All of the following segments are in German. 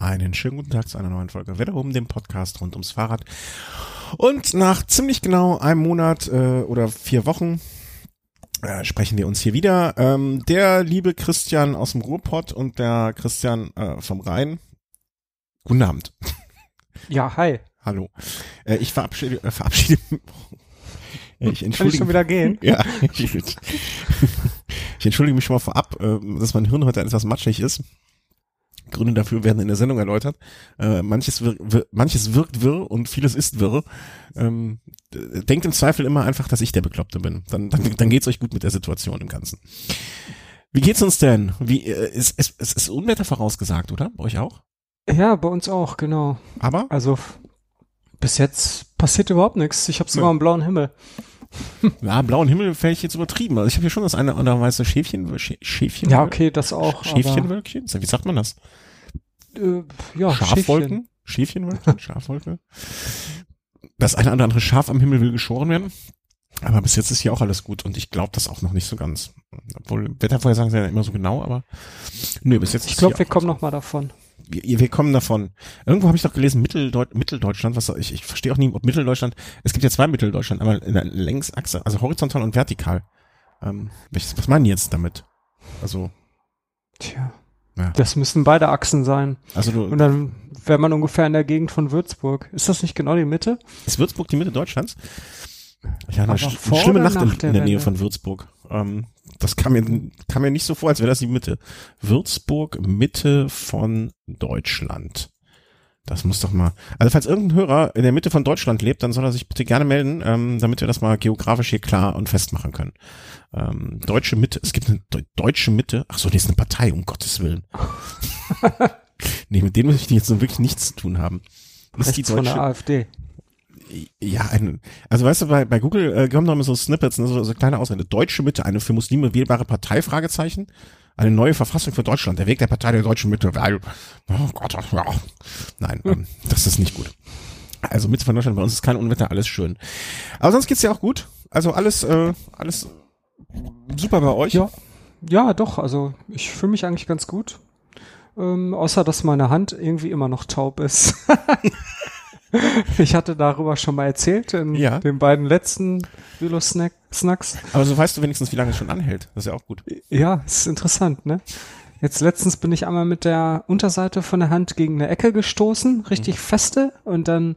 Einen schönen guten Tag zu einer neuen Folge Wetter oben, dem Podcast rund ums Fahrrad. Und nach ziemlich genau einem Monat äh, oder vier Wochen äh, sprechen wir uns hier wieder. Ähm, der liebe Christian aus dem Ruhrpott und der Christian äh, vom Rhein. Guten Abend. Ja, hi. Hallo. Äh, ich verabschiede, äh, verabschiede ich entschuldige Kann ich schon wieder gehen? Ja. Ich, ich entschuldige mich schon mal vorab, äh, dass mein Hirn heute etwas matschig ist. Gründe dafür werden in der Sendung erläutert. Äh, manches, wir, wir, manches wirkt wirr und vieles ist wirr. Ähm, denkt im Zweifel immer einfach, dass ich der Bekloppte bin. Dann, dann, dann geht's euch gut mit der Situation im Ganzen. Wie geht's uns denn? Wie, äh, ist, ist, ist, ist Unwetter vorausgesagt, oder? Bei euch auch? Ja, bei uns auch, genau. Aber? Also bis jetzt passiert überhaupt nichts. Ich habe sogar einen blauen Himmel. Ja, blauen Himmel fände ich jetzt übertrieben. Also ich habe hier schon das eine oder weiße Schäfchen, Schäfchen. Ja, okay, das auch. Schäfchenwölkchen? Wie sagt man das? Äh, ja, Schafwolken? Schäfchenwölkchen? Schafwolke? Das eine oder andere Schaf am Himmel will geschoren werden. Aber bis jetzt ist hier auch alles gut und ich glaube das auch noch nicht so ganz. Obwohl Wettervorhersagen sind ja immer so genau, aber nö, bis jetzt. Ich glaube, wir kommen noch mal davon wir, wir kommen davon. Irgendwo habe ich doch gelesen, Mitteldeut Mitteldeutschland, was ich, ich verstehe auch nie, ob Mitteldeutschland, es gibt ja zwei Mitteldeutschland, aber in der Längsachse, also horizontal und vertikal. Ähm, was, was meinen die jetzt damit? Also. Tja. Ja. Das müssen beide Achsen sein. Also du, und dann wäre man ungefähr in der Gegend von Würzburg. Ist das nicht genau die Mitte? Ist Würzburg die Mitte Deutschlands? Ich hatte eine, sch schlimme Nacht in, in der Nähe von Würzburg. Ähm, das kam mir, kam mir nicht so vor, als wäre das die Mitte. Würzburg, Mitte von Deutschland. Das muss doch mal. Also falls irgendein Hörer in der Mitte von Deutschland lebt, dann soll er sich bitte gerne melden, ähm, damit wir das mal geografisch hier klar und festmachen können. Ähm, deutsche Mitte, es gibt eine De deutsche Mitte. Ach so, die ist eine Partei, um Gottes Willen. nee, mit denen muss ich jetzt wirklich nichts zu tun haben. Ist die deutsche, von der AfD ja, ein, also weißt du, bei, bei Google äh, kommen noch immer so Snippets, ne, so, so kleine Ausrede. Deutsche Mitte, eine für Muslime wählbare Partei, Fragezeichen. Eine neue Verfassung für Deutschland, der Weg der Partei der deutschen Mitte. Oh Gott, ja. Nein, ähm, das ist nicht gut. Also Mitte von Deutschland, bei uns ist kein Unwetter, alles schön. Aber sonst geht's ja auch gut. Also alles, äh, alles super bei euch. Ja, ja doch, also ich fühle mich eigentlich ganz gut. Ähm, außer, dass meine Hand irgendwie immer noch taub ist. Ich hatte darüber schon mal erzählt in ja. den beiden letzten Velo-Snacks. Aber so weißt du wenigstens, wie lange es schon anhält. Das ist ja auch gut. Ja, ist interessant, ne? Jetzt letztens bin ich einmal mit der Unterseite von der Hand gegen eine Ecke gestoßen, richtig mhm. feste, und dann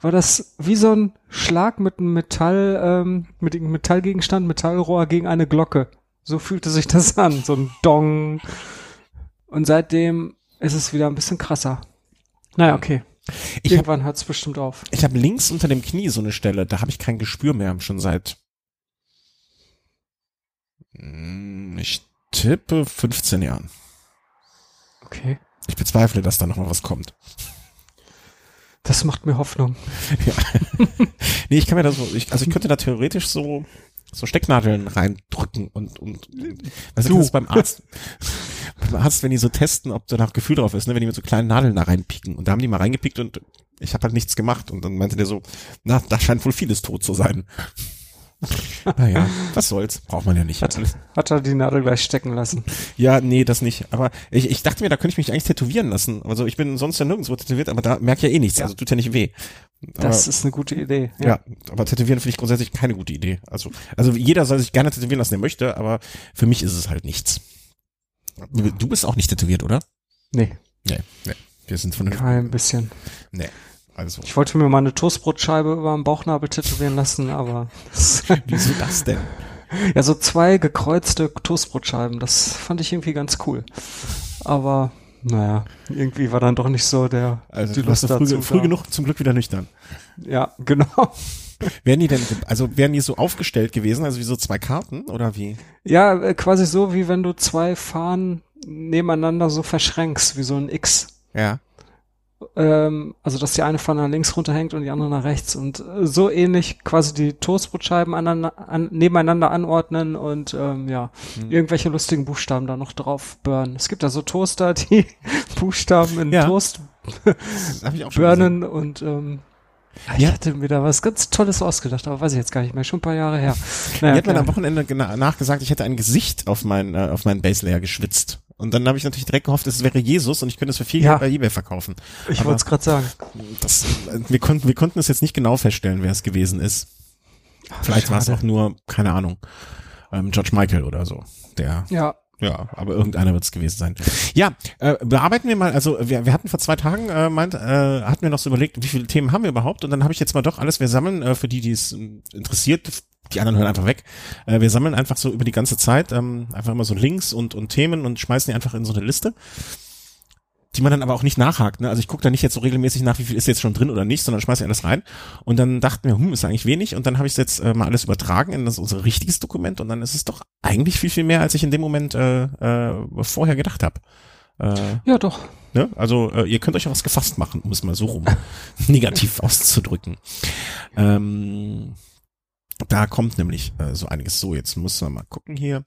war das wie so ein Schlag mit einem Metall, ähm, mit einem Metallgegenstand, Metallrohr gegen eine Glocke. So fühlte sich das an, so ein Dong. Und seitdem ist es wieder ein bisschen krasser. Naja, okay. Ich Irgendwann hört es bestimmt auf. Ich habe links unter dem Knie so eine Stelle, da habe ich kein Gespür mehr, schon seit hm, ich tippe 15 Jahren. Okay. Ich bezweifle, dass da noch mal was kommt. Das macht mir Hoffnung. Ja. nee, ich kann mir da so, ich, also ich könnte da theoretisch so so Stecknadeln reindrücken und und was du. ist beim Arzt Arzt, wenn die so testen, ob da noch Gefühl drauf ist, ne, wenn die mit so kleinen Nadeln da reinpieken und da haben die mal reingepickt und ich habe halt nichts gemacht und dann meinte der so, na, da scheint wohl vieles tot zu sein. naja, was soll's, braucht man ja nicht. Hat, hat er die Nadel gleich stecken lassen? Ja, nee, das nicht. Aber ich, ich dachte mir, da könnte ich mich eigentlich tätowieren lassen. Also ich bin sonst ja nirgendwo tätowiert, aber da merke ich ja eh nichts. Ja. Also tut ja nicht weh. Das ist eine gute Idee. Ja, ja aber tätowieren finde ich grundsätzlich keine gute Idee. Also, also jeder soll sich gerne tätowieren lassen, der möchte, aber für mich ist es halt nichts. Du bist auch nicht tätowiert, oder? Nee. Nee, nee. Wir sind von den. Kein bisschen. Nee. Also. Ich wollte mir mal eine Toastbrotscheibe über den Bauchnabel tätowieren lassen, aber. Wieso das denn? Ja, so zwei gekreuzte Toastbrotscheiben, das fand ich irgendwie ganz cool. Aber naja, irgendwie war dann doch nicht so der. Also die du Lust warst früh, früh genug zum Glück wieder nüchtern. Ja, genau. Wären die denn, also wären die so aufgestellt gewesen, also wie so zwei Karten oder wie? Ja, äh, quasi so, wie wenn du zwei Fahnen nebeneinander so verschränkst, wie so ein X. Ja ähm, also dass die eine Pfanne nach links runterhängt und die andere nach rechts und äh, so ähnlich quasi die Toastbrotscheiben aneinander, an, nebeneinander anordnen und ähm, ja, hm. irgendwelche lustigen Buchstaben da noch drauf burnen. Es gibt da so Toaster, die Buchstaben in ja. Toast burnen und ähm, ich ja. hatte mir da was ganz Tolles ausgedacht, aber weiß ich jetzt gar nicht mehr, schon ein paar Jahre her. Naja, ich hat mir am Wochenende nachgesagt, ich hätte ein Gesicht auf mein, äh, auf meinen Base Layer geschwitzt. Und dann habe ich natürlich direkt gehofft, es wäre Jesus und ich könnte es für viel ja. Geld bei eBay verkaufen. Ich wollte es gerade sagen. Das, wir konnten, wir konnten es jetzt nicht genau feststellen, wer es gewesen ist. Vielleicht war es auch nur, keine Ahnung, ähm, George Michael oder so. Der. Ja. Ja, aber irgendeiner wird es gewesen sein. Ja, äh, bearbeiten wir mal, also wir, wir hatten vor zwei Tagen, äh, meint, äh, hatten wir noch so überlegt, wie viele Themen haben wir überhaupt? Und dann habe ich jetzt mal doch alles, wir sammeln, äh, für die, die es äh, interessiert, die anderen hören einfach weg. Äh, wir sammeln einfach so über die ganze Zeit ähm, einfach immer so Links und, und Themen und schmeißen die einfach in so eine Liste die man dann aber auch nicht nachhakt. Ne? Also ich gucke da nicht jetzt so regelmäßig nach, wie viel ist jetzt schon drin oder nicht, sondern schmeiße alles rein. Und dann dachten wir, hm, ist eigentlich wenig. Und dann habe ich jetzt äh, mal alles übertragen in das unser richtiges Dokument und dann ist es doch eigentlich viel, viel mehr, als ich in dem Moment äh, äh, vorher gedacht habe. Äh, ja, doch. Ne? Also äh, ihr könnt euch auch was gefasst machen, um es mal so rum negativ auszudrücken. Ähm, da kommt nämlich äh, so einiges. So, jetzt muss man mal gucken hier.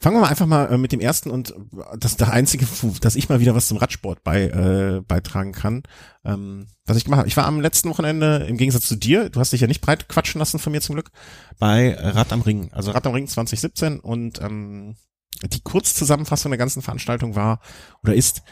Fangen wir mal einfach mal äh, mit dem ersten und äh, das der einzige, dass ich mal wieder was zum Radsport bei, äh, beitragen kann. Ähm, was ich gemacht habe. Ich war am letzten Wochenende, im Gegensatz zu dir, du hast dich ja nicht breit quatschen lassen von mir zum Glück, bei Rad am Ring. Also Rad am Ring 2017 und ähm, die Kurzzusammenfassung der ganzen Veranstaltung war oder ist,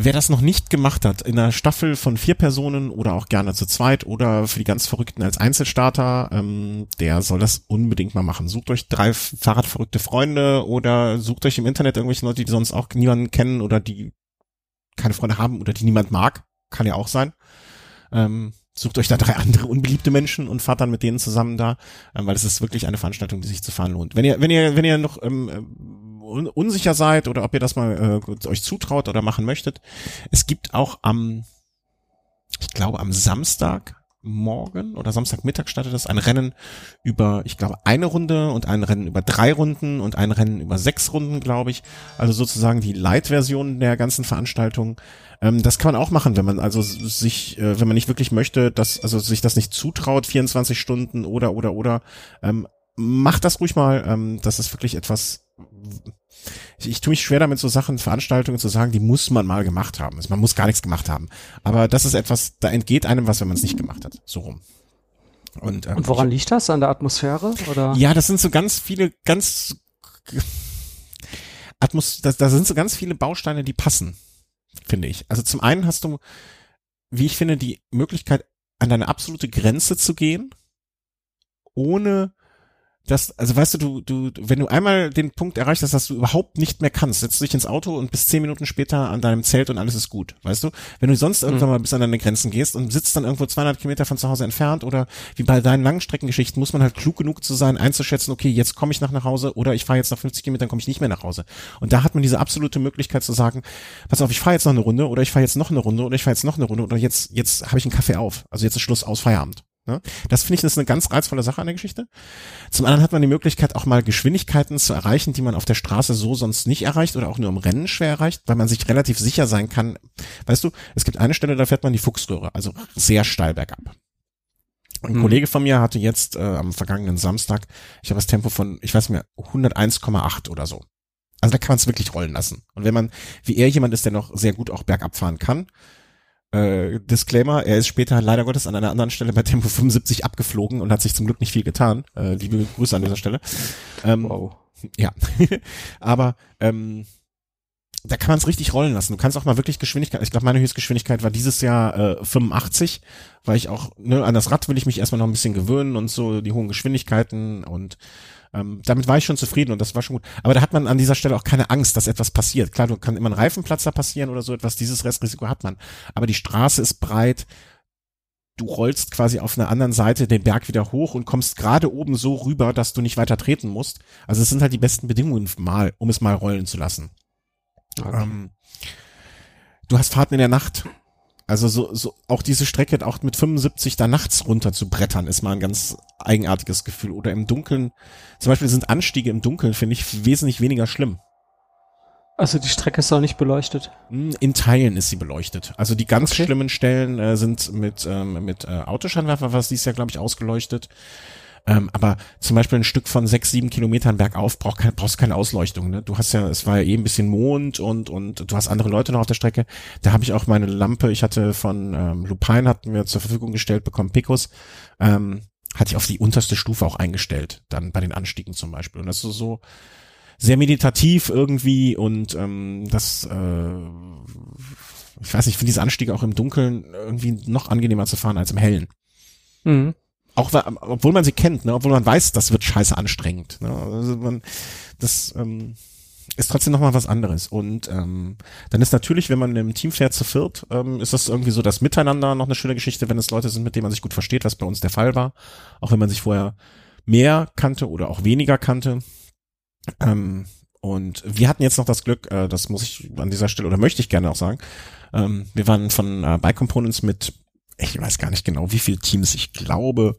Wer das noch nicht gemacht hat, in einer Staffel von vier Personen oder auch gerne zu zweit oder für die ganz Verrückten als Einzelstarter, ähm, der soll das unbedingt mal machen. Sucht euch drei Fahrradverrückte Freunde oder sucht euch im Internet irgendwelche Leute, die sonst auch niemanden kennen oder die keine Freunde haben oder die niemand mag. Kann ja auch sein. Ähm, sucht euch da drei andere unbeliebte Menschen und fahrt dann mit denen zusammen da, ähm, weil es ist wirklich eine Veranstaltung, die sich zu fahren lohnt. Wenn ihr, wenn ihr, wenn ihr noch ähm, un unsicher seid oder ob ihr das mal äh, euch zutraut oder machen möchtet. Es gibt auch am, ich glaube am Samstag morgen oder Samstagmittag startet das ein Rennen über, ich glaube, eine Runde und ein Rennen über drei Runden und ein Rennen über sechs Runden, glaube ich. Also sozusagen die Light-Version der ganzen Veranstaltung. Ähm, das kann man auch machen, wenn man also sich, äh, wenn man nicht wirklich möchte, dass, also sich das nicht zutraut, 24 Stunden oder, oder, oder, ähm, macht das ruhig mal. Ähm, das ist wirklich etwas, ich, ich tue mich schwer damit, so Sachen, Veranstaltungen zu sagen, die muss man mal gemacht haben. Also man muss gar nichts gemacht haben. Aber das ist etwas, da entgeht einem was, wenn man es nicht gemacht hat. So rum. Und, ähm, Und woran ich, liegt das? An der Atmosphäre? Oder? Ja, das sind so ganz viele, ganz Atmos, da, da sind so ganz viele Bausteine, die passen, finde ich. Also zum einen hast du, wie ich finde, die Möglichkeit, an deine absolute Grenze zu gehen, ohne das, also weißt du, du, du, wenn du einmal den Punkt erreicht hast, dass du überhaupt nicht mehr kannst, setzt du dich ins Auto und bis zehn Minuten später an deinem Zelt und alles ist gut, weißt du? Wenn du sonst mhm. irgendwann mal bis an deine Grenzen gehst und sitzt dann irgendwo 200 Kilometer von zu Hause entfernt oder wie bei deinen Langstreckengeschichten, muss man halt klug genug zu sein, einzuschätzen, okay, jetzt komme ich nach nach Hause oder ich fahre jetzt nach 50 Kilometern, komme ich nicht mehr nach Hause. Und da hat man diese absolute Möglichkeit zu sagen, pass auf, ich fahre jetzt noch eine Runde oder ich fahre jetzt noch eine Runde oder ich fahre jetzt noch eine Runde oder jetzt, jetzt habe ich einen Kaffee auf. Also jetzt ist Schluss aus Feierabend. Ne? Das finde ich, das ist eine ganz reizvolle Sache an der Geschichte. Zum anderen hat man die Möglichkeit, auch mal Geschwindigkeiten zu erreichen, die man auf der Straße so sonst nicht erreicht oder auch nur im Rennen schwer erreicht, weil man sich relativ sicher sein kann. Weißt du, es gibt eine Stelle, da fährt man die Fuchsröhre, also sehr steil bergab. Ein hm. Kollege von mir hatte jetzt äh, am vergangenen Samstag, ich habe das Tempo von, ich weiß nicht mehr, 101,8 oder so. Also da kann man es wirklich rollen lassen. Und wenn man, wie er jemand ist, der noch sehr gut auch bergab fahren kann, äh, Disclaimer, er ist später leider Gottes an einer anderen Stelle bei Tempo 75 abgeflogen und hat sich zum Glück nicht viel getan. Äh, liebe Grüße an dieser Stelle. Ähm, wow. Ja, aber ähm, da kann man es richtig rollen lassen. Du kannst auch mal wirklich Geschwindigkeit, ich glaube, meine Höchstgeschwindigkeit war dieses Jahr äh, 85, weil ich auch, ne, an das Rad will ich mich erstmal noch ein bisschen gewöhnen und so die hohen Geschwindigkeiten und ähm, damit war ich schon zufrieden und das war schon gut. Aber da hat man an dieser Stelle auch keine Angst, dass etwas passiert. Klar, du kann immer ein Reifenplatzer passieren oder so etwas, dieses Restrisiko hat man. Aber die Straße ist breit, du rollst quasi auf einer anderen Seite den Berg wieder hoch und kommst gerade oben so rüber, dass du nicht weiter treten musst. Also es sind halt die besten Bedingungen mal, um es mal rollen zu lassen. Okay. Ähm, du hast Fahrten in der Nacht. Also so, so auch diese Strecke auch mit 75 da nachts runter zu brettern, ist mal ein ganz eigenartiges Gefühl. Oder im Dunkeln, zum Beispiel sind Anstiege im Dunkeln, finde ich, wesentlich weniger schlimm. Also die Strecke ist auch nicht beleuchtet. Hm, in Teilen ist sie beleuchtet. Also die ganz okay. schlimmen Stellen äh, sind mit ähm, mit äh, Autoscheinwerfer, was dies ja glaube ich ausgeleuchtet. Ähm, aber zum Beispiel ein Stück von sechs, sieben Kilometern bergauf brauch kein, brauchst keine Ausleuchtung. Ne? Du hast ja, es war ja eh ein bisschen Mond und und du hast andere Leute noch auf der Strecke. Da habe ich auch meine Lampe, ich hatte von ähm, Lupine hatten wir zur Verfügung gestellt bekommen, Picos, ähm, hatte ich auf die unterste Stufe auch eingestellt, dann bei den Anstiegen zum Beispiel. Und das ist so, sehr meditativ irgendwie und ähm, das, äh, ich weiß nicht, ich finde diese Anstiege auch im Dunkeln irgendwie noch angenehmer zu fahren als im Hellen. Mhm. Auch obwohl man sie kennt, ne, obwohl man weiß, das wird scheiße anstrengend. Ne? Also man, das ähm, ist trotzdem nochmal was anderes. Und ähm, dann ist natürlich, wenn man im Team fährt zu viert, ähm, ist das irgendwie so das Miteinander noch eine schöne Geschichte, wenn es Leute sind, mit denen man sich gut versteht, was bei uns der Fall war. Auch wenn man sich vorher mehr kannte oder auch weniger kannte. Ähm, und wir hatten jetzt noch das Glück, äh, das muss ich an dieser Stelle oder möchte ich gerne auch sagen, ähm, wir waren von äh, Bike Components mit, ich weiß gar nicht genau, wie viele Teams, ich glaube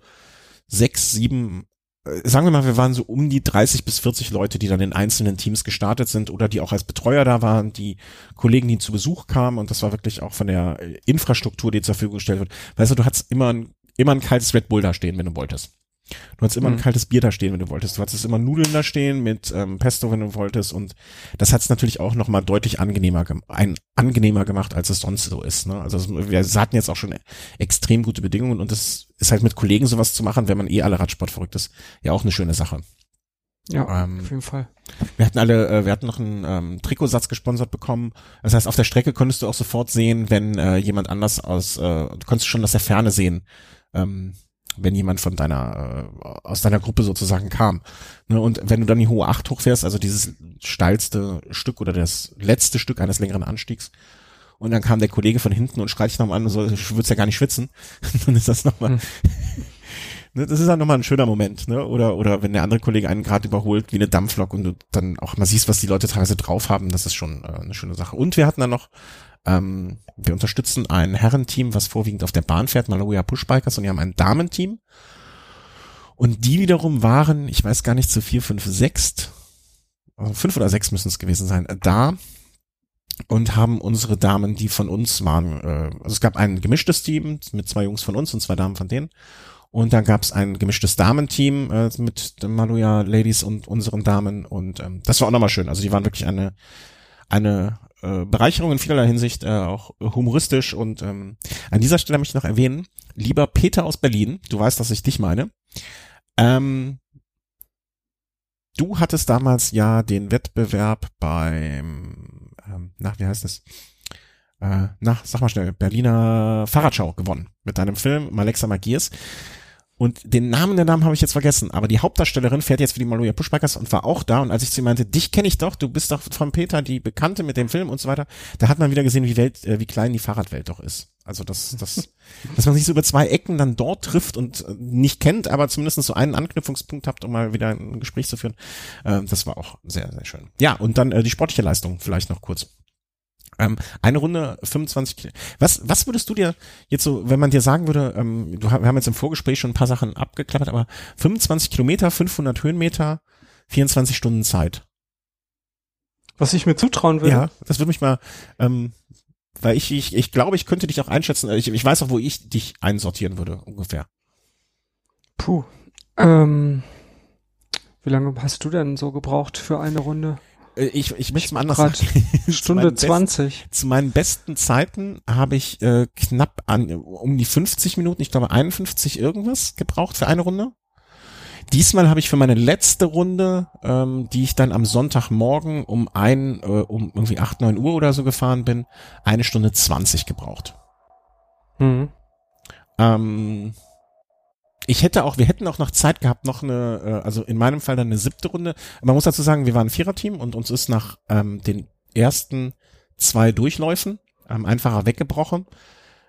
sechs, sieben, äh, sagen wir mal, wir waren so um die 30 bis 40 Leute, die dann in einzelnen Teams gestartet sind oder die auch als Betreuer da waren, die Kollegen, die zu Besuch kamen und das war wirklich auch von der äh, Infrastruktur, die zur Verfügung gestellt wird. Weißt du, du hattest immer ein, immer ein kaltes Red Bull da stehen, wenn du wolltest. Du hattest immer mhm. ein kaltes Bier da stehen, wenn du wolltest. Du hattest immer Nudeln da stehen mit ähm, Pesto, wenn du wolltest. Und das hat es natürlich auch nochmal deutlich angenehmer, ein, angenehmer gemacht, als es sonst so ist. Ne? Also wir hatten jetzt auch schon extrem gute Bedingungen und das ist halt mit Kollegen sowas zu machen, wenn man eh alle Radsport verrückt ist, ja auch eine schöne Sache. Ja, ähm, auf jeden Fall. Wir hatten alle, äh, wir hatten noch einen ähm, Trikotsatz gesponsert bekommen. Das heißt, auf der Strecke konntest du auch sofort sehen, wenn äh, jemand anders aus, äh, du konntest schon aus der Ferne sehen, ähm, wenn jemand von deiner, äh, aus deiner Gruppe sozusagen kam. Ne, und wenn du dann die hohe Acht hochfährst, also dieses steilste Stück oder das letzte Stück eines längeren Anstiegs, und dann kam der Kollege von hinten und schreit dich nochmal an und so, du würdest ja gar nicht schwitzen. dann ist das nochmal, hm. ne, das ist dann nochmal ein schöner Moment, ne? Oder, oder wenn der andere Kollege einen gerade überholt wie eine Dampflok und du dann auch mal siehst, was die Leute teilweise drauf haben, das ist schon äh, eine schöne Sache. Und wir hatten dann noch ähm, wir unterstützen ein Herrenteam, was vorwiegend auf der Bahn fährt, Malawi Pushbikers, und die haben ein Damenteam. Und die wiederum waren, ich weiß gar nicht, zu vier, fünf, sechs, also fünf oder sechs müssen es gewesen sein, da und haben unsere Damen, die von uns waren, äh, also es gab ein gemischtes Team mit zwei Jungs von uns und zwei Damen von denen. Und dann gab es ein gemischtes Damenteam äh, mit Maluja Ladies und unseren Damen und ähm, das war auch nochmal schön. Also die waren wirklich eine eine äh, Bereicherung in vielerlei Hinsicht, äh, auch humoristisch und ähm, an dieser Stelle möchte ich noch erwähnen, lieber Peter aus Berlin, du weißt, dass ich dich meine, ähm, du hattest damals ja den Wettbewerb beim, ähm, na, wie heißt es? Äh, na, sag mal schnell, Berliner Fahrradschau gewonnen mit deinem Film Malexa Magiers. Und den Namen der Namen habe ich jetzt vergessen, aber die Hauptdarstellerin fährt jetzt für die Maloja Pushbikers und war auch da. Und als ich zu ihr meinte, dich kenne ich doch, du bist doch von Peter, die Bekannte mit dem Film und so weiter, da hat man wieder gesehen, wie Welt, äh, wie klein die Fahrradwelt doch ist. Also das, das, dass man sich so über zwei Ecken dann dort trifft und äh, nicht kennt, aber zumindest so einen Anknüpfungspunkt habt, um mal wieder ein Gespräch zu führen. Äh, das war auch sehr, sehr schön. Ja, und dann äh, die sportliche Leistung vielleicht noch kurz. Ähm, eine Runde 25 Was, was würdest du dir jetzt so, wenn man dir sagen würde, ähm, du, wir haben jetzt im Vorgespräch schon ein paar Sachen abgeklappert, aber 25 Kilometer, 500 Höhenmeter, 24 Stunden Zeit. Was ich mir zutrauen würde? Ja, das würde mich mal, ähm, weil ich, ich, ich glaube, ich könnte dich auch einschätzen. Ich, ich weiß auch, wo ich dich einsortieren würde, ungefähr. Puh. Ähm, wie lange hast du denn so gebraucht für eine Runde? Äh, ich, ich möchte mal anders sagen. Stunde zu 20. Besten, zu meinen besten Zeiten habe ich äh, knapp an um die 50 Minuten, ich glaube 51 irgendwas gebraucht für eine Runde. Diesmal habe ich für meine letzte Runde, ähm, die ich dann am Sonntagmorgen um ein, äh, um irgendwie 8, 9 Uhr oder so gefahren bin, eine Stunde 20 gebraucht. Mhm. Ähm, ich hätte auch, wir hätten auch noch Zeit gehabt, noch eine, äh, also in meinem Fall dann eine siebte Runde. Man muss dazu sagen, wir waren ein Viererteam und uns ist nach ähm, den ersten zwei Durchläufen ähm, einfacher weggebrochen.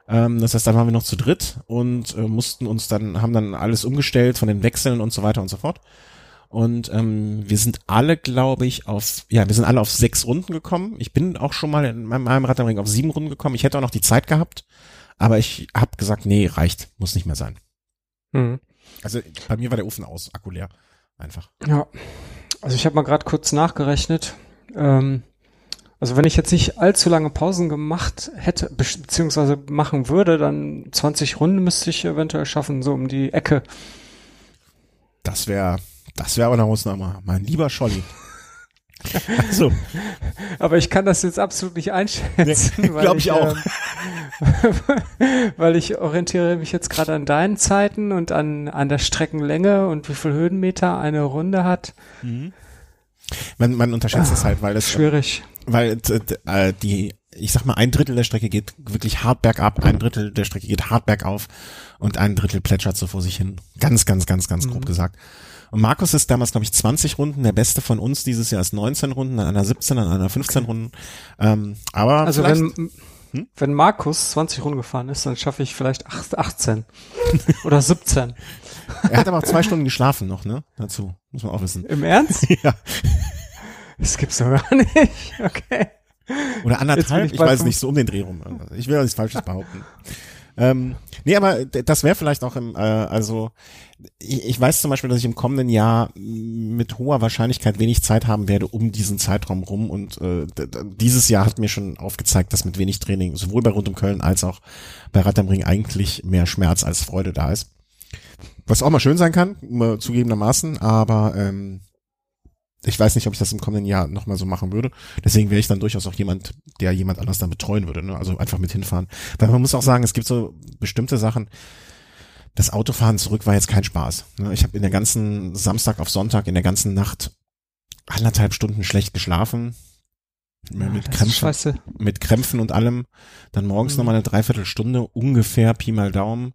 Ähm, das heißt, dann waren wir noch zu dritt und äh, mussten uns dann, haben dann alles umgestellt von den Wechseln und so weiter und so fort. Und ähm, wir sind alle, glaube ich, auf, ja, wir sind alle auf sechs Runden gekommen. Ich bin auch schon mal in meinem, meinem Rad auf sieben Runden gekommen. Ich hätte auch noch die Zeit gehabt, aber ich habe gesagt, nee, reicht, muss nicht mehr sein. Mhm. Also bei mir war der Ofen aus, Akku leer. Einfach. Ja. Also ich habe mal gerade kurz nachgerechnet. Ähm, also wenn ich jetzt nicht allzu lange Pausen gemacht hätte, beziehungsweise machen würde, dann 20 Runden müsste ich eventuell schaffen, so um die Ecke. Das wäre, das wäre aber eine Ausnahme. Mein lieber Scholli. Also. Aber ich kann das jetzt absolut nicht einschätzen. Nee, Glaube ich, ich auch. Ähm, weil ich orientiere mich jetzt gerade an deinen Zeiten und an, an der Streckenlänge und wie viel Höhenmeter eine Runde hat. Mhm. Man, man unterschätzt es ah, halt, weil das schwierig, weil äh, die ich sag mal, ein Drittel der Strecke geht wirklich hart bergab, ein Drittel der Strecke geht hart bergauf und ein Drittel plätschert so vor sich hin. Ganz, ganz, ganz, ganz grob mhm. gesagt. Und Markus ist damals, glaube ich, 20 Runden. Der Beste von uns dieses Jahr ist 19 Runden, an einer 17, an einer 15 Runden. Ähm, aber also wenn, hm? wenn Markus 20 Runden gefahren ist, dann schaffe ich vielleicht 18 oder 17. er hat aber auch zwei Stunden geschlafen noch, ne? Dazu muss man auch wissen. Im Ernst? ja. Das gibt's doch gar nicht. Okay. Oder anderthalb, ich, ich weiß nicht, so um den Dreh rum. Ich will ja nichts Falsches behaupten. Ähm, nee, aber das wäre vielleicht auch im, äh, also ich, ich weiß zum Beispiel, dass ich im kommenden Jahr mit hoher Wahrscheinlichkeit wenig Zeit haben werde um diesen Zeitraum rum und äh, dieses Jahr hat mir schon aufgezeigt, dass mit wenig Training sowohl bei Rund um Köln als auch bei Rad am Ring eigentlich mehr Schmerz als Freude da ist. Was auch mal schön sein kann, zugegebenermaßen, aber ähm, ich weiß nicht, ob ich das im kommenden Jahr nochmal so machen würde. Deswegen wäre ich dann durchaus auch jemand, der jemand anders dann betreuen würde. Ne? Also einfach mit hinfahren. Weil man muss auch sagen, es gibt so bestimmte Sachen. Das Autofahren zurück war jetzt kein Spaß. Ne? Ich habe in der ganzen Samstag auf Sonntag, in der ganzen Nacht anderthalb Stunden schlecht geschlafen. Ja, mit, Krämpfen, mit Krämpfen und allem. Dann morgens mhm. nochmal eine Dreiviertelstunde, ungefähr Pi mal Daumen.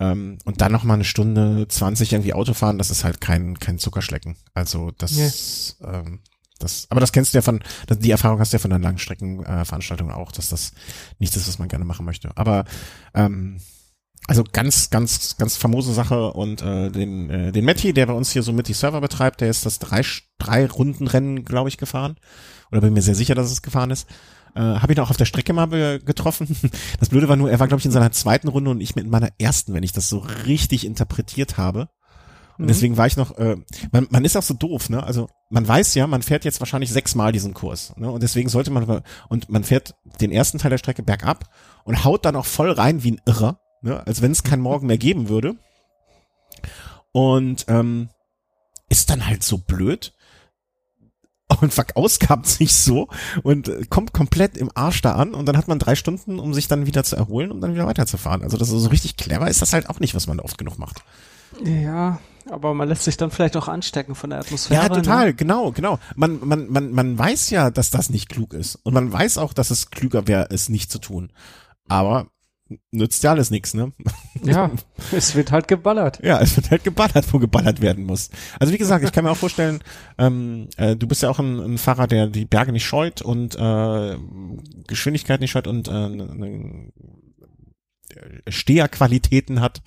Ähm, und dann noch mal eine Stunde 20 irgendwie Auto fahren, das ist halt kein, kein Zuckerschlecken. Also das, yeah. ähm, das, aber das kennst du ja von, die Erfahrung hast du ja von der Langstreckenveranstaltung äh, auch, dass das nichts ist, was man gerne machen möchte. Aber ähm, also ganz, ganz, ganz famose Sache und äh, den, äh, den Matti, der bei uns hier so mit die Server betreibt, der ist das drei, drei Rundenrennen, glaube ich, gefahren. Oder bin mir sehr sicher, dass es gefahren ist. Äh, Habe ihn auch auf der Strecke mal getroffen. Das Blöde war nur, er war, glaube ich, in seiner zweiten Runde und ich mit meiner ersten, wenn ich das so richtig interpretiert habe. Und mhm. deswegen war ich noch, äh, man, man ist auch so doof, ne? Also man weiß ja, man fährt jetzt wahrscheinlich sechsmal diesen Kurs. Ne? Und deswegen sollte man, und man fährt den ersten Teil der Strecke bergab und haut dann auch voll rein wie ein Irrer, ne? als wenn es keinen Morgen mehr geben würde. Und ähm, ist dann halt so blöd, und verausgabt sich so und äh, kommt komplett im Arsch da an und dann hat man drei Stunden, um sich dann wieder zu erholen und dann wieder weiterzufahren. Also das ist so richtig clever ist das halt auch nicht, was man oft genug macht. Ja, aber man lässt sich dann vielleicht auch anstecken von der Atmosphäre. Ja, total, ne? genau, genau. Man, man, man, man weiß ja, dass das nicht klug ist. Und man weiß auch, dass es klüger wäre, es nicht zu tun. Aber nützt ja alles nichts, ne? Ja, es wird halt geballert. Ja, es wird halt geballert, wo geballert werden muss. Also wie gesagt, ich kann mir auch vorstellen, ähm, äh, du bist ja auch ein, ein Fahrer, der die Berge nicht scheut und äh, Geschwindigkeit nicht scheut und äh, ne, Steherqualitäten hat,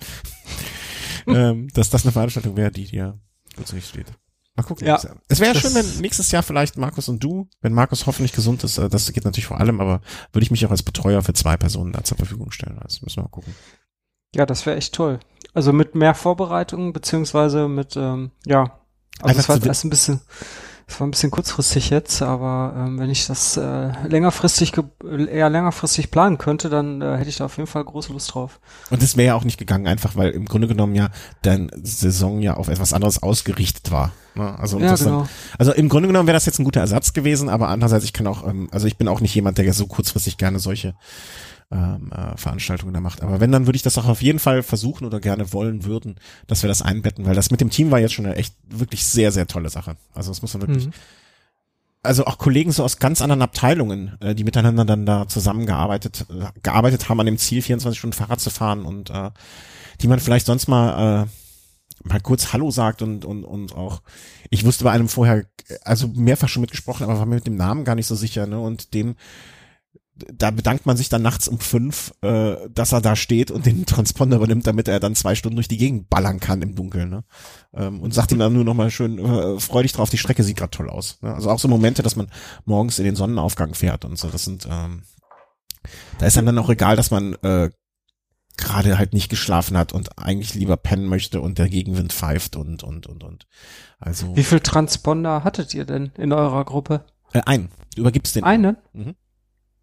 ähm, dass das eine Veranstaltung wäre, die dir gut zu steht. Mal gucken. Ja, es wäre ja schön, wenn nächstes Jahr vielleicht Markus und du, wenn Markus hoffentlich gesund ist, äh, das geht natürlich vor allem, aber würde ich mich auch als Betreuer für zwei Personen da zur Verfügung stellen. Das müssen wir mal gucken. Ja, das wäre echt toll. Also mit mehr Vorbereitung, beziehungsweise mit, ähm, ja, also es war erst ein bisschen, war ein bisschen kurzfristig jetzt, aber ähm, wenn ich das äh, längerfristig eher längerfristig planen könnte, dann äh, hätte ich da auf jeden Fall große Lust drauf. Und das wäre ja auch nicht gegangen, einfach weil im Grunde genommen ja deine Saison ja auf etwas anderes ausgerichtet war. Ne? Also, ja, genau. Dann, also im Grunde genommen wäre das jetzt ein guter Ersatz gewesen, aber andererseits ich kann auch, ähm, also ich bin auch nicht jemand, der ja so kurzfristig gerne solche ähm, äh, Veranstaltungen da macht. Aber wenn, dann würde ich das auch auf jeden Fall versuchen oder gerne wollen würden, dass wir das einbetten, weil das mit dem Team war jetzt schon eine echt wirklich sehr, sehr tolle Sache. Also das muss man wirklich. Mhm. Also auch Kollegen so aus ganz anderen Abteilungen, äh, die miteinander dann da zusammengearbeitet, äh, gearbeitet haben an dem Ziel, 24 Stunden Fahrrad zu fahren und äh, die man vielleicht sonst mal äh, mal kurz Hallo sagt und und und auch ich wusste bei einem vorher also mehrfach schon mitgesprochen, aber war mir mit dem Namen gar nicht so sicher ne und dem da bedankt man sich dann nachts um fünf, äh, dass er da steht und den Transponder übernimmt, damit er dann zwei Stunden durch die Gegend ballern kann im Dunkeln. Ne? Ähm, und sagt ihm dann nur nochmal schön, äh, freu dich drauf, die Strecke sieht gerade toll aus. Ne? Also auch so Momente, dass man morgens in den Sonnenaufgang fährt und so. Das sind, ähm, da ist einem dann auch egal, dass man äh, gerade halt nicht geschlafen hat und eigentlich lieber pennen möchte und der Gegenwind pfeift und und und und. Also. Wie viel Transponder hattet ihr denn in eurer Gruppe? Äh, einen. Du übergibst den. Einen? Mhm.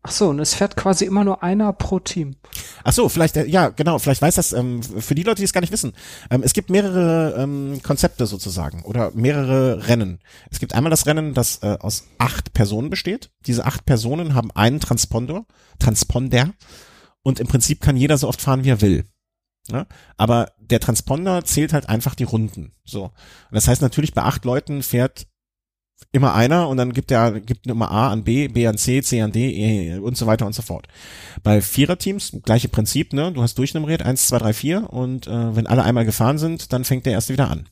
Ach so, und es fährt quasi immer nur einer pro Team. Ach so, vielleicht, äh, ja, genau, vielleicht weiß das, ähm, für die Leute, die es gar nicht wissen. Ähm, es gibt mehrere ähm, Konzepte sozusagen oder mehrere Rennen. Es gibt einmal das Rennen, das äh, aus acht Personen besteht. Diese acht Personen haben einen Transponder, Transponder und im Prinzip kann jeder so oft fahren, wie er will. Ja? Aber der Transponder zählt halt einfach die Runden. So. Und das heißt natürlich, bei acht Leuten fährt immer einer und dann gibt er gibt immer A an B, B an C, C an D e, und so weiter und so fort. Bei Viererteams gleiche Prinzip, ne? Du hast durchnummeriert eins, zwei, drei, vier und äh, wenn alle einmal gefahren sind, dann fängt der erste wieder an.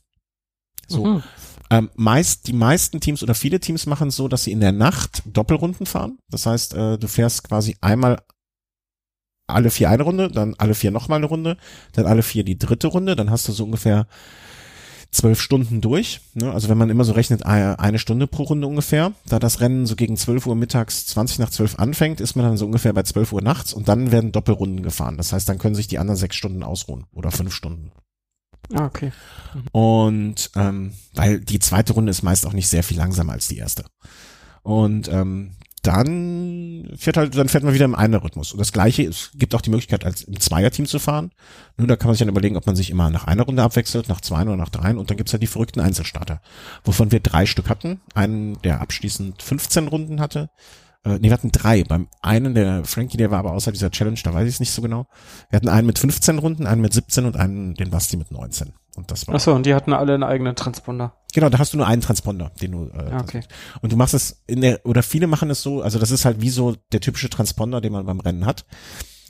So. Mhm. Ähm, meist, die meisten Teams oder viele Teams machen es so, dass sie in der Nacht Doppelrunden fahren. Das heißt, äh, du fährst quasi einmal alle vier eine Runde, dann alle vier nochmal eine Runde, dann alle vier die dritte Runde, dann hast du so ungefähr zwölf Stunden durch. Ne? Also wenn man immer so rechnet, eine Stunde pro Runde ungefähr. Da das Rennen so gegen 12 Uhr mittags 20 nach 12 anfängt, ist man dann so ungefähr bei 12 Uhr nachts und dann werden Doppelrunden gefahren. Das heißt, dann können sich die anderen sechs Stunden ausruhen oder fünf Stunden. Ah, okay. Und ähm, weil die zweite Runde ist meist auch nicht sehr viel langsamer als die erste. Und ähm, dann fährt halt, dann fährt man wieder im einen Rhythmus. Und das gleiche, es gibt auch die Möglichkeit, als im Zweierteam zu fahren. Nur da kann man sich dann überlegen, ob man sich immer nach einer Runde abwechselt, nach zwei oder nach dreien. Und dann gibt's halt die verrückten Einzelstarter, wovon wir drei Stück hatten. Einen, der abschließend 15 Runden hatte. Äh, nee, wir hatten drei. Beim einen, der Frankie, der war aber außer dieser Challenge, da weiß ich es nicht so genau. Wir hatten einen mit 15 Runden, einen mit 17 und einen, den Basti mit 19. Und das war. Achso, und die hatten alle einen eigenen Transponder. Genau, da hast du nur einen Transponder, den du. Äh, ah, okay. Und du machst es in der oder viele machen es so, also das ist halt wie so der typische Transponder, den man beim Rennen hat.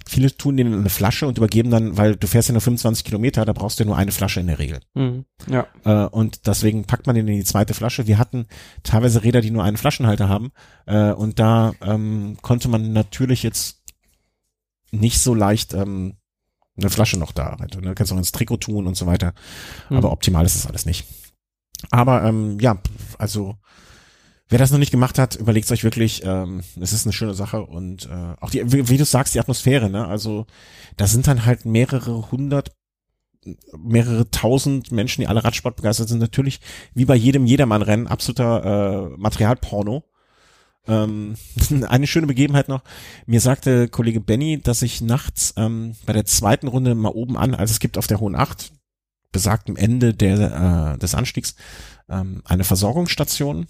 Viele tun den in eine Flasche und übergeben dann, weil du fährst ja nur 25 Kilometer, da brauchst du ja nur eine Flasche in der Regel. Mhm, ja. Äh, und deswegen packt man den in die zweite Flasche. Wir hatten teilweise Räder, die nur einen Flaschenhalter haben. Äh, und da ähm, konnte man natürlich jetzt nicht so leicht ähm, eine Flasche noch da. Halt, ne? Kannst auch ins Trikot tun und so weiter. Mhm. Aber optimal ist das alles nicht. Aber ähm, ja, also wer das noch nicht gemacht hat, überlegt euch wirklich, ähm, es ist eine schöne Sache und äh, auch die, wie, wie du sagst, die Atmosphäre, ne? Also da sind dann halt mehrere hundert mehrere tausend Menschen, die alle Radsport begeistert sind, natürlich wie bei jedem Jedermann-Rennen absoluter äh, Materialporno. Ähm, eine schöne Begebenheit noch. Mir sagte Kollege Benny, dass ich nachts ähm, bei der zweiten Runde mal oben an, also es gibt auf der Hohen Acht, besagtem Ende der, äh, des Anstiegs, ähm, eine Versorgungsstation.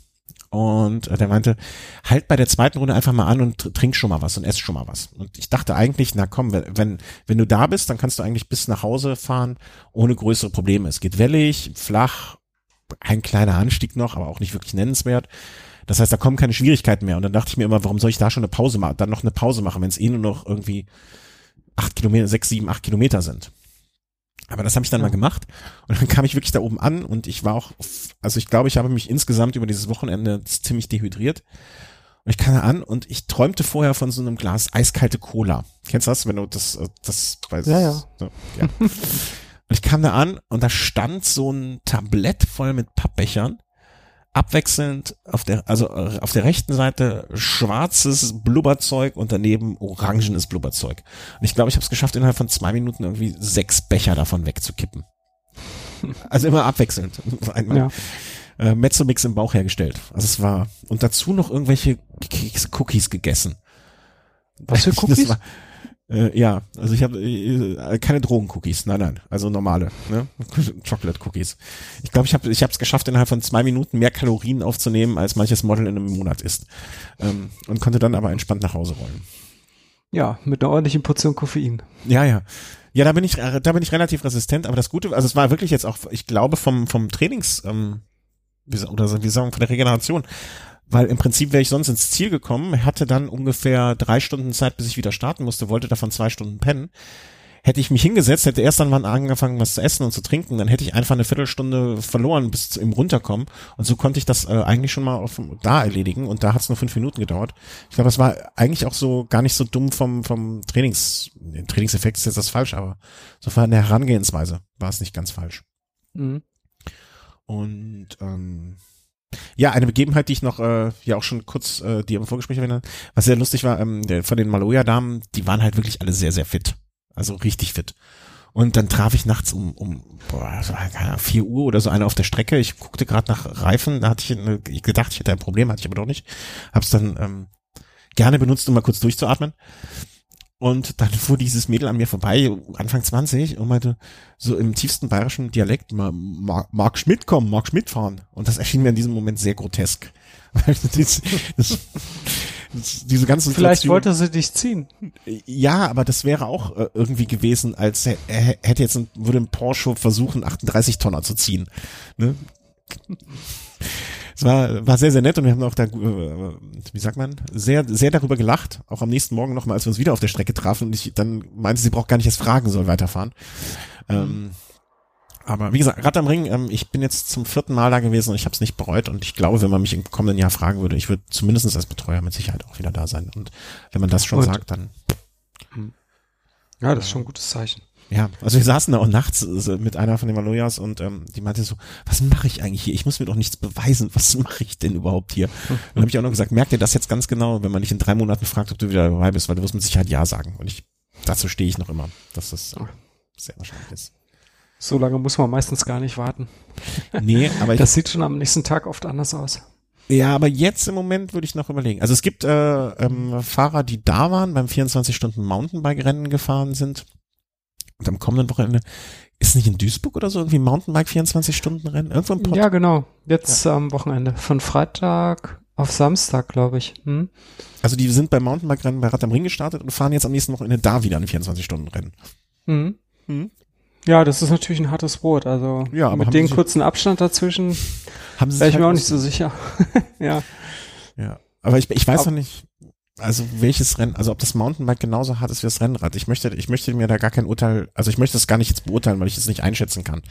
Und äh, der meinte, halt bei der zweiten Runde einfach mal an und trink schon mal was und ess schon mal was. Und ich dachte eigentlich, na komm, wenn, wenn du da bist, dann kannst du eigentlich bis nach Hause fahren ohne größere Probleme. Es geht wellig, flach, ein kleiner Anstieg noch, aber auch nicht wirklich nennenswert. Das heißt, da kommen keine Schwierigkeiten mehr. Und dann dachte ich mir immer, warum soll ich da schon eine Pause machen, dann noch eine Pause machen, wenn es eh nur noch irgendwie acht Kilometer, sechs, sieben, acht Kilometer sind. Aber das habe ich dann ja. mal gemacht und dann kam ich wirklich da oben an und ich war auch, also ich glaube, ich habe mich insgesamt über dieses Wochenende ziemlich dehydriert. Und ich kam da an und ich träumte vorher von so einem Glas eiskalte Cola. Kennst du das, wenn du das, das weißt? Ja, ja. So, ja. und ich kam da an und da stand so ein Tablett voll mit Pappbechern abwechselnd auf der, also äh, auf der rechten Seite schwarzes Blubberzeug und daneben orangenes Blubberzeug. Und ich glaube, ich habe es geschafft, innerhalb von zwei Minuten irgendwie sechs Becher davon wegzukippen. Also immer abwechselnd. Einmal ja. äh, Mezzomix im Bauch hergestellt. Also es war, und dazu noch irgendwelche Cookies gegessen. Was für Cookies? War, äh, ja, also ich habe äh, keine Drogencookies, nein, nein, also normale, ne? Chocolate Cookies. Ich glaube, ich habe ich es geschafft, innerhalb von zwei Minuten mehr Kalorien aufzunehmen, als manches Model in einem Monat isst, ähm, und konnte dann aber entspannt nach Hause rollen. Ja, mit einer ordentlichen Portion Koffein. Ja, ja. Ja, da bin ich, da bin ich relativ resistent, aber das Gute, also es war wirklich jetzt auch, ich glaube, vom, vom Trainings, ähm, wie, oder wie sagen, von der Regeneration, weil im Prinzip wäre ich sonst ins Ziel gekommen, hatte dann ungefähr drei Stunden Zeit, bis ich wieder starten musste, wollte davon zwei Stunden pennen. Hätte ich mich hingesetzt, hätte erst dann angefangen, was zu essen und zu trinken, dann hätte ich einfach eine Viertelstunde verloren bis zum Runterkommen. Und so konnte ich das äh, eigentlich schon mal auf, da erledigen und da hat es nur fünf Minuten gedauert. Ich glaube, das war eigentlich auch so gar nicht so dumm vom, vom Trainings, Trainingseffekt ist jetzt das falsch, aber so von der Herangehensweise war es nicht ganz falsch. Mhm. Und ähm, ja, eine Begebenheit, die ich noch äh, ja auch schon kurz äh, die im Vorgespräch erwähnt habe, was sehr lustig war, ähm, der, von den Maloja-Damen, die waren halt wirklich alle sehr, sehr fit. Also richtig fit. Und dann traf ich nachts um, um boah, keine Ahnung, 4 Uhr oder so eine auf der Strecke. Ich guckte gerade nach Reifen, da hatte ich, eine, ich gedacht, ich hätte ein Problem, hatte ich aber doch nicht. Hab's dann ähm, gerne benutzt, um mal kurz durchzuatmen. Und dann fuhr dieses Mädel an mir vorbei, Anfang 20, und meinte so im tiefsten bayerischen Dialekt, Mark, Schmidt kommen, Mark Schmidt fahren. Und das erschien mir in diesem Moment sehr grotesk. das, das, das, diese ganze Vielleicht wollte sie dich ziehen. Ja, aber das wäre auch äh, irgendwie gewesen, als er, er hätte jetzt ein, würde ein Porsche versuchen, 38 Tonner zu ziehen. Ne? Es war, war sehr, sehr nett und wir haben auch da, äh, wie sagt man, sehr, sehr darüber gelacht. Auch am nächsten Morgen nochmal, als wir uns wieder auf der Strecke trafen und ich dann meinte, sie braucht gar nicht erst fragen, soll weiterfahren. Ähm, aber wie gesagt, Rad am Ring, ähm, ich bin jetzt zum vierten Mal da gewesen und ich habe es nicht bereut und ich glaube, wenn man mich im kommenden Jahr fragen würde, ich würde zumindest als Betreuer mit Sicherheit auch wieder da sein. Und wenn man das schon und, sagt, dann. Ja, das ist schon ein gutes Zeichen. Ja, also wir saßen da auch nachts mit einer von den Maloyas und ähm, die meinte so, was mache ich eigentlich hier? Ich muss mir doch nichts beweisen. Was mache ich denn überhaupt hier? Und dann habe ich auch noch gesagt, merkt ihr das jetzt ganz genau, wenn man dich in drei Monaten fragt, ob du wieder dabei bist, weil du wirst mit Sicherheit Ja sagen. Und ich, dazu stehe ich noch immer, dass das äh, sehr wahrscheinlich ist. So lange muss man meistens gar nicht warten. Nee, aber das sieht schon am nächsten Tag oft anders aus. Ja, aber jetzt im Moment würde ich noch überlegen. Also es gibt äh, ähm, Fahrer, die da waren, beim 24 Stunden Mountainbike-Rennen gefahren sind und am kommenden Wochenende ist nicht in Duisburg oder so irgendwie Mountainbike 24 Stunden Rennen? Irgendwo im Pott? Ja, genau. Jetzt ja. am Wochenende. Von Freitag auf Samstag, glaube ich. Hm? Also die sind beim Mountainbike-Rennen bei Rad am Ring gestartet und fahren jetzt am nächsten Wochenende da wieder ein 24 Stunden Rennen. Hm. Hm. Ja, das ist natürlich ein hartes Brot. Also ja, mit dem kurzen Abstand dazwischen haben sie wäre ich halt mir auch nicht so sicher. ja. Ja. Aber ich, ich weiß noch nicht, also welches Rennen, also ob das Mountainbike genauso hart ist wie das Rennrad. Ich möchte, ich möchte mir da gar kein Urteil, also ich möchte das gar nicht jetzt beurteilen, weil ich es nicht einschätzen kann.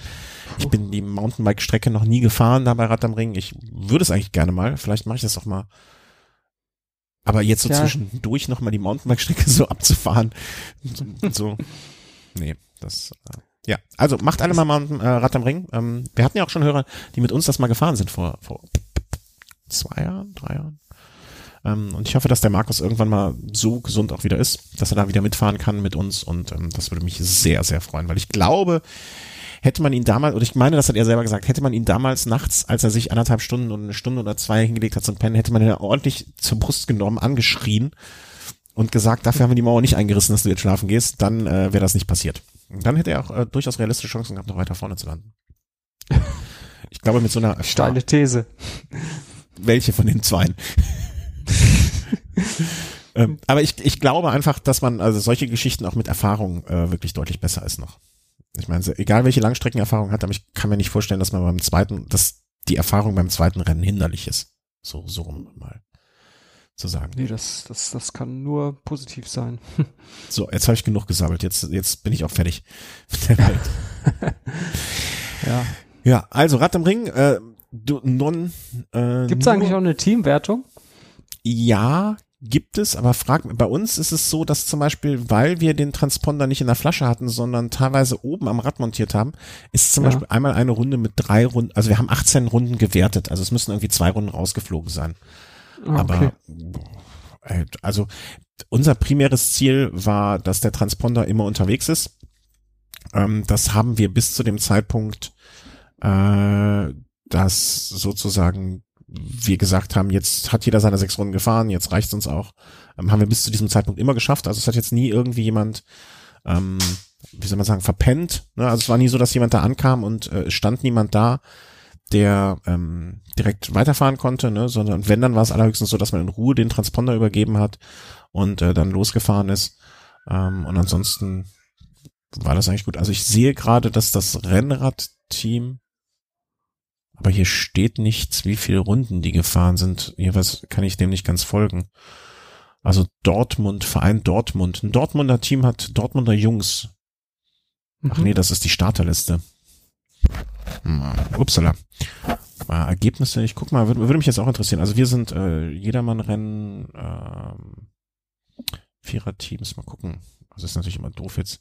Ich bin die Mountainbike-Strecke noch nie gefahren da bei Rad am Ring. Ich würde es eigentlich gerne mal. Vielleicht mache ich das auch mal. Aber jetzt so ja. zwischendurch nochmal die Mountainbike-Strecke so abzufahren, so, so nee, das, äh, ja. Also macht alle mal Mountain, äh, Rad am Ring. Ähm, wir hatten ja auch schon Hörer, die mit uns das mal gefahren sind vor, vor zwei Jahren, drei Jahren. Ähm, und ich hoffe, dass der Markus irgendwann mal so gesund auch wieder ist, dass er da wieder mitfahren kann mit uns. Und ähm, das würde mich sehr, sehr freuen, weil ich glaube, hätte man ihn damals, oder ich meine, das hat er selber gesagt, hätte man ihn damals nachts, als er sich anderthalb Stunden und eine Stunde oder zwei hingelegt hat zum Pennen, hätte man ihn ordentlich zur Brust genommen, angeschrien und gesagt, dafür haben wir die Mauer nicht eingerissen, dass du jetzt schlafen gehst, dann äh, wäre das nicht passiert. Und dann hätte er auch äh, durchaus realistische Chancen gehabt, noch weiter vorne zu landen. Ich glaube, mit so einer steile These. Welche von den zweien? ähm, aber ich, ich glaube einfach, dass man also solche Geschichten auch mit Erfahrung äh, wirklich deutlich besser ist noch. Ich meine, egal welche Langstreckenerfahrung hat, aber ich kann mir nicht vorstellen, dass man beim zweiten, dass die Erfahrung beim zweiten Rennen hinderlich ist. So, so rum mal zu sagen. Nee, das, das, das kann nur positiv sein. so, jetzt habe ich genug gesammelt. Jetzt, jetzt bin ich auch fertig mit der Welt. ja. Ja, also Rad im Ring, äh, du, non. Äh, Gibt es eigentlich auch eine Teamwertung? Ja, gibt es, aber frag, bei uns ist es so, dass zum Beispiel, weil wir den Transponder nicht in der Flasche hatten, sondern teilweise oben am Rad montiert haben, ist zum ja. Beispiel einmal eine Runde mit drei Runden, also wir haben 18 Runden gewertet, also es müssen irgendwie zwei Runden rausgeflogen sein. Ah, okay. Aber, also unser primäres Ziel war, dass der Transponder immer unterwegs ist. Ähm, das haben wir bis zu dem Zeitpunkt, äh, dass sozusagen wir gesagt haben, jetzt hat jeder seine sechs Runden gefahren, jetzt reicht's uns auch. Ähm, haben wir bis zu diesem Zeitpunkt immer geschafft. Also es hat jetzt nie irgendwie jemand, ähm, wie soll man sagen, verpennt. Ne? Also es war nie so, dass jemand da ankam und äh, stand niemand da, der ähm, direkt weiterfahren konnte, ne? sondern wenn, dann war es allerhöchstens so, dass man in Ruhe den Transponder übergeben hat und äh, dann losgefahren ist. Ähm, und ansonsten war das eigentlich gut. Also ich sehe gerade, dass das Rennradteam aber hier steht nichts, wie viele Runden die gefahren sind. Jeweils kann ich dem nicht ganz folgen. Also Dortmund, Verein Dortmund. Ein Dortmunder Team hat Dortmunder Jungs. Ach nee, mhm. das ist die Starterliste. Hm, upsala. Mal Ergebnisse, ich guck mal, würde, würde mich jetzt auch interessieren. Also wir sind äh, Jedermann-Rennen, ähm, Vierer-Teams, mal gucken. Das ist natürlich immer doof jetzt.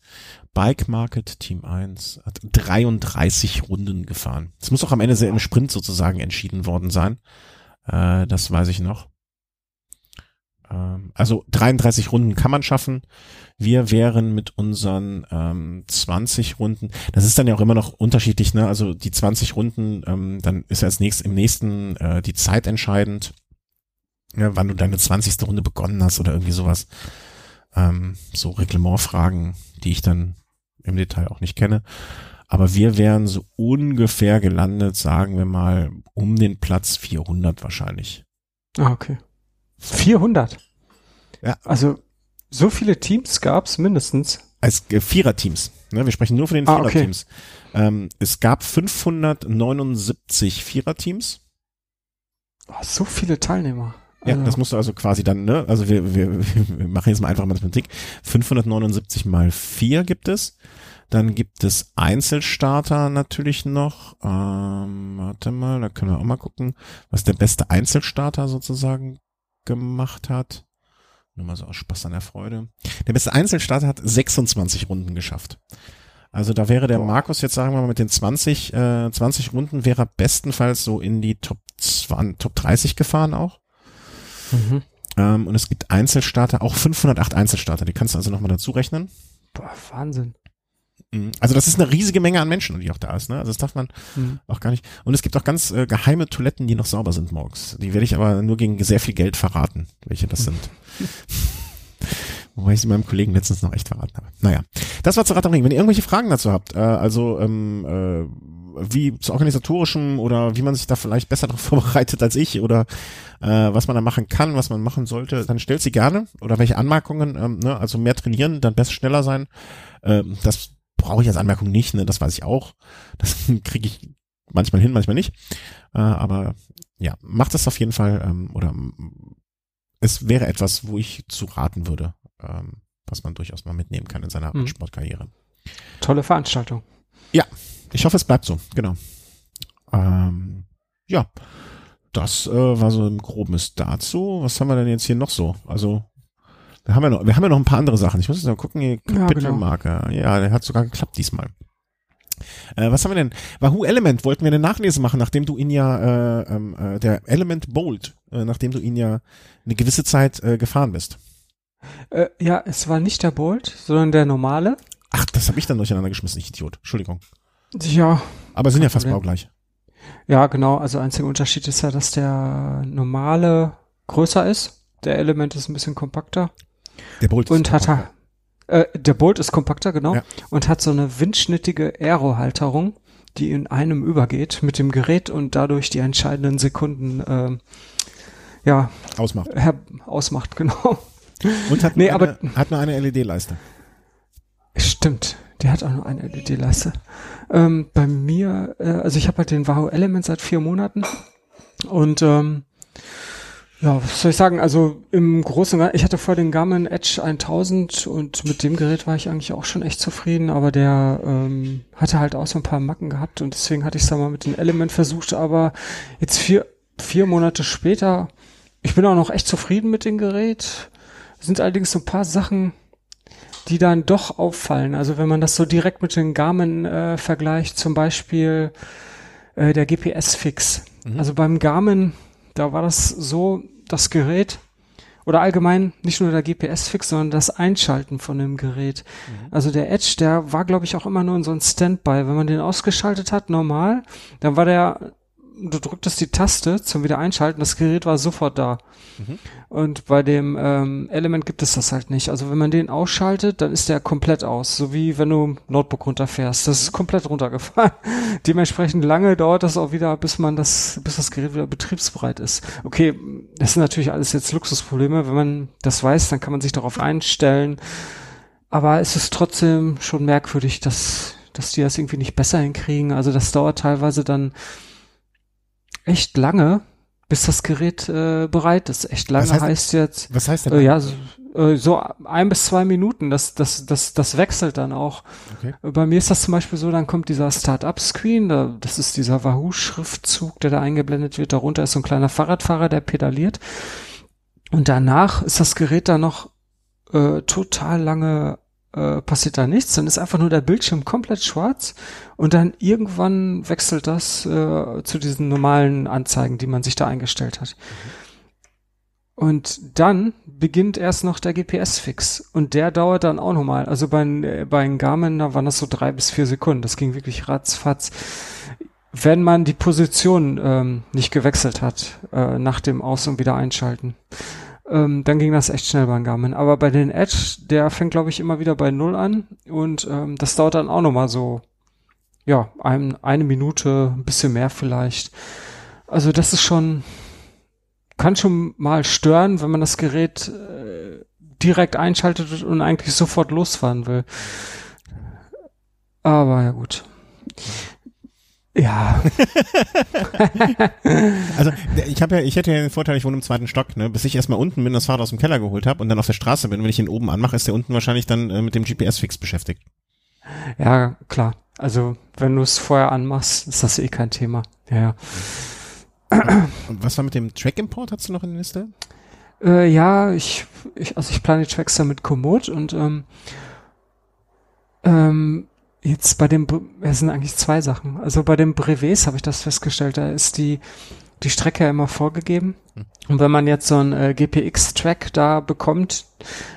Bike Market Team 1 hat 33 Runden gefahren. Es muss auch am Ende sehr im Sprint sozusagen entschieden worden sein. Äh, das weiß ich noch. Ähm, also 33 Runden kann man schaffen. Wir wären mit unseren ähm, 20 Runden, das ist dann ja auch immer noch unterschiedlich, ne? Also die 20 Runden, ähm, dann ist als nächstes im nächsten äh, die Zeit entscheidend, ja, wann du deine 20. Runde begonnen hast oder irgendwie sowas ähm, so Reglementfragen, die ich dann im Detail auch nicht kenne. Aber wir wären so ungefähr gelandet, sagen wir mal, um den Platz 400 wahrscheinlich. Ah, okay. 400? Ja. Also so viele Teams gab's mindestens? Als äh, Viererteams. Ne? Wir sprechen nur von den Viererteams. Ah, okay. ähm, es gab 579 Viererteams. Oh, so viele Teilnehmer. Ja, das musst du also quasi dann, ne? Also wir, wir, wir machen jetzt mal einfach Mathematik. 579 mal 4 gibt es. Dann gibt es Einzelstarter natürlich noch. Ähm, warte mal, da können wir auch mal gucken, was der beste Einzelstarter sozusagen gemacht hat. Nur mal so aus Spaß an der Freude. Der beste Einzelstarter hat 26 Runden geschafft. Also da wäre der Markus jetzt, sagen wir mal, mit den 20, äh, 20 Runden wäre er bestenfalls so in die Top 20, Top 30 gefahren auch. Mhm. Ähm, und es gibt Einzelstarter, auch 508 Einzelstarter, die kannst du also nochmal dazu rechnen. Boah, Wahnsinn. Mhm. Also das ist eine riesige Menge an Menschen, die auch da ist. Ne? Also das darf man mhm. auch gar nicht. Und es gibt auch ganz äh, geheime Toiletten, die noch sauber sind morgens. Die werde ich aber nur gegen sehr viel Geld verraten, welche das sind. Wobei ich es meinem Kollegen letztens noch echt verraten habe. Naja, das war zu Rad am Ring. Wenn ihr irgendwelche Fragen dazu habt, äh, also ähm, äh, wie zu organisatorischem oder wie man sich da vielleicht besser darauf vorbereitet als ich oder äh, was man da machen kann, was man machen sollte, dann stellt sie gerne oder welche Anmerkungen, ähm, ne, also mehr trainieren, dann besser schneller sein. Ähm, das brauche ich als Anmerkung nicht, ne, das weiß ich auch. Das kriege ich manchmal hin, manchmal nicht. Äh, aber ja, macht das auf jeden Fall ähm, oder es wäre etwas, wo ich zu raten würde, ähm, was man durchaus mal mitnehmen kann in seiner mhm. Sportkarriere. Tolle Veranstaltung. Ja, ich hoffe, es bleibt so, genau. Ähm, ja, das äh, war so im Groben dazu. Was haben wir denn jetzt hier noch so? Also, wir haben ja noch, wir haben ja noch ein paar andere Sachen. Ich muss jetzt mal gucken, hier Kapitelmarke. Ja, genau. ja, der hat sogar geklappt diesmal. Äh, was haben wir denn? Wahoo Element wollten wir eine Nachlese machen, nachdem du ihn ja, äh, ähm, äh, der Element Bolt, äh, nachdem du ihn ja eine gewisse Zeit äh, gefahren bist. Äh, ja, es war nicht der Bolt, sondern der normale. Ach, das habe ich dann durcheinander geschmissen, ich Idiot. Entschuldigung. Ja. Aber sind ja fast baugleich. Ja, genau. Also einziger Unterschied ist ja, dass der normale größer ist. Der Element ist ein bisschen kompakter. Der Bolt und ist hat äh, der Bolt ist kompakter, genau. Ja. Und hat so eine windschnittige Aero-Halterung, die in einem übergeht mit dem Gerät und dadurch die entscheidenden Sekunden äh, ja ausmacht. Her ausmacht, genau. Und hat, nee, eine, aber, hat nur eine LED-Leiste. Stimmt. Der hat auch noch eine LED-Leiste. Ähm, bei mir, äh, also ich habe halt den Wahoo Element seit vier Monaten und ähm, ja, was soll ich sagen? Also im Großen und Ganzen, ich hatte vor den Garmin Edge 1000 und mit dem Gerät war ich eigentlich auch schon echt zufrieden, aber der ähm, hatte halt auch so ein paar Macken gehabt und deswegen hatte ich es da mal mit dem Element versucht, aber jetzt vier, vier Monate später, ich bin auch noch echt zufrieden mit dem Gerät. Es sind allerdings so ein paar Sachen, die dann doch auffallen. Also wenn man das so direkt mit den Garmin äh, vergleicht, zum Beispiel äh, der GPS-Fix. Mhm. Also beim Garmin, da war das so, das Gerät oder allgemein nicht nur der GPS-Fix, sondern das Einschalten von dem Gerät. Mhm. Also der Edge, der war, glaube ich, auch immer nur in so ein Standby. Wenn man den ausgeschaltet hat, normal, dann war der du drücktest die Taste zum Wiedereinschalten, das Gerät war sofort da. Mhm. Und bei dem ähm, Element gibt es das halt nicht. Also wenn man den ausschaltet, dann ist der komplett aus. So wie wenn du Notebook runterfährst. Das ist komplett runtergefahren. Dementsprechend lange dauert das auch wieder, bis man das, bis das Gerät wieder betriebsbereit ist. Okay, das sind natürlich alles jetzt Luxusprobleme. Wenn man das weiß, dann kann man sich darauf einstellen. Aber es ist trotzdem schon merkwürdig, dass, dass die das irgendwie nicht besser hinkriegen. Also das dauert teilweise dann echt lange, bis das Gerät äh, bereit ist. Echt lange heißt, heißt, jetzt. Was heißt denn? Äh, ja, so, äh, so ein bis zwei Minuten. Das, das, das, das wechselt dann auch. Okay. Bei mir ist das zum Beispiel so, dann kommt dieser Start-up-Screen. Da, das ist dieser Wahoo-Schriftzug, der da eingeblendet wird. Darunter ist so ein kleiner Fahrradfahrer, der pedaliert. Und danach ist das Gerät dann noch äh, total lange äh, passiert da nichts, dann ist einfach nur der Bildschirm komplett schwarz und dann irgendwann wechselt das äh, zu diesen normalen Anzeigen, die man sich da eingestellt hat. Und dann beginnt erst noch der GPS-Fix und der dauert dann auch nochmal. Also bei, bei Garmin, da waren das so drei bis vier Sekunden. Das ging wirklich ratzfatz. Wenn man die Position ähm, nicht gewechselt hat äh, nach dem Aus- und Wiedereinschalten ähm, dann ging das echt schnell beim Garmin. Aber bei den Edge, der fängt, glaube ich, immer wieder bei Null an und ähm, das dauert dann auch nochmal so, ja, ein, eine Minute, ein bisschen mehr vielleicht. Also das ist schon, kann schon mal stören, wenn man das Gerät äh, direkt einschaltet und eigentlich sofort losfahren will. Aber ja gut. Ja. also ich habe ja, ich hätte ja den Vorteil, ich wohne im zweiten Stock, ne? Bis ich erstmal unten bin, das Fahrrad aus dem Keller geholt habe und dann auf der Straße bin, wenn ich ihn oben anmache, ist der unten wahrscheinlich dann äh, mit dem GPS-Fix beschäftigt. Ja, klar. Also wenn du es vorher anmachst, ist das eh kein Thema. Ja, ja. Und was war mit dem Track-Import? Hast du noch in der Liste? Äh, ja, ich, ich, also ich plane die Tracks dann mit Komoot und ähm, ähm, Jetzt bei dem, es sind eigentlich zwei Sachen. Also bei den Brevets habe ich das festgestellt, da ist die, die Strecke ja immer vorgegeben. Hm. Und wenn man jetzt so einen äh, GPX-Track da bekommt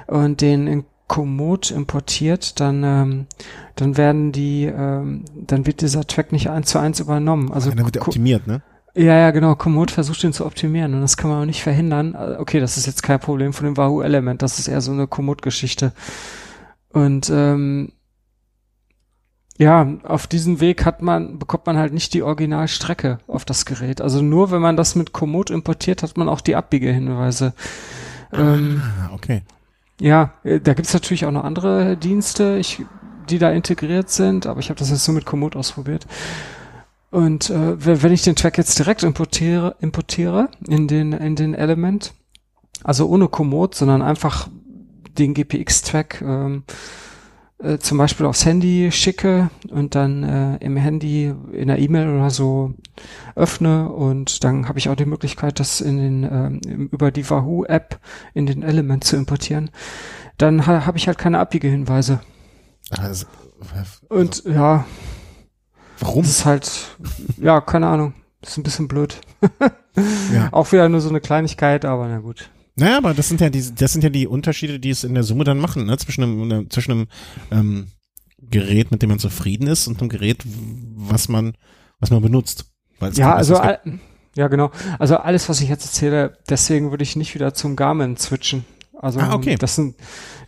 und den in Komoot importiert, dann, ähm, dann werden die, ähm, dann wird dieser Track nicht eins zu eins übernommen. Also ja, dann wird er optimiert, ne? Ja, ja, genau. Komoot versucht den zu optimieren und das kann man auch nicht verhindern. Äh, okay, das ist jetzt kein Problem von dem Wahoo Element, das ist eher so eine Komoot-Geschichte. Und ähm, ja, auf diesem Weg hat man, bekommt man halt nicht die Originalstrecke auf das Gerät. Also nur wenn man das mit Komoot importiert, hat man auch die Abbiegehinweise. Ähm, ah, okay. Ja, äh, da gibt's natürlich auch noch andere Dienste, ich, die da integriert sind, aber ich habe das jetzt so mit Komoot ausprobiert. Und äh, wenn ich den Track jetzt direkt importiere, importiere in den in den Element, also ohne Komoot, sondern einfach den GPX-Track ähm, äh, zum Beispiel aufs Handy schicke und dann äh, im Handy in der E-Mail oder so öffne und dann habe ich auch die Möglichkeit, das in den äh, über die Wahoo App in den Element zu importieren. Dann ha habe ich halt keine Abbiegehinweise. Also, also, und ja. Warum? Das ist halt, ja, keine Ahnung. Das ist ein bisschen blöd. ja. Auch wieder nur so eine Kleinigkeit, aber na gut. Naja, aber das sind ja die, das sind ja die Unterschiede, die es in der Summe dann machen, ne? Zwischen einem, zwischen einem ähm, Gerät, mit dem man zufrieden ist, und einem Gerät, was man, was man benutzt. ja, also all, ja genau. Also alles, was ich jetzt erzähle, deswegen würde ich nicht wieder zum Garmin switchen. Also ah, okay. das sind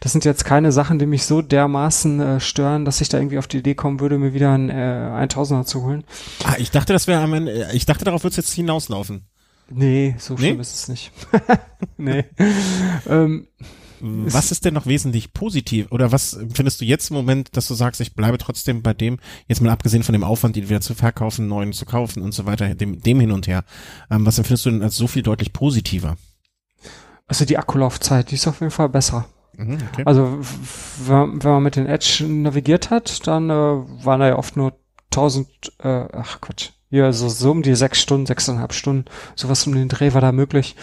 das sind jetzt keine Sachen, die mich so dermaßen äh, stören, dass ich da irgendwie auf die Idee kommen würde, mir wieder ein äh, 1000er zu holen. Ah, ich dachte, das wäre am Ende, ich dachte, darauf wird es jetzt hinauslaufen. Nee, so nee? schlimm ist es nicht. nee. ähm, was ist denn noch wesentlich positiv? Oder was findest du jetzt im Moment, dass du sagst, ich bleibe trotzdem bei dem, jetzt mal abgesehen von dem Aufwand, die wieder zu verkaufen, neuen zu kaufen und so weiter, dem, dem hin und her. Ähm, was empfindest du denn als so viel deutlich positiver? Also die Akkulaufzeit, die ist auf jeden Fall besser. Mhm, okay. Also wenn, wenn man mit den Edge navigiert hat, dann äh, waren da ja oft nur 1000, äh, ach Quatsch, ja, so, so um die sechs Stunden, sechseinhalb Stunden, sowas um den Dreh war da möglich.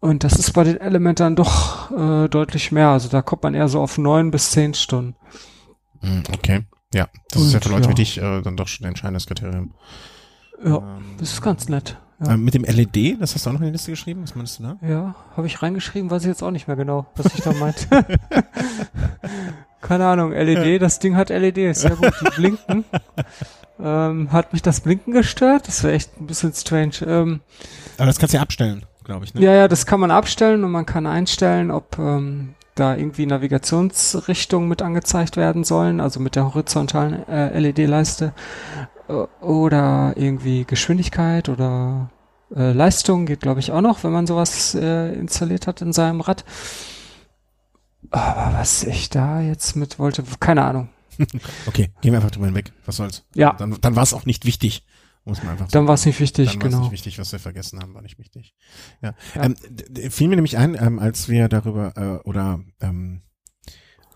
Und das ist bei den Elementern doch äh, deutlich mehr. Also da kommt man eher so auf neun bis zehn Stunden. Hm, okay. Ja, das Und, ist ja für Leute ja. wie dich äh, dann doch schon ein entscheidendes Kriterium. Ja, ähm, das ist ganz nett. Ja. Äh, mit dem LED, das hast du auch noch in die Liste geschrieben? Was meinst du da? Ja, habe ich reingeschrieben, weiß ich jetzt auch nicht mehr genau, was ich da meinte. Keine Ahnung, LED, das Ding hat LED, sehr gut, die blinken. Ähm, hat mich das Blinken gestört? Das wäre echt ein bisschen strange. Ähm, Aber das kannst du ja abstellen, glaube ich. Ne? Ja, ja, das kann man abstellen und man kann einstellen, ob ähm, da irgendwie Navigationsrichtungen mit angezeigt werden sollen, also mit der horizontalen äh, LED-Leiste äh, oder irgendwie Geschwindigkeit oder äh, Leistung geht, glaube ich, auch noch, wenn man sowas äh, installiert hat in seinem Rad. Aber was ich da jetzt mit wollte, keine Ahnung. okay, gehen wir einfach drüber hinweg. Was soll's? Ja. Dann, dann war es auch nicht wichtig. Muss man einfach Dann war es nicht wichtig, dann genau. Dann war nicht wichtig, was wir vergessen haben, war nicht wichtig. Ja. ja. Ähm, fiel mir nämlich ein, ähm, als wir darüber äh, oder ähm,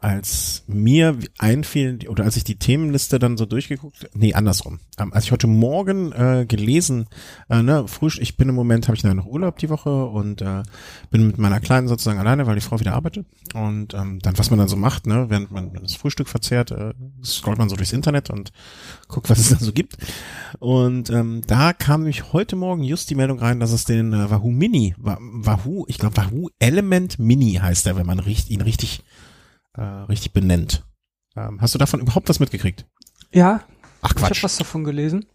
als mir einfiel, oder als ich die Themenliste dann so durchgeguckt, nee, andersrum. Ähm, als ich heute Morgen äh, gelesen, äh, ne, frisch, ich bin im Moment, habe ich noch Urlaub die Woche und äh, bin mit meiner Kleinen sozusagen alleine, weil die Frau wieder arbeitet. Und ähm, dann, was man dann so macht, ne, während man das Frühstück verzehrt, äh, scrollt man so durchs Internet und guckt, was es da so gibt. Und ähm, da kam nämlich heute Morgen just die Meldung rein, dass es den äh, Wahoo Mini, Wahoo, ich glaube Wahoo Element Mini heißt er, wenn man ihn richtig äh, richtig benennt. Ähm, hast du davon überhaupt was mitgekriegt? Ja. Ach Quatsch. Ich habe was davon gelesen.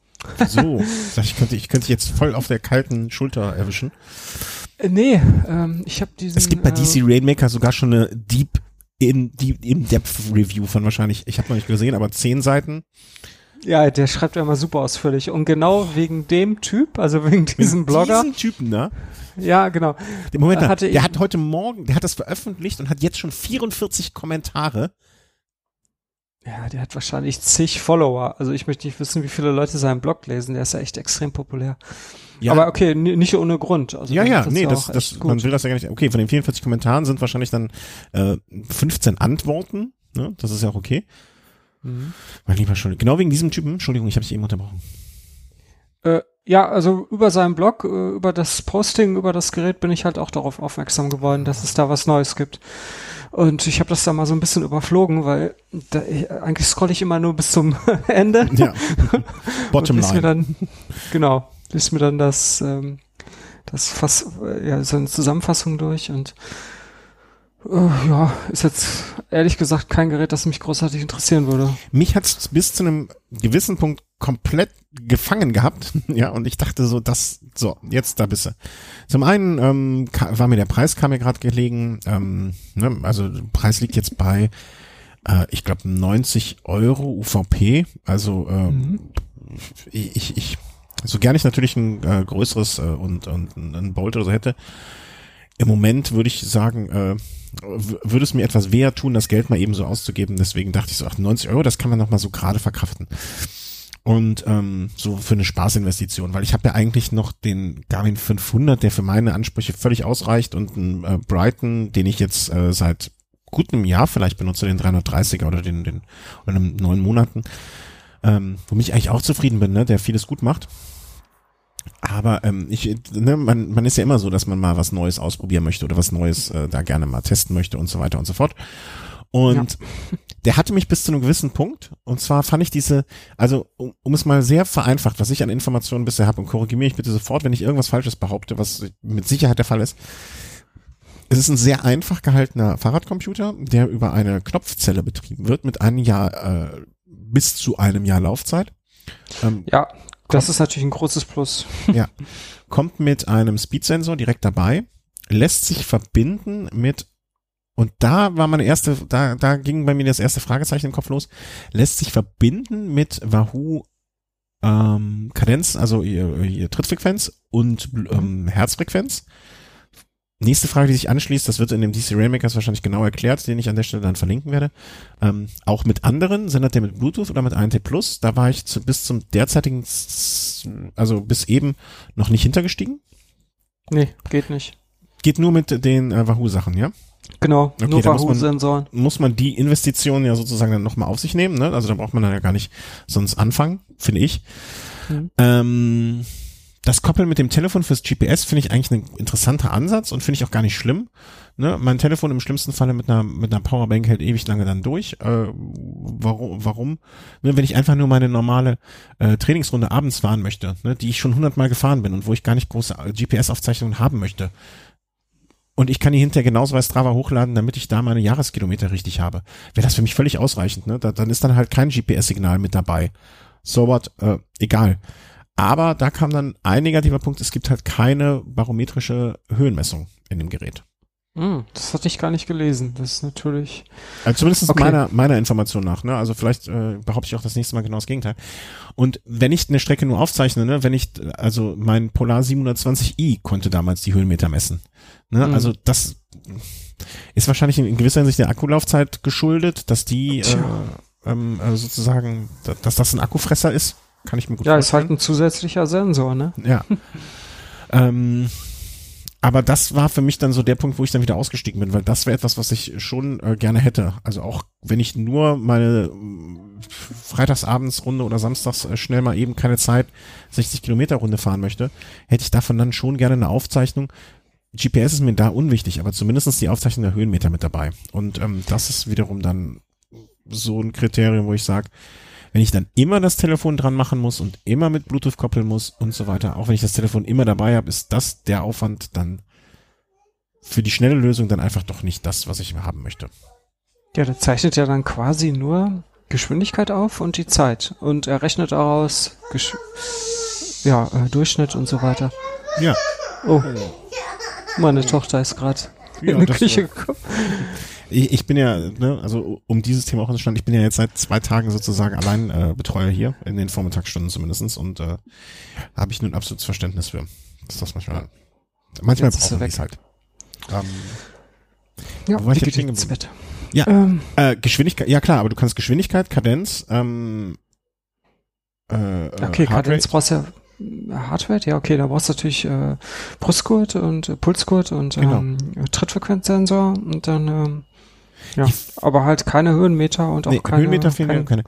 So, ich könnte, ich könnte jetzt voll auf der kalten Schulter erwischen. Äh, nee, ähm, ich habe diesen. Es gibt bei DC äh, Rainmaker sogar schon eine Deep in Deep in Depth Review von wahrscheinlich, ich habe noch nicht gesehen, aber zehn Seiten. Ja, der schreibt ja immer super ausführlich und genau wegen dem Typ, also wegen diesem Blogger. Diesen Typen, ne? Ja, genau. Moment, hatte der hat heute Morgen, der hat das veröffentlicht und hat jetzt schon 44 Kommentare. Ja, der hat wahrscheinlich zig Follower. Also ich möchte nicht wissen, wie viele Leute seinen Blog lesen. Der ist ja echt extrem populär. Ja. Aber okay, nicht ohne Grund. Also ja, ja, nee, das, das, man will das ja gar nicht. Okay, von den 44 Kommentaren sind wahrscheinlich dann äh, 15 Antworten. Ne? Das ist ja auch okay. Mhm. Mein lieber Entschuldigung. Genau wegen diesem Typen. Entschuldigung, ich habe dich eben unterbrochen. Äh, ja, also über seinen Blog, äh, über das Posting, über das Gerät bin ich halt auch darauf aufmerksam geworden, dass es da was Neues gibt. Und ich habe das da mal so ein bisschen überflogen, weil da, eigentlich scrolle ich immer nur bis zum Ende. Ja. Bottom line. Mir dann, genau, liest mir dann das, ähm, das Fass, ja, so eine Zusammenfassung durch und äh, ja, ist jetzt ehrlich gesagt kein Gerät, das mich großartig interessieren würde. Mich hat's bis zu einem gewissen Punkt komplett gefangen gehabt, ja, und ich dachte so, das, so, jetzt da bist du. Zum einen ähm, war mir der Preis kam mir gerade gelegen, ähm, ne, also Preis liegt jetzt bei, äh, ich glaube 90 Euro UVP, also ähm, mhm. ich, ich, so gern ich natürlich ein äh, größeres äh, und, und ein Bolt oder so hätte, im Moment würde ich sagen, äh, würde es mir etwas weh tun, das Geld mal eben so auszugeben. Deswegen dachte ich so, ach, 90 Euro, das kann man noch mal so gerade verkraften. Und ähm, so für eine Spaßinvestition, weil ich habe ja eigentlich noch den Garmin 500, der für meine Ansprüche völlig ausreicht und einen äh, Brighton, den ich jetzt äh, seit gutem Jahr vielleicht benutze, den 330er oder den, den oder in neun Monaten, ähm, womit ich eigentlich auch zufrieden bin, ne, der vieles gut macht. Aber ähm, ich, ne, man, man ist ja immer so, dass man mal was Neues ausprobieren möchte oder was Neues äh, da gerne mal testen möchte und so weiter und so fort. Und ja. der hatte mich bis zu einem gewissen Punkt. Und zwar fand ich diese, also um, um es mal sehr vereinfacht, was ich an Informationen bisher habe und korrigiere mich bitte sofort, wenn ich irgendwas Falsches behaupte, was mit Sicherheit der Fall ist. Es ist ein sehr einfach gehaltener Fahrradcomputer, der über eine Knopfzelle betrieben wird mit einem Jahr äh, bis zu einem Jahr Laufzeit. Ähm, ja, das ist natürlich ein großes Plus. ja. Kommt mit einem Speedsensor direkt dabei, lässt sich verbinden mit und da war meine erste, da, da ging bei mir das erste Fragezeichen im Kopf los. Lässt sich verbinden mit Wahoo ähm, Kadenz, also ihr, ihr Trittfrequenz und ähm, Herzfrequenz. Nächste Frage, die sich anschließt, das wird in dem DC Rainmakers wahrscheinlich genau erklärt, den ich an der Stelle dann verlinken werde. Ähm, auch mit anderen, sendet der mit Bluetooth oder mit ANT Plus? Da war ich zu, bis zum derzeitigen, also bis eben noch nicht hintergestiegen. Nee, geht nicht. Geht nur mit den äh, Wahoo-Sachen, ja? Genau, okay, nur Wahoo-Sensoren. Muss, muss man die Investition ja sozusagen dann nochmal auf sich nehmen, ne? Also da braucht man dann ja gar nicht sonst anfangen, finde ich. Mhm. Ähm, das Koppeln mit dem Telefon fürs GPS finde ich eigentlich ein interessanter Ansatz und finde ich auch gar nicht schlimm. Ne? Mein Telefon im schlimmsten Falle mit einer mit einer Powerbank hält ewig lange dann durch. Äh, warum? Warum? Ne, wenn ich einfach nur meine normale äh, Trainingsrunde abends fahren möchte, ne, die ich schon hundertmal gefahren bin und wo ich gar nicht große äh, GPS-Aufzeichnungen haben möchte. Und ich kann die hinterher genauso bei Strava hochladen, damit ich da meine Jahreskilometer richtig habe. Wäre das für mich völlig ausreichend. Ne? Da, dann ist dann halt kein GPS-Signal mit dabei. So what? Äh, egal. Aber da kam dann ein negativer Punkt, es gibt halt keine barometrische Höhenmessung in dem Gerät. Hm, das hatte ich gar nicht gelesen. Das ist natürlich. Also zumindest okay. meiner, meiner Information nach, ne? Also vielleicht äh, behaupte ich auch das nächste Mal genau das Gegenteil. Und wenn ich eine Strecke nur aufzeichne, ne, wenn ich, also mein Polar 720i konnte damals die Höhenmeter messen. Ne? Mhm. Also das ist wahrscheinlich in gewisser Hinsicht der Akkulaufzeit geschuldet, dass die äh, ähm, äh, sozusagen, dass das ein Akkufresser ist. Kann ich mir gut ja, vorstellen. Ja, ist halt ein zusätzlicher Sensor, ne? Ja. ähm, aber das war für mich dann so der Punkt, wo ich dann wieder ausgestiegen bin, weil das wäre etwas, was ich schon äh, gerne hätte. Also auch wenn ich nur meine äh, Freitagsabendsrunde oder samstags äh, schnell mal eben keine Zeit 60 Kilometer Runde fahren möchte, hätte ich davon dann schon gerne eine Aufzeichnung. GPS ist mir da unwichtig, aber zumindestens die Aufzeichnung der Höhenmeter mit dabei. Und ähm, das ist wiederum dann so ein Kriterium, wo ich sage, wenn ich dann immer das Telefon dran machen muss und immer mit Bluetooth koppeln muss und so weiter, auch wenn ich das Telefon immer dabei habe, ist das der Aufwand dann für die schnelle Lösung dann einfach doch nicht das, was ich haben möchte. Ja, der zeichnet ja dann quasi nur Geschwindigkeit auf und die Zeit und er rechnet daraus Gesch ja, äh, Durchschnitt und so weiter. Ja. Oh. Meine Tochter ist gerade ja, in die Küche gekommen ich, ich bin ja, ne, also um dieses Thema auch anzustanden, ich bin ja jetzt seit zwei Tagen sozusagen allein äh, Betreuer hier, in den Vormittagsstunden zumindestens und äh, habe ich nun absolutes Verständnis für. Das ist das manchmal. Manchmal braucht man es halt. Ähm, ja, wo war ich jetzt ins Bett. Ja, ähm, äh, Geschwindigkeit, ja klar, aber du kannst Geschwindigkeit, Kadenz, ähm, äh, äh Okay, Kadenz brauchst ja Hardware, ja okay, da brauchst du natürlich äh, Brustgurt und äh, Pulsgurt und genau. ähm, Trittfrequenzsensor und dann ähm, ja, ich, aber halt keine Höhenmeter und auch nee, keine Höhenmeter fehlen keine, keine.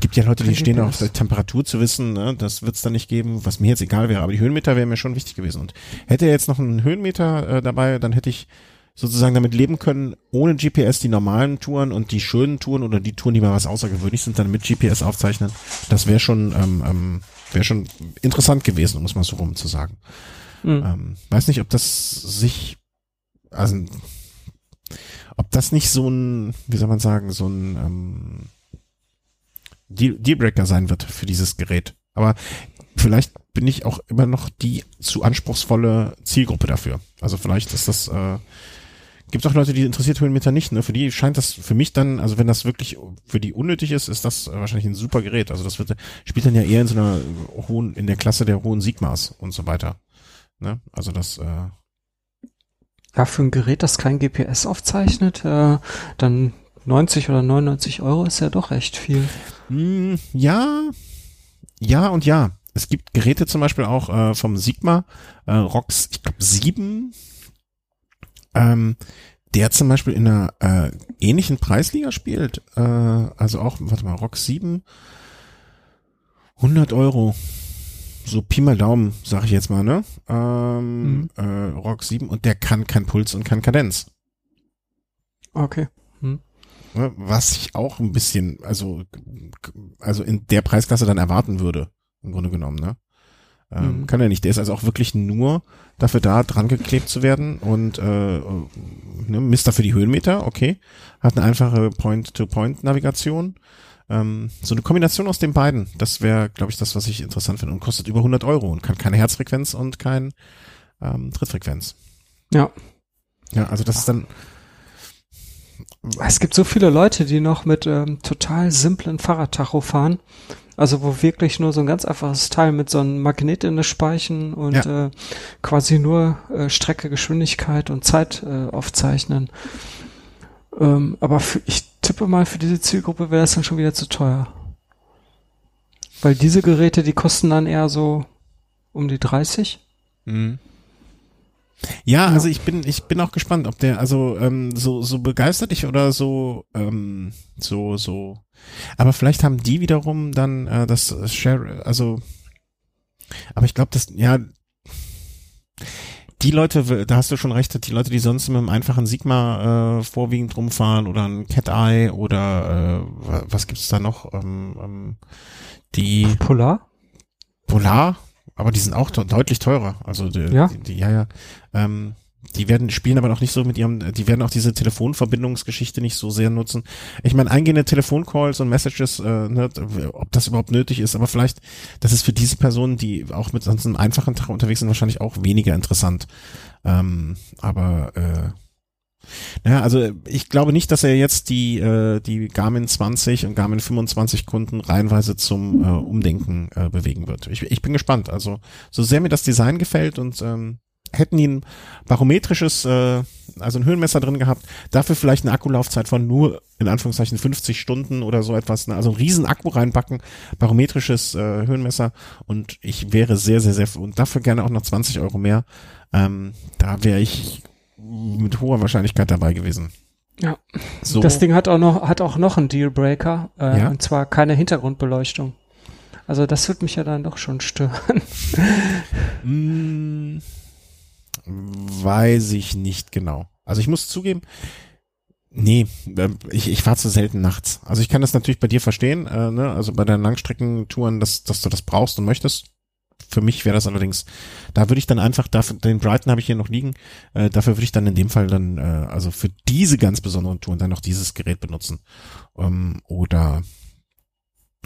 Gibt ja Leute, die stehen auf der Temperatur zu wissen, ne? das wird's dann nicht geben, was mir jetzt egal wäre, aber die Höhenmeter wären mir schon wichtig gewesen. Und hätte er jetzt noch einen Höhenmeter äh, dabei, dann hätte ich sozusagen damit leben können, ohne GPS die normalen Touren und die schönen Touren oder die Touren, die mal was außergewöhnlich sind, dann mit GPS aufzeichnen. Das wäre schon, ähm, ähm, wäre schon interessant gewesen, um es mal so rum zu sagen. Mhm. Ähm, weiß nicht, ob das sich, also ob das nicht so ein, wie soll man sagen, so ein ähm, Dealbreaker sein wird für dieses Gerät. Aber vielleicht bin ich auch immer noch die zu anspruchsvolle Zielgruppe dafür. Also vielleicht ist das, äh, gibt auch Leute, die interessiert Höhenmeter nicht, ne? Für die scheint das für mich dann, also wenn das wirklich für die unnötig ist, ist das wahrscheinlich ein super Gerät. Also das wird, spielt dann ja eher in so einer hohen, in der Klasse der hohen Sigmas und so weiter. Ne? Also das, äh, ja, für ein Gerät, das kein GPS aufzeichnet, äh, dann 90 oder 99 Euro ist ja doch recht viel. Mm, ja, ja und ja. Es gibt Geräte zum Beispiel auch äh, vom Sigma, äh, ROX, ich glaube 7, ähm, der zum Beispiel in einer äh, ähnlichen Preisliga spielt. Äh, also auch, warte mal, ROX 7, 100 Euro. So Pi mal Daumen, sag ich jetzt mal, ne? Ähm, mhm. äh, ROX 7 und der kann kein Puls und kein Kadenz. Okay. Ne, was ich auch ein bisschen, also, also in der Preisklasse dann erwarten würde, im Grunde genommen, ne? Ähm, mhm. Kann er nicht. Der ist also auch wirklich nur dafür da, dran geklebt zu werden und äh, ne, misst dafür die Höhenmeter, okay. Hat eine einfache Point-to-Point-Navigation. Ähm, so eine Kombination aus den beiden, das wäre, glaube ich, das, was ich interessant finde und kostet über 100 Euro und kann keine Herzfrequenz und kein ähm, Trittfrequenz. Ja. Ja, also das ist dann es gibt so viele Leute, die noch mit ähm, total simplen Fahrradtacho fahren. Also wo wirklich nur so ein ganz einfaches Teil mit so einem Magnet in der Speichen und ja. äh, quasi nur äh, Strecke, Geschwindigkeit und Zeit äh, aufzeichnen. Ähm, aber für, ich tippe mal, für diese Zielgruppe wäre das dann schon wieder zu teuer. Weil diese Geräte, die kosten dann eher so um die 30. Mhm. Ja, also ich bin, ich bin auch gespannt, ob der, also ähm, so, so begeistert ich oder so, ähm, so, so. Aber vielleicht haben die wiederum dann äh, das Share, also, aber ich glaube, das, ja, die Leute, da hast du schon recht, die Leute, die sonst mit einem einfachen Sigma äh, vorwiegend rumfahren oder ein Cat Eye oder äh, was gibt's da noch? Ähm, ähm, die Polar? Polar? aber die sind auch deutlich teurer. Also die, ja, die, die, ja, ja. Ähm, die werden spielen aber noch nicht so mit ihrem, die werden auch diese Telefonverbindungsgeschichte nicht so sehr nutzen. Ich meine, eingehende Telefoncalls und Messages, äh, ne, ob das überhaupt nötig ist, aber vielleicht, das ist für diese Personen, die auch mit sonst einem einfachen Tag unterwegs sind, wahrscheinlich auch weniger interessant. Ähm, aber äh, naja, also ich glaube nicht, dass er jetzt die, äh, die Garmin 20 und Garmin 25 Kunden reihenweise zum äh, Umdenken äh, bewegen wird. Ich, ich bin gespannt. Also so sehr mir das Design gefällt und ähm, hätten die ein barometrisches, äh, also ein Höhenmesser drin gehabt, dafür vielleicht eine Akkulaufzeit von nur in Anführungszeichen 50 Stunden oder so etwas, ne? also ein riesen Akku reinpacken, barometrisches äh, Höhenmesser und ich wäre sehr, sehr, sehr, und dafür gerne auch noch 20 Euro mehr. Ähm, da wäre ich mit hoher Wahrscheinlichkeit dabei gewesen. Ja. So. Das Ding hat auch noch, hat auch noch einen Dealbreaker, äh, ja? und zwar keine Hintergrundbeleuchtung. Also das wird mich ja dann doch schon stören. hm, weiß ich nicht genau. Also ich muss zugeben, nee, ähm, ich, ich fahre zu selten nachts. Also ich kann das natürlich bei dir verstehen, äh, ne? also bei deinen Langstreckentouren, dass, dass du das brauchst und möchtest für mich wäre das allerdings, da würde ich dann einfach, dafür, den Brighton habe ich hier noch liegen, äh, dafür würde ich dann in dem Fall dann, äh, also für diese ganz besonderen Touren dann noch dieses Gerät benutzen. Ähm, oder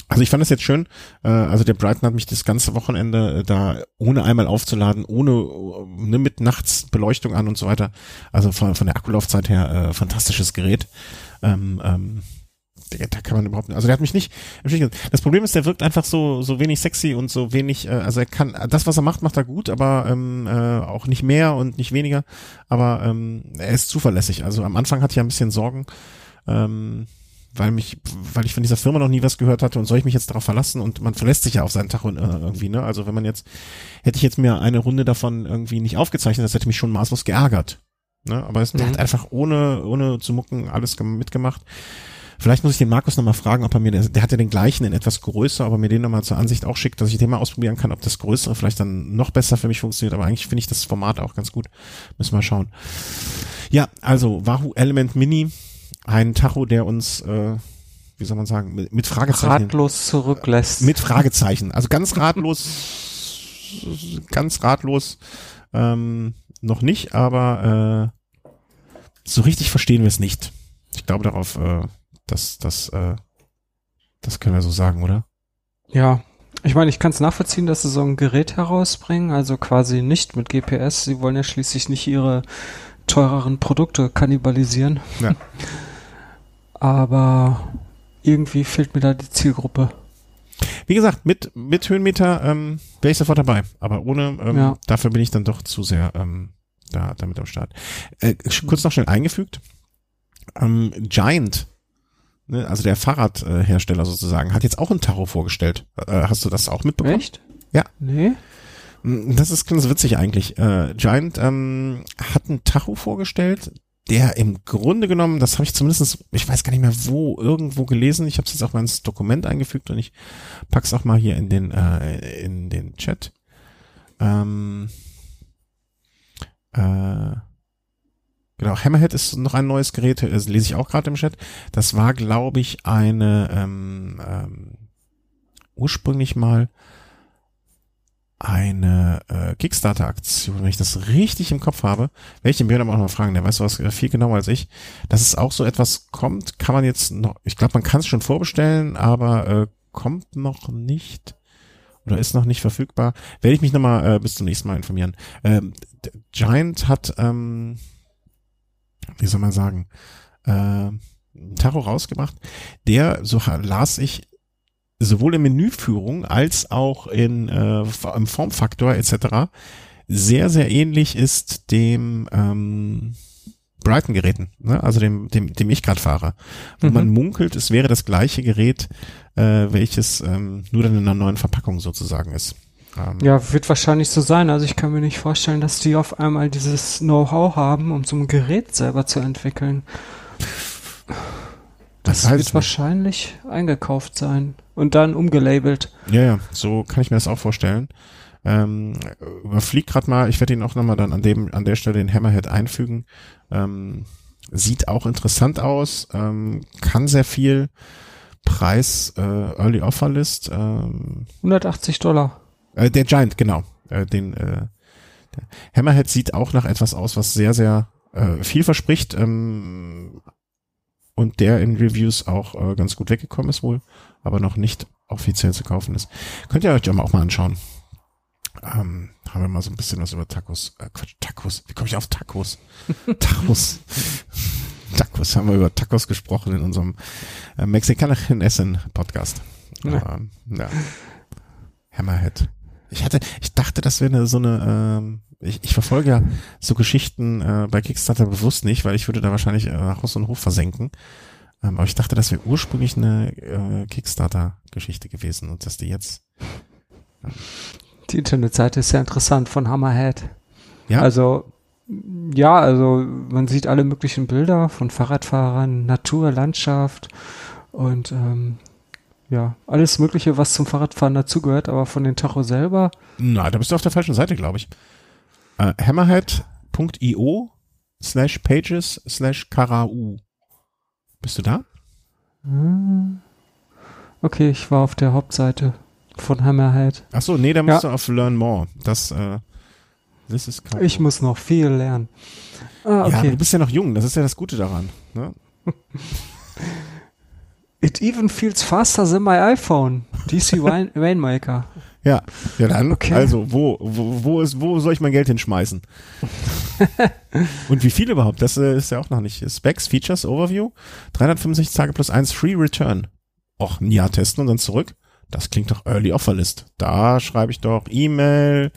also ich fand es jetzt schön, äh, also der Brighton hat mich das ganze Wochenende äh, da ohne einmal aufzuladen, ohne äh, ne, mit nachts Beleuchtung an und so weiter. Also von, von der Akkulaufzeit her äh, fantastisches Gerät. Ähm, ähm, da kann man überhaupt nicht, also der hat mich nicht, das Problem ist, der wirkt einfach so, so wenig sexy und so wenig, äh, also er kann, das, was er macht, macht er gut, aber ähm, äh, auch nicht mehr und nicht weniger, aber ähm, er ist zuverlässig. Also am Anfang hatte ich ja ein bisschen Sorgen, Ähm, weil mich, weil ich von dieser Firma noch nie was gehört hatte und soll ich mich jetzt darauf verlassen und man verlässt sich ja auf seinen Tag und, äh, irgendwie, ne? Also wenn man jetzt, hätte ich jetzt mir eine Runde davon irgendwie nicht aufgezeichnet, das hätte mich schon maßlos geärgert. Ne? Aber es mhm. hat einfach ohne, ohne zu mucken alles mitgemacht. Vielleicht muss ich den Markus nochmal fragen, ob er mir, der, der hat ja den gleichen in etwas größer, ob er mir den nochmal zur Ansicht auch schickt, dass ich den mal ausprobieren kann, ob das Größere vielleicht dann noch besser für mich funktioniert. Aber eigentlich finde ich das Format auch ganz gut. Müssen wir schauen. Ja, also Wahoo Element Mini, ein Tacho, der uns, äh, wie soll man sagen, mit, mit Fragezeichen. Ratlos zurücklässt. Mit Fragezeichen. Also ganz ratlos, ganz ratlos ähm, noch nicht, aber äh, so richtig verstehen wir es nicht. Ich glaube darauf, äh, das, das, äh, das können wir so sagen, oder? Ja, ich meine, ich kann es nachvollziehen, dass sie so ein Gerät herausbringen, also quasi nicht mit GPS. Sie wollen ja schließlich nicht ihre teureren Produkte kannibalisieren. Ja. Aber irgendwie fehlt mir da die Zielgruppe. Wie gesagt, mit, mit Höhenmeter ähm, wäre ich sofort dabei. Aber ohne, ähm, ja. dafür bin ich dann doch zu sehr ähm, da damit am Start. Äh, kurz noch schnell eingefügt. Ähm, Giant ne, also der Fahrradhersteller sozusagen, hat jetzt auch ein Tacho vorgestellt. Äh, hast du das auch mitbekommen? Echt? Ja. Nee. Hm, das ist ganz witzig eigentlich. Äh, Giant ähm, hat ein Tacho vorgestellt, der im Grunde genommen, das habe ich zumindest, ich weiß gar nicht mehr wo, irgendwo gelesen. Ich habe es jetzt auch mal ins Dokument eingefügt und ich pack's auch mal hier in den äh, in den Chat. Ähm, äh, Genau, Hammerhead ist noch ein neues Gerät, das lese ich auch gerade im Chat. Das war, glaube ich, eine ähm, ähm, ursprünglich mal eine äh, Kickstarter-Aktion, wenn ich das richtig im Kopf habe, werde ich den Björn aber auch mal fragen, der weiß was viel genauer als ich, dass es auch so etwas kommt, kann man jetzt noch, ich glaube, man kann es schon vorbestellen, aber äh, kommt noch nicht oder ist noch nicht verfügbar. Werde ich mich nochmal äh, bis zum nächsten Mal informieren. Ähm, Giant hat ähm, wie soll man sagen, äh, Tacho rausgebracht, der, so las ich, sowohl in Menüführung als auch in äh, im Formfaktor etc. sehr, sehr ähnlich ist dem ähm, Brighton-Geräten, ne? also dem, dem, dem ich gerade fahre. Wo mhm. man munkelt, es wäre das gleiche Gerät, äh, welches ähm, nur dann in einer neuen Verpackung sozusagen ist. Ähm, ja, wird wahrscheinlich so sein. Also ich kann mir nicht vorstellen, dass die auf einmal dieses Know-how haben, um so ein Gerät selber zu entwickeln. Das, das wird nicht. wahrscheinlich eingekauft sein und dann umgelabelt. Ja, ja, so kann ich mir das auch vorstellen. Ähm, überfliegt gerade mal, ich werde ihn auch nochmal dann an dem, an der Stelle den Hammerhead einfügen. Ähm, sieht auch interessant aus, ähm, kann sehr viel. Preis, äh, Early Offer List. Ähm, 180 Dollar. Äh, der Giant, genau. Äh, den äh, Hammerhead sieht auch nach etwas aus, was sehr, sehr äh, viel verspricht ähm, und der in Reviews auch äh, ganz gut weggekommen ist wohl, aber noch nicht offiziell zu kaufen ist. Könnt ihr euch auch mal anschauen. Ähm, haben wir mal so ein bisschen was über Tacos, äh, Quatsch, Tacos, wie komme ich auf Tacos? Tacos. Tacos, haben wir über Tacos gesprochen in unserem äh, mexikanischen Essen Podcast. Ja. Ähm, ja. Hammerhead. Ich hatte, ich dachte, das wäre eine, so eine, ähm, ich, ich verfolge ja so Geschichten äh, bei Kickstarter bewusst nicht, weil ich würde da wahrscheinlich äh, Haus und Hof versenken. Ähm, aber ich dachte, das wäre ursprünglich eine äh, Kickstarter-Geschichte gewesen und dass die jetzt. Äh, die Internetseite ist sehr interessant von Hammerhead. Ja. Also ja, also man sieht alle möglichen Bilder von Fahrradfahrern, Natur, Landschaft und ähm, ja, alles Mögliche, was zum Fahrradfahren dazugehört, aber von den Tacho selber. Na, da bist du auf der falschen Seite, glaube ich. Uh, Hammerhead.io slash pages slash karau. Bist du da? Hm. Okay, ich war auf der Hauptseite von Hammerhead. Ach so, nee, da musst ja. du auf Learn More. Das, äh, das ist Karau. Ich muss noch viel lernen. Ah, okay. Ja, du bist ja noch jung, das ist ja das Gute daran. Ne? It even feels faster than my iPhone. DC Rainmaker. Ja, ja dann, okay. also wo, wo, wo, ist, wo soll ich mein Geld hinschmeißen? Und wie viel überhaupt? Das äh, ist ja auch noch nicht. Specs, Features, Overview, 365 Tage plus 1 Free Return. Och, ein Jahr testen und dann zurück. Das klingt doch Early Offer List. Da schreibe ich doch E-Mail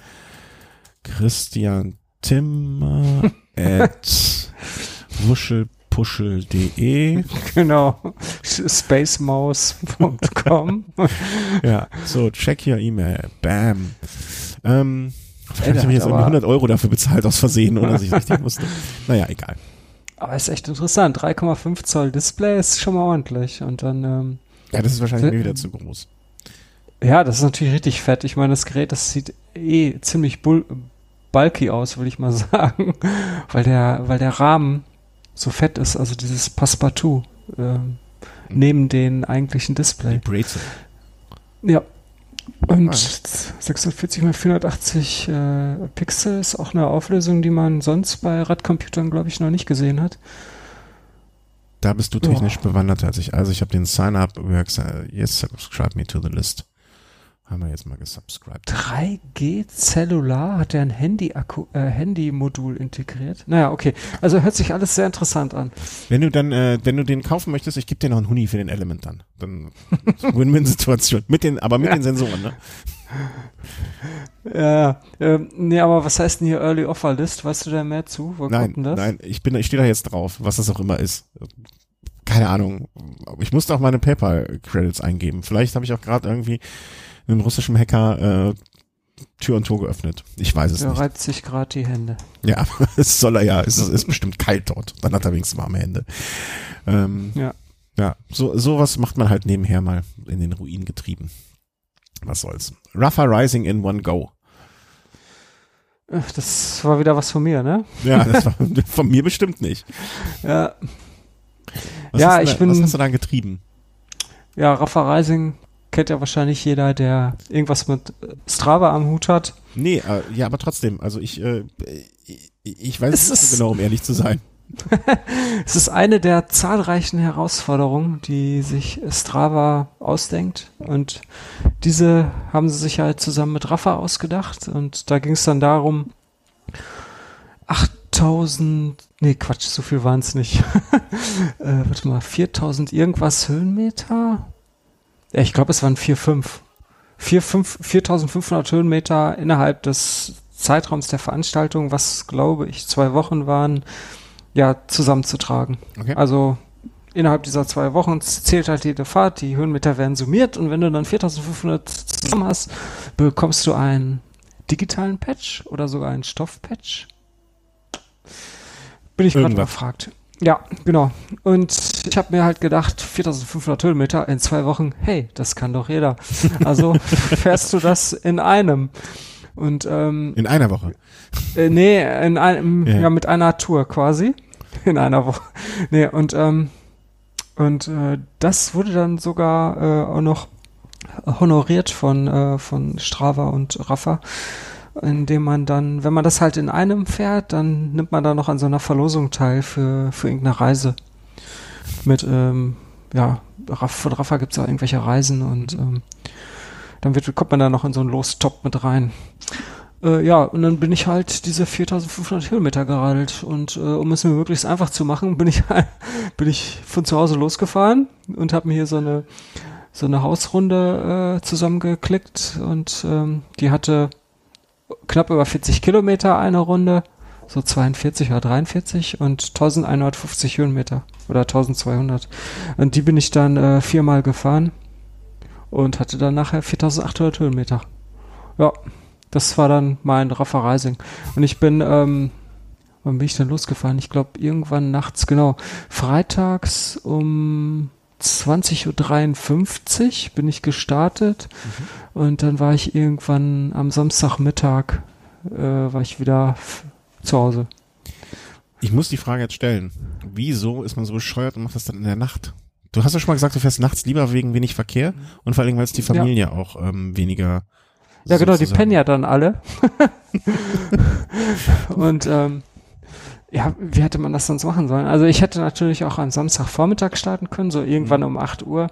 Christian Timmer at wuschel puschel.de. Genau. Spacemouse.com. ja, so, check your E-Mail. Bam. Ähm, vielleicht habe ich jetzt irgendwie 100 Euro dafür bezahlt aus Versehen, ohne dass ich richtig wusste. Naja, egal. Aber ist echt interessant. 3,5 Zoll Display ist schon mal ordentlich. Und dann. Ähm, ja, das ist wahrscheinlich mir wieder zu groß. Ja, das ist natürlich richtig fett. Ich meine, das Gerät, das sieht eh ziemlich bulky aus, würde ich mal sagen. weil der, weil der Rahmen so fett ist, also dieses Passepartout äh, neben den eigentlichen Display. Die Brezel. Ja. Und ah. 46 x 480 äh, Pixel ist auch eine Auflösung, die man sonst bei Radcomputern, glaube ich, noch nicht gesehen hat. Da bist du technisch oh. bewandert als ich. Also ich habe den Sign-up, yes, subscribe me to the list. Haben wir jetzt mal gesubscribed. 3G Cellular hat er ein Handy-Akku, äh, Handy-Modul integriert. Naja, okay. Also hört sich alles sehr interessant an. Wenn du dann, äh, wenn du den kaufen möchtest, ich gebe dir noch einen Huni für den Element dann. Dann Win-Win-Situation. mit den, aber mit ja. den Sensoren, ne? Ja, ähm, nee, aber was heißt denn hier Early Offer List? Weißt du da mehr zu? Wo nein, kommt denn das? Nein, ich bin, ich stehe da jetzt drauf, was das auch immer ist. Keine Ahnung. Ich musste auch meine PayPal-Credits eingeben. Vielleicht habe ich auch gerade irgendwie einem russischen Hacker äh, Tür und Tor geöffnet. Ich weiß es er nicht. Er reibt sich gerade die Hände. Ja, es soll er ja. Es ist, ist bestimmt kalt dort. Dann hat er wenigstens warme Hände. Ähm, ja. Ja, so sowas macht man halt nebenher mal in den Ruin getrieben. Was soll's. Rafa Rising in One Go. Das war wieder was von mir, ne? Ja, das war von mir bestimmt nicht. Ja. Was ja, ich da, bin. Was hast du da getrieben? Ja, Rafa Rising kennt ja wahrscheinlich jeder, der irgendwas mit Strava am Hut hat. Nee, äh, ja, aber trotzdem, also ich, äh, ich, ich weiß es nicht so genau, um ehrlich zu sein. es ist eine der zahlreichen Herausforderungen, die sich Strava ausdenkt. Und diese haben sie sich halt zusammen mit Rafa ausgedacht. Und da ging es dann darum, 8000, nee, Quatsch, so viel waren es nicht. äh, warte mal, 4000 irgendwas Höhenmeter ich glaube, es waren 4,5. 4.500 Höhenmeter innerhalb des Zeitraums der Veranstaltung, was glaube ich zwei Wochen waren, ja, zusammenzutragen. Okay. Also innerhalb dieser zwei Wochen zählt halt jede Fahrt, die Höhenmeter werden summiert und wenn du dann 4500 zusammen hast, bekommst du einen digitalen Patch oder sogar einen Stoffpatch. Bin ich gerade überfragt. Ja, genau. Und ich habe mir halt gedacht, 4500 Höhenmeter in zwei Wochen, hey, das kann doch jeder. Also fährst du das in einem. Und ähm, in einer Woche. Äh, nee, in einem, ja. ja. mit einer Tour quasi. In einer Woche. Nee, und ähm, und äh, das wurde dann sogar äh, auch noch honoriert von äh, von Strava und Rafa indem man dann, wenn man das halt in einem fährt, dann nimmt man da noch an so einer Verlosung teil für, für irgendeine Reise. Mit, ähm, ja, von Rafa gibt es auch irgendwelche Reisen und ähm, dann wird, kommt man da noch in so einen Lostop mit rein. Äh, ja, und dann bin ich halt diese 4500 Kilometer geradelt und äh, um es mir möglichst einfach zu machen, bin ich bin ich von zu Hause losgefahren und habe mir hier so eine so eine Hausrunde äh, zusammengeklickt und ähm, die hatte knapp über 40 Kilometer eine Runde, so 42 oder 43 und 1150 Höhenmeter oder 1200. Und die bin ich dann äh, viermal gefahren und hatte dann nachher 4800 Höhenmeter. Ja, das war dann mein Raffer Rising. Und ich bin, ähm, wann bin ich denn losgefahren? Ich glaube irgendwann nachts, genau, freitags um 20.53 Uhr bin ich gestartet mhm. und dann war ich irgendwann am Samstagmittag äh, war ich wieder zu Hause. Ich muss die Frage jetzt stellen. Wieso ist man so bescheuert und macht das dann in der Nacht? Du hast ja schon mal gesagt, du fährst nachts lieber wegen wenig Verkehr und vor allem, weil es die Familie ja. auch ähm, weniger. Ja, genau, die pennen ja dann alle. und ähm, ja, wie hätte man das sonst machen sollen? Also ich hätte natürlich auch am Samstagvormittag starten können, so irgendwann mhm. um 8 Uhr.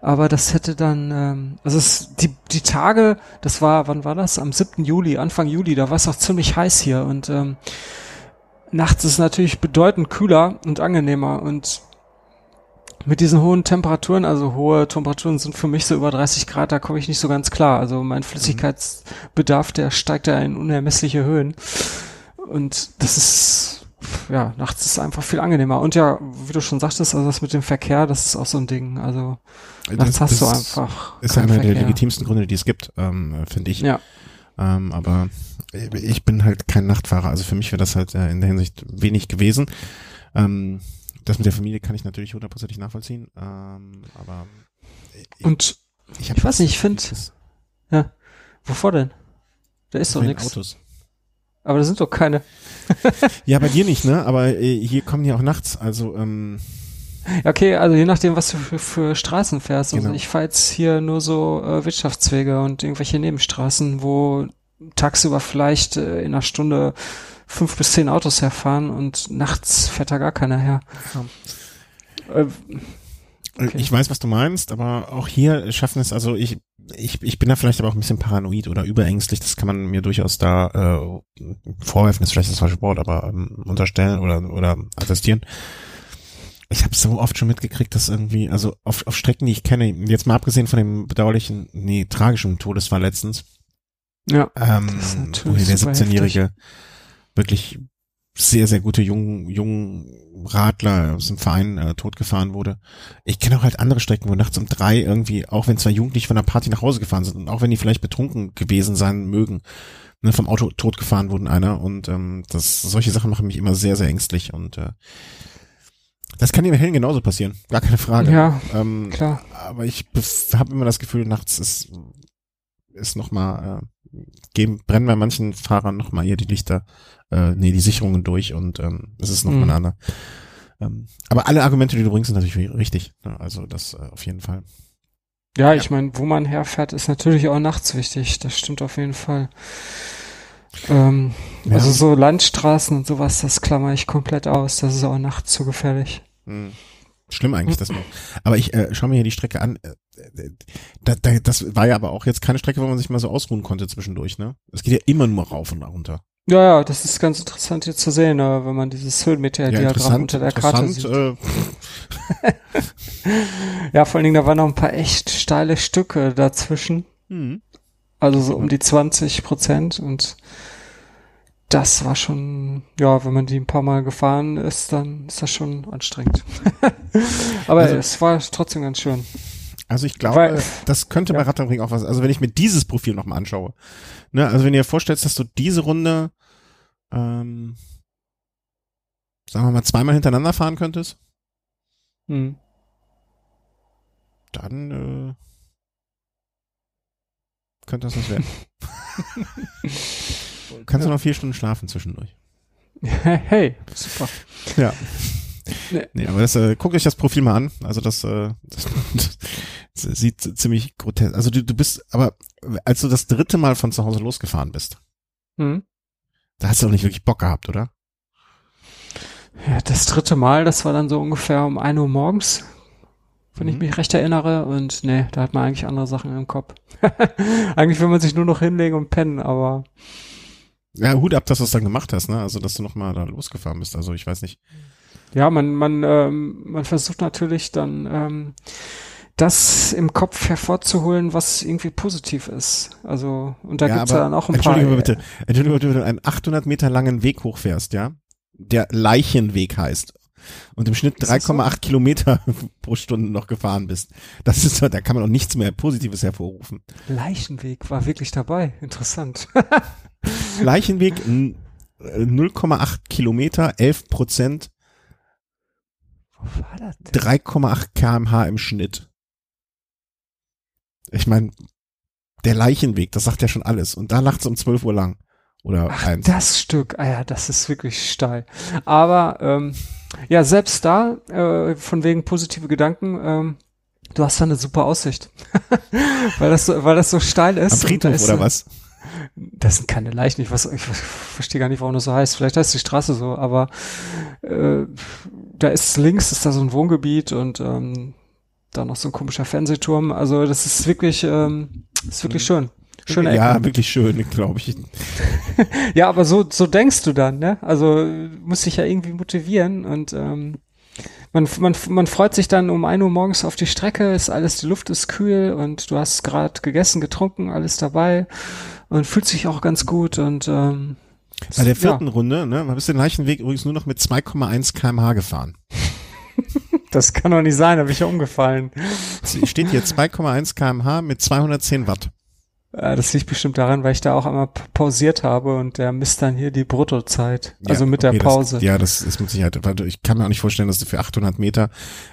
Aber das hätte dann, ähm, also es, die, die Tage, das war, wann war das? Am 7. Juli, Anfang Juli, da war es auch ziemlich heiß hier und ähm, nachts ist es natürlich bedeutend kühler und angenehmer und mit diesen hohen Temperaturen, also hohe Temperaturen sind für mich so über 30 Grad, da komme ich nicht so ganz klar. Also mein Flüssigkeitsbedarf, der steigt da in unermessliche Höhen. Und das ist ja, nachts ist es einfach viel angenehmer. Und ja, wie du schon sagtest, also das mit dem Verkehr, das ist auch so ein Ding. Also nachts das, hast das du einfach. Ist einer Verkehr. der legitimsten Gründe, die es gibt, ähm, finde ich. Ja. Ähm, aber ich bin halt kein Nachtfahrer. Also für mich wäre das halt äh, in der Hinsicht wenig gewesen. Ähm, das mit der Familie kann ich natürlich hundertprozentig nachvollziehen. Ähm, aber ich, und ich, ich weiß nicht, ich finde. Ja. Wovor denn? Da ist doch nichts. Autos. Aber da sind doch keine. ja, bei dir nicht, ne? Aber äh, hier kommen die auch nachts. Also ähm, Okay, also je nachdem, was du für, für Straßen fährst. Also genau. ich fahre jetzt hier nur so äh, Wirtschaftswege und irgendwelche Nebenstraßen, wo tagsüber vielleicht äh, in einer Stunde fünf bis zehn Autos herfahren und nachts fährt da gar keiner her. Ja. Äh, okay. Ich weiß, was du meinst, aber auch hier schaffen es, also ich, ich, ich bin da vielleicht aber auch ein bisschen paranoid oder überängstlich, das kann man mir durchaus da äh, vorwerfen, ist vielleicht das falsche Wort, aber ähm, unterstellen oder, oder attestieren ich habe so oft schon mitgekriegt, dass irgendwie, also auf, auf Strecken, die ich kenne, jetzt mal abgesehen von dem bedauerlichen, nee, tragischen Todesfall letztens. Ja. Ähm, wo hier der 17-jährige wirklich sehr, sehr gute jungen, jungen Radler aus dem Verein äh, totgefahren wurde. Ich kenne auch halt andere Strecken, wo nachts um drei irgendwie, auch wenn zwei Jugendliche von der Party nach Hause gefahren sind und auch wenn die vielleicht betrunken gewesen sein mögen, ne, vom Auto totgefahren wurden einer und ähm, das solche Sachen machen mich immer sehr, sehr ängstlich und äh, das kann im Hellen genauso passieren, gar keine Frage. Ja, ähm, klar. Aber ich habe immer das Gefühl, nachts ist ist noch mal äh, geben brennen bei manchen Fahrern noch mal hier die Lichter, äh, nee die Sicherungen durch und ähm, es ist noch mhm. mal eine andere. Ähm, aber alle Argumente, die du bringst, sind natürlich richtig. Ne? Also das äh, auf jeden Fall. Ja, ich meine, wo man herfährt, ist natürlich auch nachts wichtig. Das stimmt auf jeden Fall. Ähm, ja. Also so Landstraßen und sowas, das klammer ich komplett aus. Das ist auch nachts zu gefährlich. Hm. Schlimm eigentlich, das noch. Aber ich äh, schaue mir hier die Strecke an. Äh, da, da, das war ja aber auch jetzt keine Strecke, wo man sich mal so ausruhen konnte zwischendurch, ne? Es geht ja immer nur rauf und runter. Ja, ja, das ist ganz interessant hier zu sehen, äh, wenn man dieses Höhenmeterdiagramm ja, unter der Karte sieht. Äh. ja, vor allen Dingen, da waren noch ein paar echt steile Stücke dazwischen. Mhm. Also so um die 20 Prozent und das war schon, ja, wenn man die ein paar Mal gefahren ist, dann ist das schon anstrengend. Aber also, es war trotzdem ganz schön. Also ich glaube, Weil, das könnte ja. bei Rattenring auch was, also wenn ich mir dieses Profil nochmal anschaue, ne, also wenn ihr vorstellst, dass du diese Runde, ähm, sagen wir mal, zweimal hintereinander fahren könntest, hm. dann äh, könnte das was werden. Kannst du noch vier Stunden schlafen zwischendurch? Hey, super. Ja. Nee. nee, aber das, äh, guckt euch das Profil mal an. Also das, äh, das sieht ziemlich grotesk. Also du, du bist, aber als du das dritte Mal von zu Hause losgefahren bist, hm? da hast du doch nicht wirklich Bock gehabt, oder? Ja, das dritte Mal, das war dann so ungefähr um ein Uhr morgens, wenn mhm. ich mich recht erinnere. Und nee, da hat man eigentlich andere Sachen im Kopf. eigentlich will man sich nur noch hinlegen und pennen, aber ja, Hut ab, dass du es dann gemacht hast, ne? Also, dass du nochmal da losgefahren bist. Also, ich weiß nicht. Ja, man, man, ähm, man versucht natürlich dann, ähm, das im Kopf hervorzuholen, was irgendwie positiv ist. Also, und da ja, gibt's ja dann auch ein Entschuldigung paar. Bitte, Entschuldigung bitte, wenn du einen 800 Meter langen Weg hochfährst, ja? Der Leichenweg heißt. Und im Schnitt 3,8 so? Kilometer pro Stunde noch gefahren bist. Das ist, da kann man auch nichts mehr Positives hervorrufen. Leichenweg war wirklich dabei. Interessant. Leichenweg 0,8 Kilometer, 11 Prozent. 3,8 kmh im Schnitt. Ich meine, der Leichenweg, das sagt ja schon alles. Und da nachts um 12 Uhr lang. Oder Ach, eins. Das Stück, ah ja, das ist wirklich steil. Aber ähm, ja, selbst da, äh, von wegen positive Gedanken, ähm, du hast da eine super Aussicht. weil, das so, weil das so steil ist. Am Friedhof ist, oder was? Das sind keine Leichen. Ich, weiß, ich verstehe gar nicht, warum das so heißt. Vielleicht heißt die Straße so, aber äh, da ist links ist da so ein Wohngebiet und ähm, da noch so ein komischer Fernsehturm. Also das ist wirklich, ähm, ist wirklich schön. Schöne Ja, Ecke. wirklich schön, glaube ich. ja, aber so, so denkst du dann, ne? Also muss dich ja irgendwie motivieren und ähm, man, man, man freut sich dann um ein Uhr morgens auf die Strecke, ist alles, die Luft ist kühl und du hast gerade gegessen, getrunken, alles dabei und fühlt sich auch ganz gut und ähm, Bei der vierten ja. Runde, ne, man bist den Leichenweg übrigens nur noch mit 2,1 kmh gefahren. Das kann doch nicht sein, da bin ich ja umgefallen. Steht hier 2,1 kmh mit 210 Watt. Äh, das liegt bestimmt daran, weil ich da auch einmal pausiert habe und der misst dann hier die Bruttozeit. Also ja, mit okay, der Pause. Das, ja, das ist mit Sicherheit. Ich kann mir auch nicht vorstellen, dass du für 800 Meter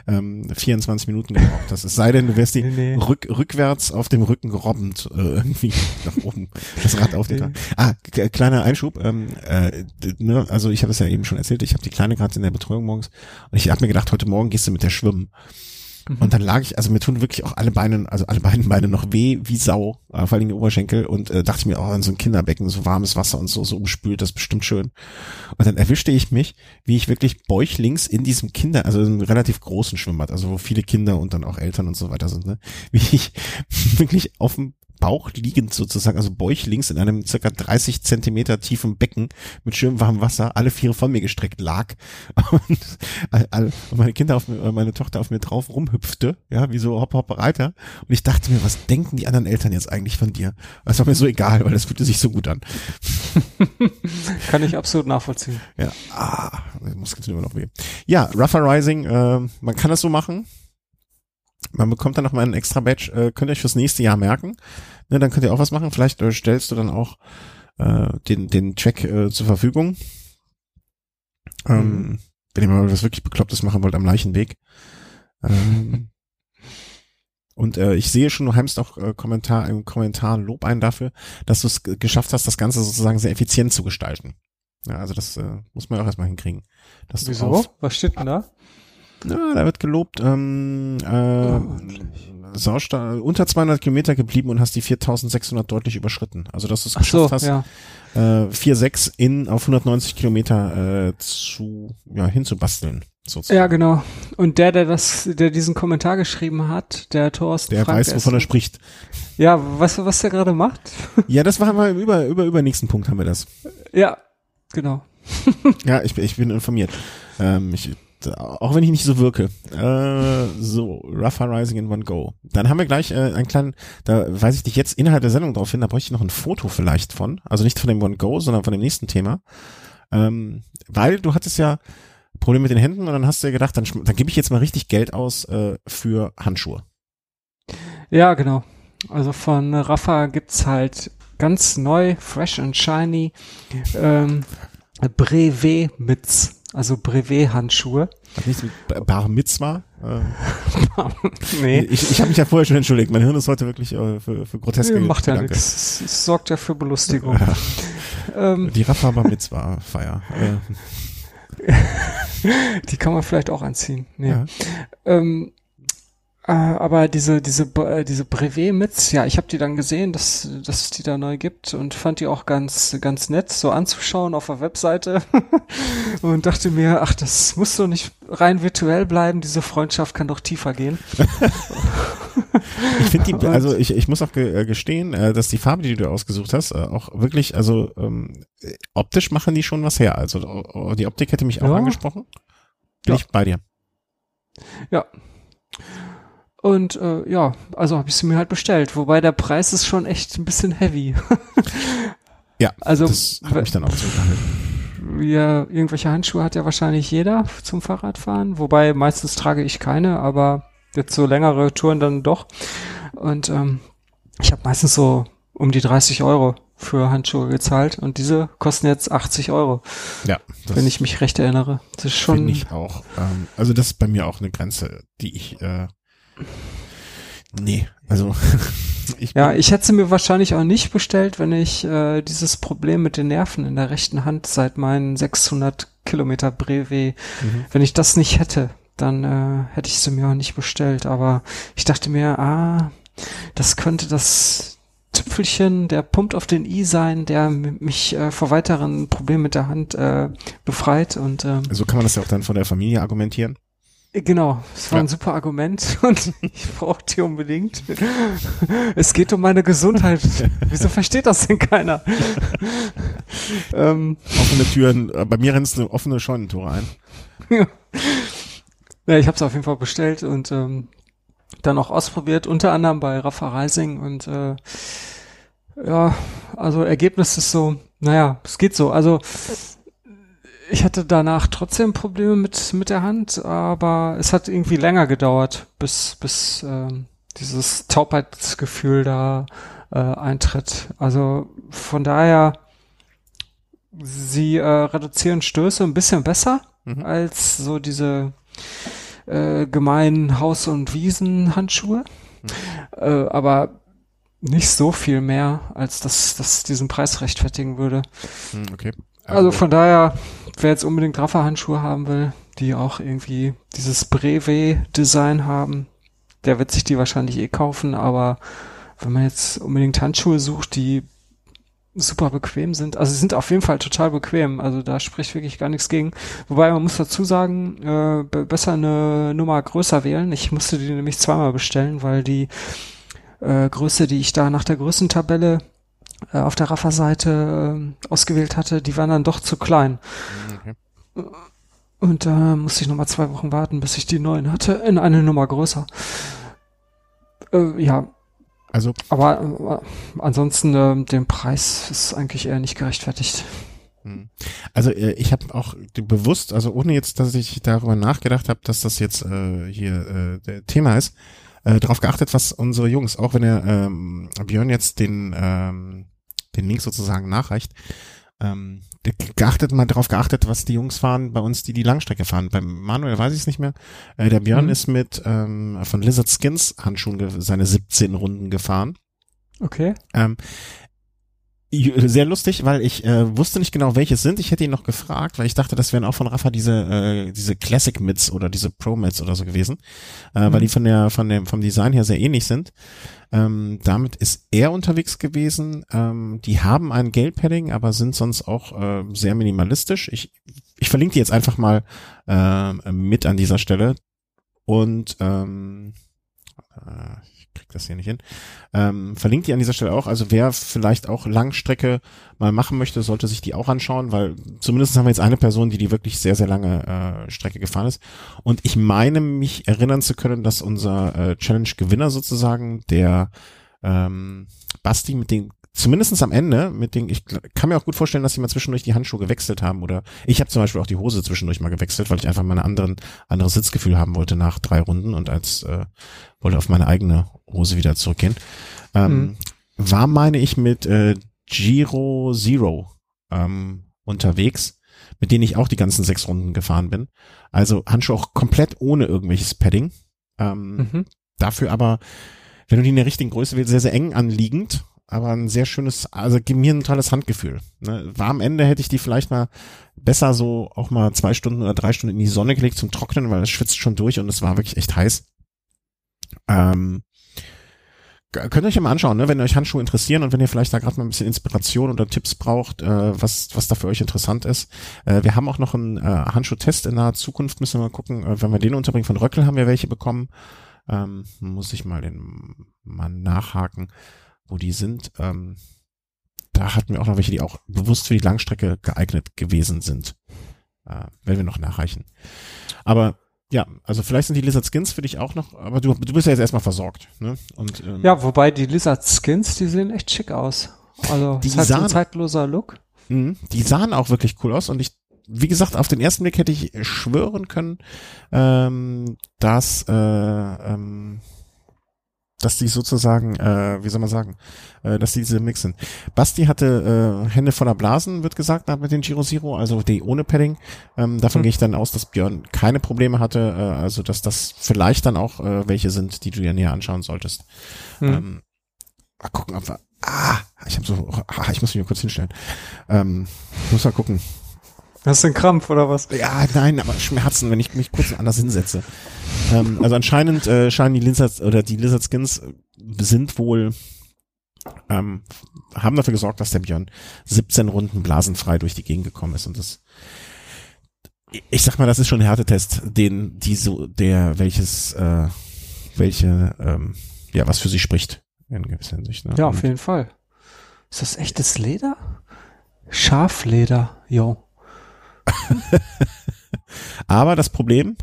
ähm, 24 Minuten gebraucht hast. Es sei denn, du wärst die nee, nee. Rück, rückwärts auf dem Rücken gerobbend äh, irgendwie nach oben das Rad auf den Ah, kleiner Einschub. Ähm, äh, ne, also ich habe es ja eben schon erzählt. Ich habe die Kleine gerade in der Betreuung morgens und ich habe mir gedacht, heute Morgen gehst du mit der schwimmen. Mhm. Und dann lag ich, also mir tun wirklich auch alle Beine, also alle beiden Beine noch weh wie Sau, äh, vor allem die Oberschenkel und äh, dachte mir auch oh, an so ein Kinderbecken, so warmes Wasser und so, so umspült, das ist bestimmt schön. Und dann erwischte ich mich, wie ich wirklich bäuchlings in diesem Kinder, also in einem relativ großen Schwimmbad, also wo viele Kinder und dann auch Eltern und so weiter sind, ne, wie ich wirklich auf dem Bauch liegend sozusagen, also bäuchlings in einem circa 30 Zentimeter tiefen Becken mit schönem warmem Wasser, alle Viere von mir gestreckt lag und, und meine Kinder auf mir, meine Tochter auf mir drauf rumhüpfte, ja, wie so hopp hopp Reiter und ich dachte mir, was denken die anderen Eltern jetzt eigentlich von dir? Das war mir so egal, weil das fühlte sich so gut an. Kann ich absolut nachvollziehen. Ja, ah, muss jetzt immer noch weh. Ja, Rougher Rising, äh, man kann das so machen, man bekommt dann noch mal ein extra Badge, äh, könnt ihr euch fürs nächste Jahr merken. Ne, dann könnt ihr auch was machen. Vielleicht äh, stellst du dann auch äh, den, den Track äh, zur Verfügung. Ähm, mhm. Wenn ihr mal was wirklich Beklopptes machen wollt am Leichenweg. Ähm, und äh, ich sehe schon, du heimst auch äh, Kommentar, im Kommentar Lob ein dafür, dass du es geschafft hast, das Ganze sozusagen sehr effizient zu gestalten. Ja, also das äh, muss man auch erstmal hinkriegen. Wieso? Was steht denn da? Ja, da wird gelobt, ähm, äh, Saustall, unter 200 Kilometer geblieben und hast die 4600 deutlich überschritten. Also, dass du es geschafft so, hast, ja. äh, 4,6 in auf 190 Kilometer äh, zu, ja, hinzubasteln. Sozusagen. Ja, genau. Und der, der das, der diesen Kommentar geschrieben hat, der Thorsten Der Frank weiß, wovon er spricht. Ja, weißt du, was der gerade macht? ja, das machen wir im über, über, über nächsten Punkt haben wir das. Ja, genau. ja, ich, ich bin informiert. Ähm, ich, auch wenn ich nicht so wirke. Äh, so, Rougher Rising in One Go. Dann haben wir gleich äh, einen kleinen, da weise ich dich jetzt innerhalb der Sendung drauf hin, da bräuchte ich noch ein Foto vielleicht von. Also nicht von dem One Go, sondern von dem nächsten Thema. Ähm, weil du hattest ja Probleme mit den Händen und dann hast du ja gedacht, dann, dann gebe ich jetzt mal richtig Geld aus äh, für Handschuhe. Ja, genau. Also von Rafa gibt's halt ganz neu, fresh and shiny, ähm, Brevet Mitz also Brevet-Handschuhe. Hat nichts mit Bar Mitzwa? Äh, nee. Ich, ich habe mich ja vorher schon entschuldigt. Mein Hirn ist heute wirklich äh, für, für groteske nee, Macht ja nichts. Es sorgt ja für Belustigung. Ähm, Die Rafa Bar Mitzwa Feier. Äh. Die kann man vielleicht auch anziehen. Nee. Ja. Ähm, äh, aber diese, diese, äh, diese Brevet-Mits, ja, ich habe die dann gesehen, dass, dass es die da neu gibt und fand die auch ganz, ganz nett, so anzuschauen auf der Webseite und dachte mir, ach, das muss doch nicht rein virtuell bleiben, diese Freundschaft kann doch tiefer gehen. ich finde die, also ich, ich muss auch äh, gestehen, dass die Farbe, die du ausgesucht hast, auch wirklich, also ähm, optisch machen die schon was her. Also die Optik hätte mich auch ja. angesprochen. Bin ja. ich bei dir. Ja. Und äh, ja, also habe ich sie mir halt bestellt. Wobei der Preis ist schon echt ein bisschen heavy. ja, also das habe ich dann auch so gehalten. Ja, irgendwelche Handschuhe hat ja wahrscheinlich jeder zum Fahrradfahren. Wobei meistens trage ich keine, aber jetzt so längere Touren dann doch. Und ähm, ich habe meistens so um die 30 Euro für Handschuhe gezahlt und diese kosten jetzt 80 Euro. Ja. Wenn ich mich recht erinnere. Das ist schon. Finde ich auch. Ähm, also das ist bei mir auch eine Grenze, die ich äh, Nee, also ich ja, ich hätte sie mir wahrscheinlich auch nicht bestellt, wenn ich äh, dieses Problem mit den Nerven in der rechten Hand seit meinen 600 Kilometer Brevet, mhm. wenn ich das nicht hätte, dann äh, hätte ich sie mir auch nicht bestellt. Aber ich dachte mir, ah, das könnte das Tüpfelchen, der Pumpt auf den i sein, der mich äh, vor weiteren Problemen mit der Hand äh, befreit. Und äh, so kann man das ja auch dann von der Familie argumentieren. Genau, das war ja. ein super Argument und ich brauche die unbedingt. Es geht um meine Gesundheit. Wieso versteht das denn keiner? ähm, offene Türen, äh, bei mir rennst du offene Scheunentore ein. ja. ja, ich habe es auf jeden Fall bestellt und ähm, dann auch ausprobiert, unter anderem bei Rafa Reising und äh, ja, also Ergebnis ist so, naja, es geht so. Also ich hatte danach trotzdem Probleme mit, mit der Hand, aber es hat irgendwie länger gedauert, bis, bis ähm, dieses Taubheitsgefühl da äh, eintritt. Also von daher, sie äh, reduzieren Stöße ein bisschen besser mhm. als so diese äh, gemeinen Haus- und Wiesenhandschuhe. Mhm. Äh, aber nicht so viel mehr, als dass das diesen Preis rechtfertigen würde. Mhm, okay. Also von daher, wer jetzt unbedingt Raffer-Handschuhe haben will, die auch irgendwie dieses Brevet-Design haben, der wird sich die wahrscheinlich eh kaufen, aber wenn man jetzt unbedingt Handschuhe sucht, die super bequem sind, also sie sind auf jeden Fall total bequem, also da spricht wirklich gar nichts gegen. Wobei man muss dazu sagen, äh, besser eine Nummer größer wählen. Ich musste die nämlich zweimal bestellen, weil die äh, Größe, die ich da nach der Größentabelle äh, auf der Raffer-Seite äh, ausgewählt hatte, die waren dann doch zu klein. Okay. Und da äh, musste ich nochmal zwei Wochen warten, bis ich die neuen hatte, in eine Nummer größer. Äh, ja. Also. Aber äh, ansonsten, äh, den Preis ist eigentlich eher nicht gerechtfertigt. Hm. Also äh, ich habe auch bewusst, also ohne jetzt, dass ich darüber nachgedacht habe, dass das jetzt äh, hier äh, Thema ist, äh, darauf geachtet, was unsere Jungs, auch wenn er ähm, Björn jetzt den ähm, den Link sozusagen nachreicht, ähm, geachtet, mal darauf geachtet, was die Jungs fahren bei uns, die die Langstrecke fahren. Beim Manuel weiß ich es nicht mehr. Äh, der Björn mhm. ist mit ähm, von Lizard Skins Handschuhen seine 17 Runden gefahren. Okay. Ähm, sehr lustig, weil ich äh, wusste nicht genau, welches sind. Ich hätte ihn noch gefragt, weil ich dachte, das wären auch von Rafa diese äh, diese Classic Mits oder diese Pro Mits oder so gewesen, äh, mhm. weil die von der von dem vom Design her sehr ähnlich sind. Ähm, damit ist er unterwegs gewesen. Ähm, die haben ein Gel-Padding, aber sind sonst auch äh, sehr minimalistisch. Ich ich verlinke die jetzt einfach mal äh, mit an dieser Stelle und ähm, äh, krieg das hier nicht hin. Ähm, verlinkt die an dieser Stelle auch. Also wer vielleicht auch Langstrecke mal machen möchte, sollte sich die auch anschauen, weil zumindest haben wir jetzt eine Person, die die wirklich sehr, sehr lange äh, Strecke gefahren ist. Und ich meine mich erinnern zu können, dass unser äh, Challenge-Gewinner sozusagen, der ähm, Basti mit den zumindestens am Ende mit den, ich kann mir auch gut vorstellen, dass sie mal zwischendurch die Handschuhe gewechselt haben oder ich habe zum Beispiel auch die Hose zwischendurch mal gewechselt, weil ich einfach mal ein anderen, anderes Sitzgefühl haben wollte nach drei Runden und als äh, wollte auf meine eigene Hose wieder zurückgehen. Ähm, mhm. War, meine ich, mit äh, Giro Zero ähm, unterwegs, mit denen ich auch die ganzen sechs Runden gefahren bin. Also Handschuhe auch komplett ohne irgendwelches Padding. Ähm, mhm. Dafür aber, wenn du die in der richtigen Größe willst, sehr, sehr eng anliegend aber ein sehr schönes, also mir ein tolles Handgefühl. Ne? War am Ende hätte ich die vielleicht mal besser so auch mal zwei Stunden oder drei Stunden in die Sonne gelegt zum Trocknen, weil es schwitzt schon durch und es war wirklich echt heiß. Ähm, könnt ihr euch ja mal anschauen, ne? wenn euch Handschuhe interessieren und wenn ihr vielleicht da gerade mal ein bisschen Inspiration oder Tipps braucht, äh, was, was da für euch interessant ist. Äh, wir haben auch noch einen äh, Handschuhtest in naher Zukunft, müssen wir mal gucken. Äh, wenn wir den unterbringen, von Röckel haben wir welche bekommen. Ähm, muss ich mal den mal nachhaken wo die sind. Ähm, da hatten wir auch noch welche, die auch bewusst für die Langstrecke geeignet gewesen sind. Äh, werden wir noch nachreichen. Aber ja, also vielleicht sind die Lizard Skins für dich auch noch, aber du, du bist ja jetzt erstmal versorgt. Ne? Und, ähm, ja, wobei die Lizard Skins, die sehen echt schick aus. Also die ist halt sahen, so ein zeitloser Look. Mh, die sahen auch wirklich cool aus und ich, wie gesagt, auf den ersten Blick hätte ich schwören können, ähm, dass äh, ähm, dass die sozusagen, äh, wie soll man sagen, äh, dass die diese Mix sind. Basti hatte äh, Hände voller Blasen, wird gesagt, mit den Giro Zero, also die ohne Padding. Ähm, davon hm. gehe ich dann aus, dass Björn keine Probleme hatte, äh, also dass das vielleicht dann auch äh, welche sind, die du dir näher anschauen solltest. Hm. Ähm, mal gucken, ob wir, ah, ich habe so, ah, ich muss mich mal kurz hinstellen. Ähm, muss mal gucken. Hast du einen Krampf oder was? Ja, nein, aber Schmerzen, wenn ich mich kurz anders hinsetze. ähm, also anscheinend äh, scheinen die Lizards oder die Lizard Skins sind wohl ähm, haben dafür gesorgt, dass der Björn 17 Runden blasenfrei durch die Gegend gekommen ist und das ich sag mal, das ist schon ein Härtetest, den die so der welches äh, welche ähm, ja was für sie spricht in gewisser Hinsicht. Ne? Ja, auf jeden Fall. Ist das echtes Leder? Schafleder, jo. Aber das Problem,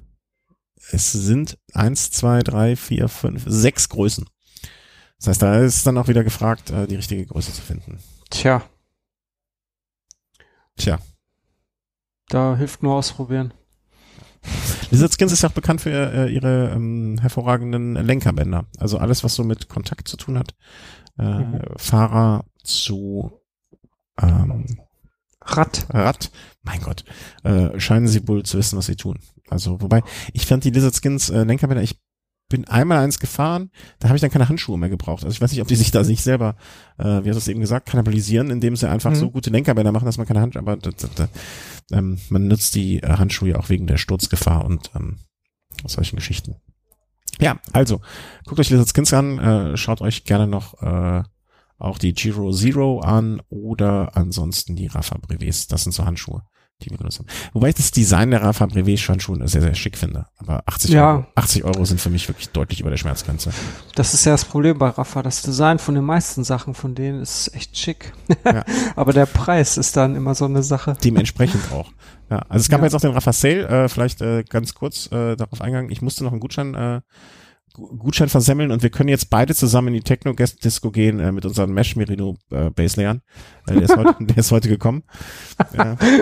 es sind eins, zwei, drei, vier, fünf, sechs Größen. Das heißt, da ist dann auch wieder gefragt, äh, die richtige Größe zu finden. Tja. Tja. Da hilft nur ausprobieren. Lizard Skins ist ja auch bekannt für äh, ihre ähm, hervorragenden Lenkerbänder. Also alles, was so mit Kontakt zu tun hat. Äh, mhm. Fahrer zu ähm, Rad. Rad. Mein Gott. Äh, scheinen sie wohl zu wissen, was sie tun. Also, wobei, ich fand die Lizard Skins äh, Lenkerbänder, ich bin einmal eins gefahren, da habe ich dann keine Handschuhe mehr gebraucht. Also ich weiß nicht, ob die sich da nicht selber, äh, wie hast du es eben gesagt, kannibalisieren, indem sie einfach mhm. so gute Lenkerbänder machen, dass man keine Handschuhe, aber da, da, da, ähm, man nutzt die äh, Handschuhe auch wegen der Sturzgefahr und ähm, solchen Geschichten. Ja, also, guckt euch Lizard Skins an, äh, schaut euch gerne noch äh, auch die Giro Zero an oder ansonsten die Rafa Brevets. Das sind so Handschuhe die wir genutzt haben. Wobei ich das Design der Rafa Brevet schon schon sehr, sehr schick finde. Aber 80, ja. Euro, 80 Euro sind für mich wirklich deutlich über der Schmerzgrenze. Das ist ja das Problem bei Rafa. Das Design von den meisten Sachen von denen ist echt schick. Ja. Aber der Preis ist dann immer so eine Sache. Dementsprechend auch. Ja, also es gab ja. jetzt auch den Rafa Sale, äh, vielleicht äh, ganz kurz äh, darauf eingegangen. Ich musste noch einen Gutschein äh, Gutschein versemmeln und wir können jetzt beide zusammen in die Techno Guest Disco gehen äh, mit unseren Mesh Merino äh, Basslayern. Äh, der, ist heute, der ist heute gekommen. Äh,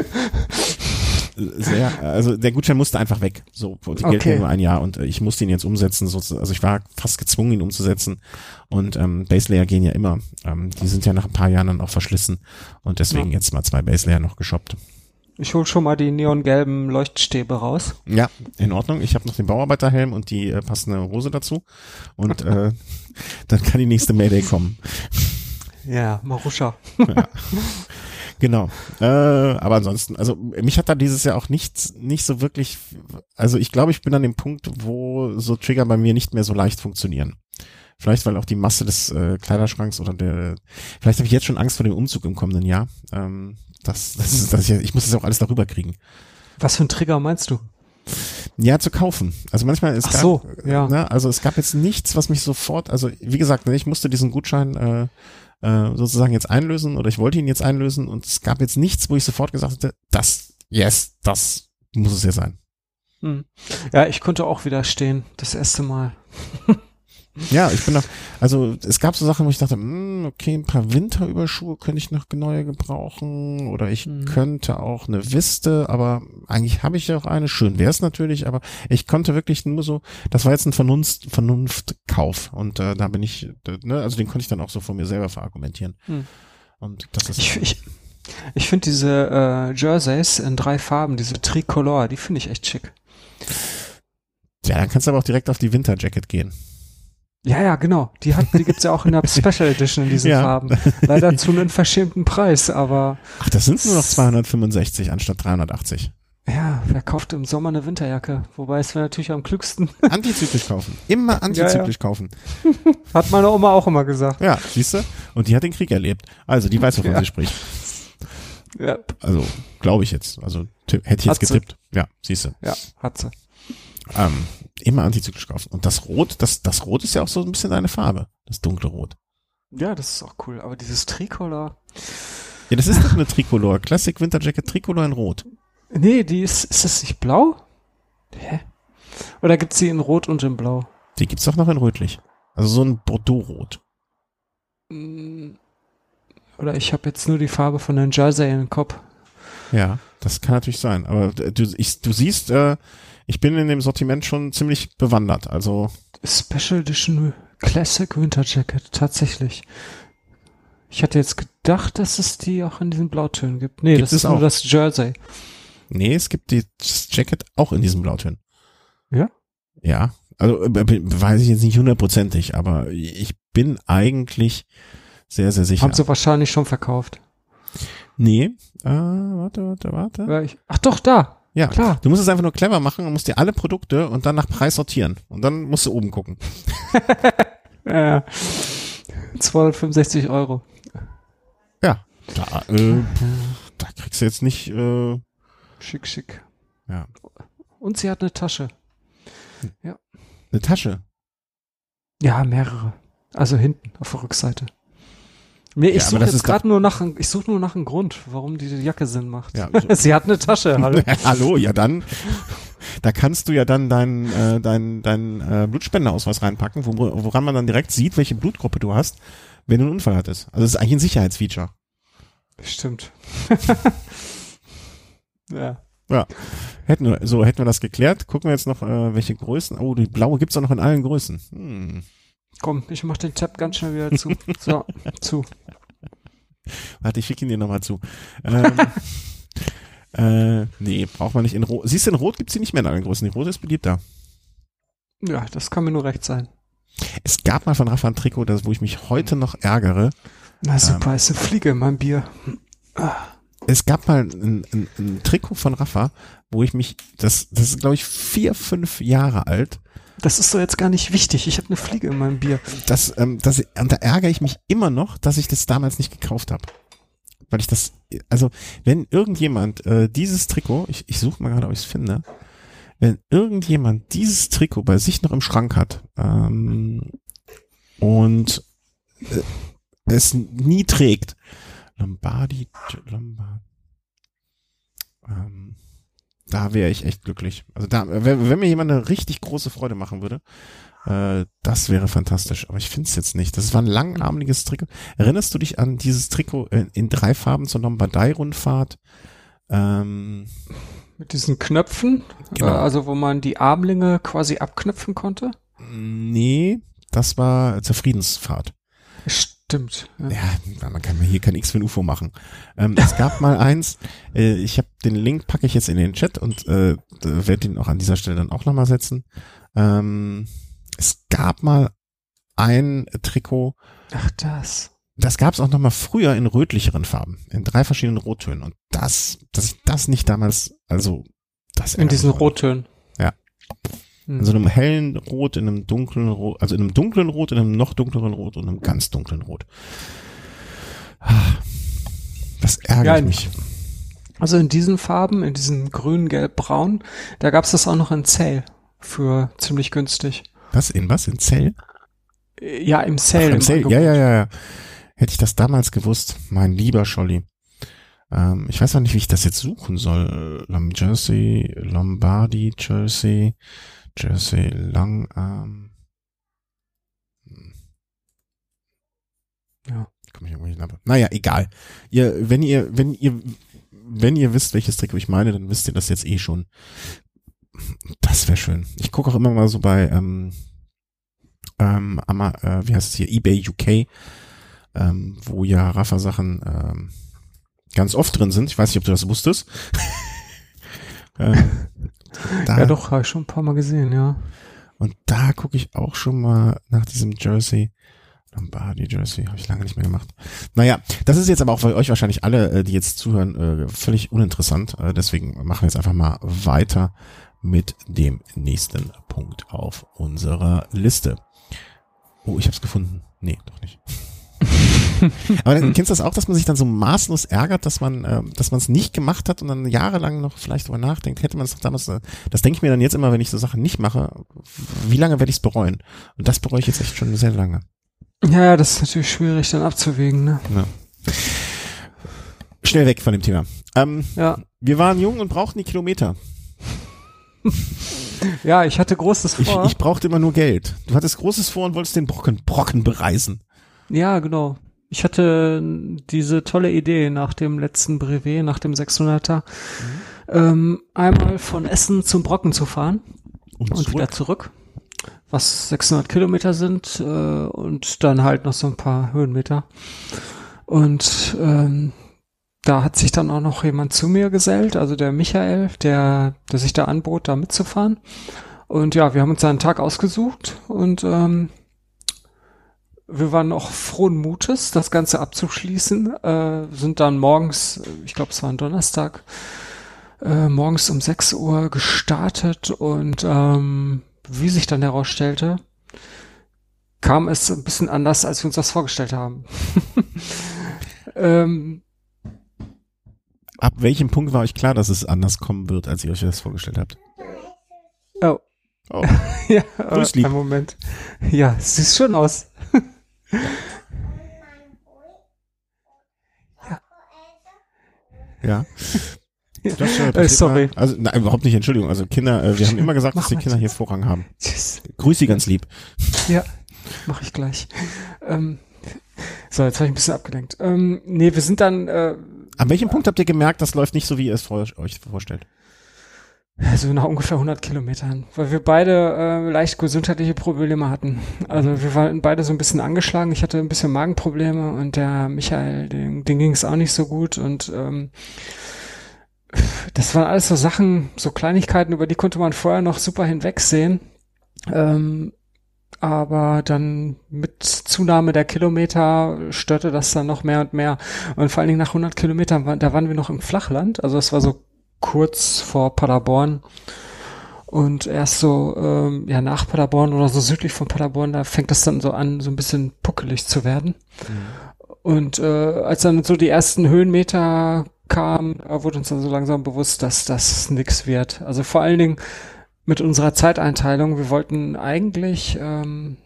sehr, also der Gutschein musste einfach weg. So, die okay. gelten nur ein Jahr und äh, ich musste ihn jetzt umsetzen. So, also ich war fast gezwungen, ihn umzusetzen. Und ähm, Baselayer gehen ja immer. Ähm, die sind ja nach ein paar Jahren dann auch verschlissen und deswegen ja. jetzt mal zwei Baselayer noch geshoppt. Ich hol schon mal die neongelben Leuchtstäbe raus. Ja, in Ordnung. Ich habe noch den Bauarbeiterhelm und die äh, passende Hose dazu. Und äh, dann kann die nächste Mayday kommen. Ja, Maruscha. ja. Genau. Äh, aber ansonsten, also mich hat da dieses Jahr auch nichts, nicht so wirklich, also ich glaube, ich bin an dem Punkt, wo so Trigger bei mir nicht mehr so leicht funktionieren. Vielleicht, weil auch die Masse des äh, Kleiderschranks oder der, vielleicht habe ich jetzt schon Angst vor dem Umzug im kommenden Jahr. Ähm, das, das ist, das ich, ich muss das auch alles darüber kriegen. Was für ein Trigger meinst du? Ja, zu kaufen. Also manchmal ist Ach so, ja. Ne, also es gab jetzt nichts, was mich sofort, also wie gesagt, ne, ich musste diesen Gutschein äh, äh, sozusagen jetzt einlösen oder ich wollte ihn jetzt einlösen und es gab jetzt nichts, wo ich sofort gesagt hätte, das, yes, das muss es ja sein. Hm. Ja, ich konnte auch widerstehen, das erste Mal. Ja, ich bin noch, also es gab so Sachen, wo ich dachte, mh, hm, okay, ein paar Winterüberschuhe könnte ich noch neue gebrauchen oder ich mhm. könnte auch eine Wiste, aber eigentlich habe ich ja auch eine. Schön wäre es natürlich, aber ich konnte wirklich nur so, das war jetzt ein Vernunft, Vernunftkauf und äh, da bin ich, ne, also den konnte ich dann auch so von mir selber verargumentieren. Mhm. Und das ist ich, ich, ich finde diese äh, Jerseys in drei Farben, diese Tricolor, die finde ich echt schick. Ja, dann kannst du aber auch direkt auf die Winterjacket gehen. Ja, ja, genau. Die hat, die gibt's ja auch in der Special Edition in diesen ja. Farben. Leider zu einem verschämten Preis, aber. Ach, das sind nur noch 265 anstatt 380. Ja, wer kauft im Sommer eine Winterjacke? Wobei es wäre natürlich am klügsten. Antizyklisch kaufen. Immer antizyklisch ja, ja. kaufen. Hat meine Oma auch immer gesagt. Ja, siehst du? Und die hat den Krieg erlebt. Also, die weiß, wovon ja. sie spricht. Ja. Also, glaube ich jetzt. Also, hätte ich jetzt hat getippt. Sie. Ja, siehst du. Ja, hat sie. Ähm, immer antizyklisch kaufen. Und das Rot, das, das Rot ist ja auch so ein bisschen deine Farbe. Das dunkle Rot. Ja, das ist auch cool. Aber dieses Tricolor. Ja, das ist doch eine Tricolor. Classic Winter Jacket Tricolor in Rot. Nee, die ist, ist das nicht blau? Hä? Oder gibt's die in Rot und in Blau? Die gibt's doch noch in Rötlich. Also so ein Bordeaux-Rot. Mm. Oder ich habe jetzt nur die Farbe von den Jersey in den Kopf. Ja, das kann natürlich sein. Aber du, ich, du siehst, äh, ich bin in dem Sortiment schon ziemlich bewandert. Also Special Edition Classic Winter Jacket, tatsächlich. Ich hatte jetzt gedacht, dass es die auch in diesen Blautönen gibt. Nee, gibt das ist auch. nur das Jersey. Nee, es gibt die Jacket auch in diesen Blautönen. Ja? Ja. Also äh, weiß ich jetzt nicht hundertprozentig, aber ich bin eigentlich sehr, sehr sicher. Haben sie wahrscheinlich schon verkauft. Nee, äh, warte, warte, warte. Ach doch, da. Ja, klar. Du musst es einfach nur clever machen und musst dir alle Produkte und dann nach Preis sortieren. Und dann musst du oben gucken. ja. 265 Euro. Ja. Da, äh, da kriegst du jetzt nicht. Äh, schick, schick. Ja. Und sie hat eine Tasche. Ja. Eine Tasche? Ja, mehrere. Also hinten auf der Rückseite. Nee, ich ja, suche jetzt gerade nur nach, ich suche nur nach einem Grund, warum diese Jacke Sinn macht. Ja, so. Sie hat eine Tasche, hallo. hallo, ja dann, da kannst du ja dann deinen äh, dein, dein, äh, Blutspendeausweis reinpacken, wo, woran man dann direkt sieht, welche Blutgruppe du hast, wenn du einen Unfall hattest. Also das ist eigentlich ein Sicherheitsfeature. Stimmt. Ja. Ja. Hätten wir, so, hätten wir das geklärt. Gucken wir jetzt noch, äh, welche Größen. Oh, die blaue gibt's auch noch in allen Größen. Hm. Komm, ich mach den Tab ganz schnell wieder zu. So, zu. Warte, ich schicke ihn dir nochmal zu. Ähm, äh, nee, braucht man nicht in Rot. Siehst du, in Rot gibt's die nicht mehr in allen Größen. Die Rot ist beliebter. Ja, das kann mir nur recht sein. Es gab mal von Rafa ein Trikot, das, wo ich mich heute noch ärgere. Na super, ähm, ist eine Fliege in meinem Bier. Ah. Es gab mal ein, ein, ein Trikot von Rafa, wo ich mich, das, das ist glaube ich vier, fünf Jahre alt. Das ist so jetzt gar nicht wichtig. Ich habe eine Fliege in meinem Bier. Das, ähm, das, und da ärgere ich mich immer noch, dass ich das damals nicht gekauft habe. Weil ich das, also wenn irgendjemand äh, dieses Trikot, ich, ich suche mal gerade, ob ich es finde, wenn irgendjemand dieses Trikot bei sich noch im Schrank hat ähm, und äh, es nie trägt, Lombardi, Lombard, ähm, da wäre ich echt glücklich. Also da, wenn, wenn mir jemand eine richtig große Freude machen würde, äh, das wäre fantastisch. Aber ich finde es jetzt nicht. Das war ein langarmiges Trikot. Erinnerst du dich an dieses Trikot in, in drei Farben zur Lombardei-Rundfahrt? Ähm, Mit diesen Knöpfen, genau. äh, also wo man die Armlinge quasi abknöpfen konnte? Nee, das war zur Friedensfahrt. Stimmt. Ja. ja, man kann hier kein X für ein UFO machen. Ähm, es gab mal eins, äh, ich habe den Link, packe ich jetzt in den Chat und äh, werde ihn auch an dieser Stelle dann auch nochmal setzen. Ähm, es gab mal ein Trikot. Ach, das. Das gab es auch noch mal früher in rötlicheren Farben, in drei verschiedenen Rottönen. Und das, dass ich das nicht damals, also das in diesen Rottönen. Ja. Hm. In so einem hellen Rot, in einem dunklen Rot, also in einem dunklen Rot, in einem noch dunkleren Rot und einem ganz dunklen Rot. Das ärgert ja, mich. Also in diesen Farben, in diesen grün, gelb, braun, da gab es das auch noch in Zell für ziemlich günstig. Was? In was? In Zell? Ja, im Zell. Ach, im Zell. Ja, ja, ja, ja. Hätte ich das damals gewusst, mein lieber Scholli. Ähm, ich weiß auch nicht, wie ich das jetzt suchen soll. Lom Jersey, Lombardi, Jersey. Jersey Langarm. Hm. Ja. Komm ich irgendwie Lampe. Naja, egal. Ihr, wenn ihr, wenn ihr, wenn ihr wisst, welches Trikot ich meine, dann wisst ihr das jetzt eh schon. Das wäre schön. Ich gucke auch immer mal so bei, ähm, ähm, äh, wie heißt es hier, eBay UK, ähm, wo ja Rafa-Sachen ähm, ganz oft drin sind. Ich weiß nicht, ob du das wusstest. ähm, da, ja, doch, habe ich schon ein paar Mal gesehen, ja. Und da gucke ich auch schon mal nach diesem Jersey. Lombardi Jersey habe ich lange nicht mehr gemacht. Naja, das ist jetzt aber auch für euch wahrscheinlich alle, äh, die jetzt zuhören, äh, völlig uninteressant. Äh, deswegen machen wir jetzt einfach mal weiter mit dem nächsten Punkt auf unserer Liste. Oh, ich habe es gefunden. Nee, doch nicht. Aber dann, kennst du das auch, dass man sich dann so maßlos ärgert, dass man, äh, dass man es nicht gemacht hat und dann jahrelang noch vielleicht drüber nachdenkt, hätte man es doch damals, äh, das denke ich mir dann jetzt immer, wenn ich so Sachen nicht mache, wie lange werde ich es bereuen? Und das bereue ich jetzt echt schon sehr lange. Ja, das ist natürlich schwierig dann abzuwägen, ne? Ja. Schnell weg von dem Thema. Ähm, ja. Wir waren jung und brauchten die Kilometer. ja, ich hatte großes vor. Ich, ich brauchte immer nur Geld. Du hattest großes vor und wolltest den Brocken, Brocken bereisen. Ja, genau. Ich hatte diese tolle Idee nach dem letzten Brevet, nach dem 600er, mhm. ähm, einmal von Essen zum Brocken zu fahren und, und wieder zurück, was 600 Kilometer sind äh, und dann halt noch so ein paar Höhenmeter. Und ähm, da hat sich dann auch noch jemand zu mir gesellt, also der Michael, der, der sich da anbot, da mitzufahren. Und ja, wir haben uns einen Tag ausgesucht und ähm, wir waren noch frohen Mutes, das Ganze abzuschließen, äh, sind dann morgens, ich glaube es war ein Donnerstag, äh, morgens um 6 Uhr gestartet und ähm, wie sich dann herausstellte, kam es ein bisschen anders, als wir uns das vorgestellt haben. ähm, Ab welchem Punkt war euch klar, dass es anders kommen wird, als ihr euch das vorgestellt habt? Oh. Oh. ja, Moment. Ja, es sieht schon aus. Ja. ja. Äh, sorry. Mal, also nein, überhaupt nicht, Entschuldigung. Also Kinder, äh, wir haben immer gesagt, dass die Kinder hier Vorrang haben. Tschüss. Grüß sie ganz lieb. Ja, mache ich gleich. Ähm, so, jetzt habe ich ein bisschen abgelenkt. Ähm, nee, wir sind dann, äh, An welchem Punkt habt ihr gemerkt, das läuft nicht so, wie ihr es vor, euch vorstellt? Also nach ungefähr 100 Kilometern, weil wir beide äh, leicht gesundheitliche Probleme hatten. Also wir waren beide so ein bisschen angeschlagen. Ich hatte ein bisschen Magenprobleme und der Michael, dem, dem ging es auch nicht so gut und ähm, das waren alles so Sachen, so Kleinigkeiten, über die konnte man vorher noch super hinwegsehen. Ähm, aber dann mit Zunahme der Kilometer störte das dann noch mehr und mehr. Und vor allen Dingen nach 100 Kilometern, da waren wir noch im Flachland. Also es war so kurz vor Paderborn. Und erst so, ähm, ja, nach Paderborn oder so südlich von Paderborn, da fängt das dann so an, so ein bisschen puckelig zu werden. Mhm. Und äh, als dann so die ersten Höhenmeter kamen, wurde uns dann so langsam bewusst, dass das nix wird. Also vor allen Dingen mit unserer Zeiteinteilung. Wir wollten eigentlich ähm,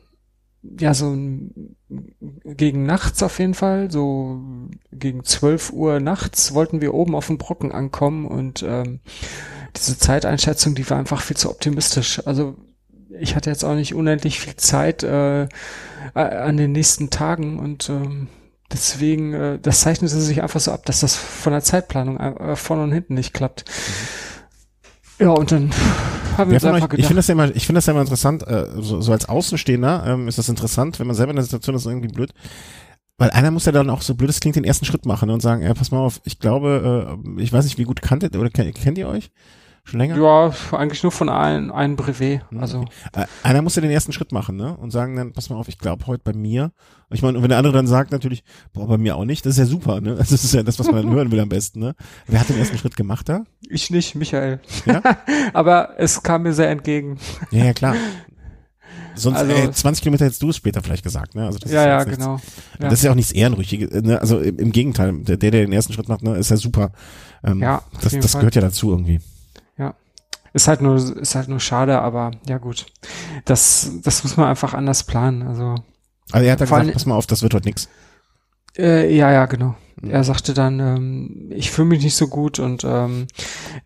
ja so gegen nachts auf jeden Fall, so gegen 12 Uhr nachts wollten wir oben auf dem Brocken ankommen und ähm, diese Zeiteinschätzung, die war einfach viel zu optimistisch. Also ich hatte jetzt auch nicht unendlich viel Zeit äh, an den nächsten Tagen und ähm, deswegen, äh, das zeichnete sich einfach so ab, dass das von der Zeitplanung äh, vorne und hinten nicht klappt. Mhm. Ja, und dann wir uns einfach gedacht. Ich finde das ja immer, ich finde das ja immer interessant, äh, so, so als Außenstehender ähm, ist das interessant, wenn man selber in der Situation ist, irgendwie blöd. Weil einer muss ja dann auch so blöd es klingt den ersten Schritt machen und sagen, ja, pass mal auf, ich glaube, äh, ich weiß nicht, wie gut kanntet oder kennt ihr euch? Schon länger? Ja, eigentlich nur von einem, einem Brevet. Hm, also. Okay. Äh, einer muss ja den ersten Schritt machen, ne? Und sagen dann, pass mal auf, ich glaube heute bei mir. Ich meine, wenn der andere dann sagt natürlich, boah, bei mir auch nicht, das ist ja super, ne? Das ist ja das, was man dann hören will am besten, ne? Wer hat den ersten Schritt gemacht da? Ich nicht, Michael. Ja? Aber es kam mir sehr entgegen. Ja, ja, klar. Sonst also, ey, 20 Kilometer hättest du es später vielleicht gesagt, ne? Also das ja, ist ja, nichts, genau. Ja. Das ist ja auch nichts Ehrenrüchiges, ne? Also im, im, Gegenteil, der, der den ersten Schritt macht, ne, ist ja super. Ähm, ja, das, das gehört ja dazu irgendwie. Ist halt nur, ist halt nur schade, aber ja gut. Das, das muss man einfach anders planen. Also, also er hat ja gesagt, pass mal auf, das wird heute nix. Äh, ja, ja, genau. Mhm. Er sagte dann, ähm, ich fühle mich nicht so gut und ähm,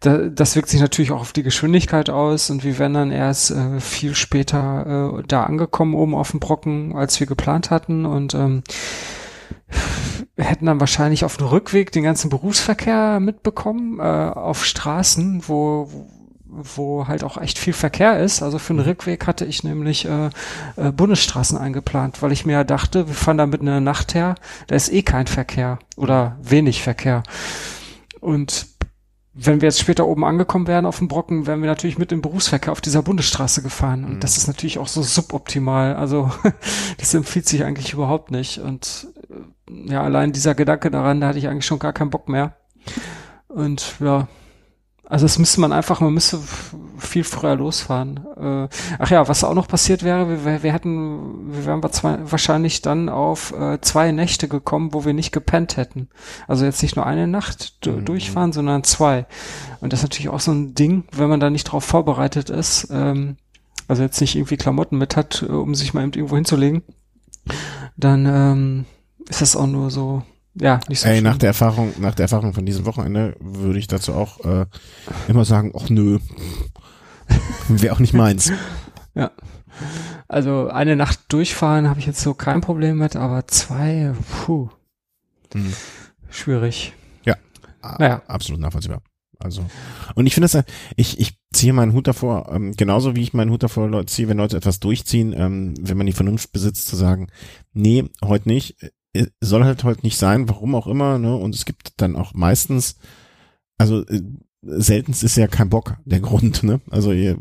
da, das wirkt sich natürlich auch auf die Geschwindigkeit aus und wir wären dann erst äh, viel später äh, da angekommen oben auf dem Brocken, als wir geplant hatten und ähm, hätten dann wahrscheinlich auf dem Rückweg den ganzen Berufsverkehr mitbekommen, äh, auf Straßen, wo, wo halt auch echt viel Verkehr ist. Also für den mhm. Rückweg hatte ich nämlich äh, äh, Bundesstraßen eingeplant, weil ich mir ja dachte, wir fahren da mit einer Nacht her, da ist eh kein Verkehr oder wenig Verkehr. Und wenn wir jetzt später oben angekommen wären auf dem Brocken, wären wir natürlich mit dem Berufsverkehr auf dieser Bundesstraße gefahren. Und mhm. das ist natürlich auch so suboptimal. Also das empfiehlt sich eigentlich überhaupt nicht. Und äh, ja, allein dieser Gedanke daran, da hatte ich eigentlich schon gar keinen Bock mehr. Und ja, also das müsste man einfach, man müsste viel früher losfahren. Äh, ach ja, was auch noch passiert wäre, wir, wir hätten, wir wären zwei, wahrscheinlich dann auf äh, zwei Nächte gekommen, wo wir nicht gepennt hätten. Also jetzt nicht nur eine Nacht mhm. durchfahren, sondern zwei. Und das ist natürlich auch so ein Ding, wenn man da nicht drauf vorbereitet ist, ähm, also jetzt nicht irgendwie Klamotten mit hat, äh, um sich mal irgendwo hinzulegen, dann ähm, ist das auch nur so ja, nicht so Ey, schlimm. nach der Erfahrung, nach der Erfahrung von diesem Wochenende würde ich dazu auch äh, immer sagen, ach nö, wäre auch nicht meins. Ja. Also eine Nacht durchfahren habe ich jetzt so kein Problem mit, aber zwei, puh, hm. schwierig. Ja, naja. absolut nachvollziehbar. Also und ich finde das, ich ich ziehe meinen Hut davor, ähm, genauso wie ich meinen Hut davor ziehe, wenn Leute etwas durchziehen, ähm, wenn man die Vernunft besitzt, zu sagen, nee, heute nicht, soll halt heute nicht sein, warum auch immer, ne? Und es gibt dann auch meistens, also äh, seltenst ist ja kein Bock der Grund, ne? Also ja.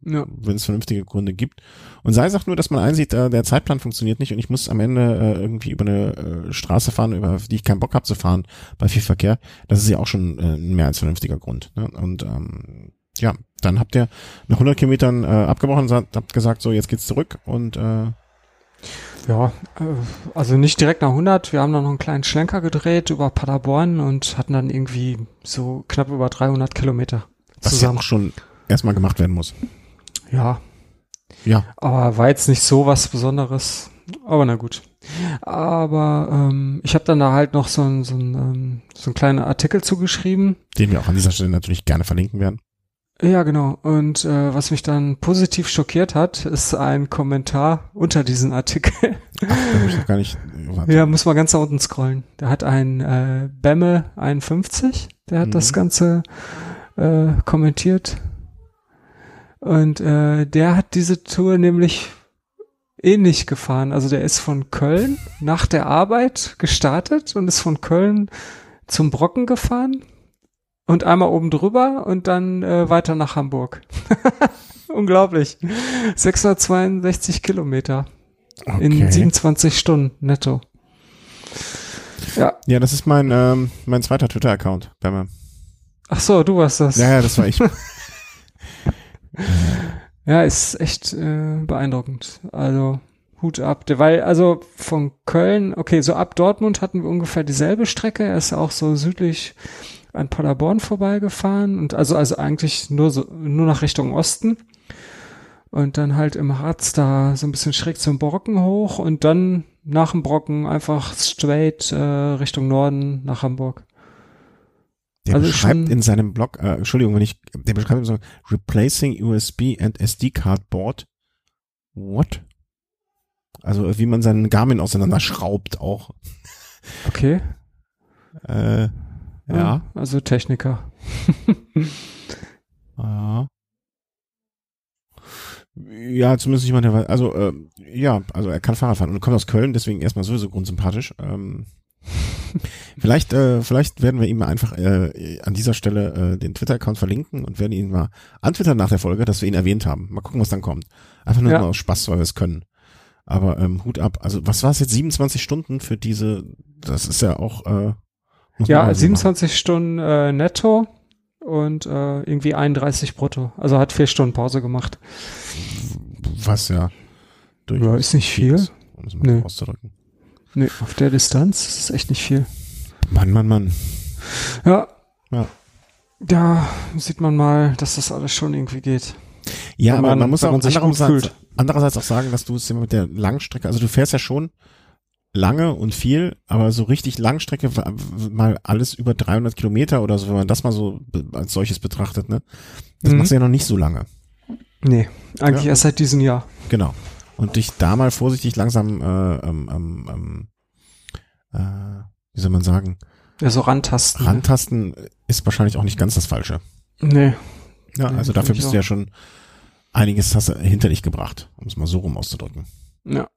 wenn es vernünftige Gründe gibt. Und sei sagt nur, dass man einsieht, äh, der Zeitplan funktioniert nicht und ich muss am Ende äh, irgendwie über eine äh, Straße fahren, über die ich keinen Bock habe zu fahren bei viel Verkehr. Das ist ja auch schon äh, ein mehr als vernünftiger Grund. Ne? Und ähm, ja, dann habt ihr nach 100 Kilometern äh, abgebrochen, habt gesagt, so jetzt geht's zurück und äh, ja, äh, also nicht direkt nach 100. Wir haben dann noch einen kleinen Schlenker gedreht über Paderborn und hatten dann irgendwie so knapp über 300 Kilometer Was zusammen. Was ja auch schon erstmal gemacht werden muss. Ja. Ja. Aber war jetzt nicht so was Besonderes. Aber na gut. Aber ähm, ich habe dann da halt noch so ein, so, ein, ähm, so einen kleinen Artikel zugeschrieben. Den wir auch an dieser Stelle natürlich gerne verlinken werden. Ja, genau. Und äh, was mich dann positiv schockiert hat, ist ein Kommentar unter diesen Artikel. Ach, da muss ich gar nicht. Warte. Ja, muss man ganz nach unten scrollen. Da hat ein äh, Bämme 51, der hat mhm. das Ganze äh, kommentiert. Und äh, der hat diese Tour nämlich ähnlich gefahren. Also der ist von Köln nach der Arbeit gestartet und ist von Köln zum Brocken gefahren und einmal oben drüber und dann äh, weiter nach Hamburg. Unglaublich. 662 Kilometer okay. in 27 Stunden netto. Ja. Ja, das ist mein, ähm, mein zweiter Twitter-Account, Ach so, du warst das. Ja, ja, das war ich. ja, ist echt äh, beeindruckend. Also Hut ab. Weil, also von Köln, okay, so ab Dortmund hatten wir ungefähr dieselbe Strecke. Er ist auch so südlich an Paderborn vorbeigefahren und also, also eigentlich nur so, nur nach Richtung Osten. Und dann halt im Harz da so ein bisschen schräg zum Brocken hoch und dann nach dem Brocken einfach straight äh, Richtung Norden nach Hamburg. Der also beschreibt in seinem Blog, äh, Entschuldigung, wenn ich, der beschreibt so, replacing USB and SD card board. What? Also wie man seinen Garmin auseinanderschraubt auch. Okay. äh, ja. Also Techniker. ja. Ja, zumindest jemand, der also äh, ja, also er kann Fahrrad fahren und kommt aus Köln, deswegen erstmal sowieso grundsympathisch. Ähm, vielleicht, äh, vielleicht werden wir ihm einfach äh, an dieser Stelle äh, den Twitter-Account verlinken und werden ihn mal antwittern nach der Folge, dass wir ihn erwähnt haben. Mal gucken, was dann kommt. Einfach nur ja. mal aus Spaß, weil wir es können. Aber ähm, Hut ab. Also was war es jetzt? 27 Stunden für diese? Das ist ja auch äh, ja, 27 machen. Stunden äh, netto und äh, irgendwie 31 brutto. Also hat vier Stunden Pause gemacht. Was ja. Ja, ist nicht viel. Ist, um es mal nee. auszudrücken. Nee, auf der Distanz ist es echt nicht viel. Mann, Mann, Mann. Ja. Ja. Da sieht man mal, dass das alles schon irgendwie geht. Ja, man, aber man muss auch andererseits, andererseits auch sagen, dass du es mit der Langstrecke, also du fährst ja schon lange und viel, aber so richtig Langstrecke, mal alles über 300 Kilometer oder so, wenn man das mal so als solches betrachtet, ne? Das mhm. machst du ja noch nicht so lange. Nee, eigentlich ja. erst seit diesem Jahr. Genau. Und dich da mal vorsichtig langsam, äh, ähm, ähm, ähm, äh, wie soll man sagen? Ja, so rantasten. Rantasten ist wahrscheinlich auch nicht ganz das Falsche. Nee. Ja, also dafür bist du ja schon einiges hast hinter dich gebracht, um es mal so rum auszudrücken. Ja.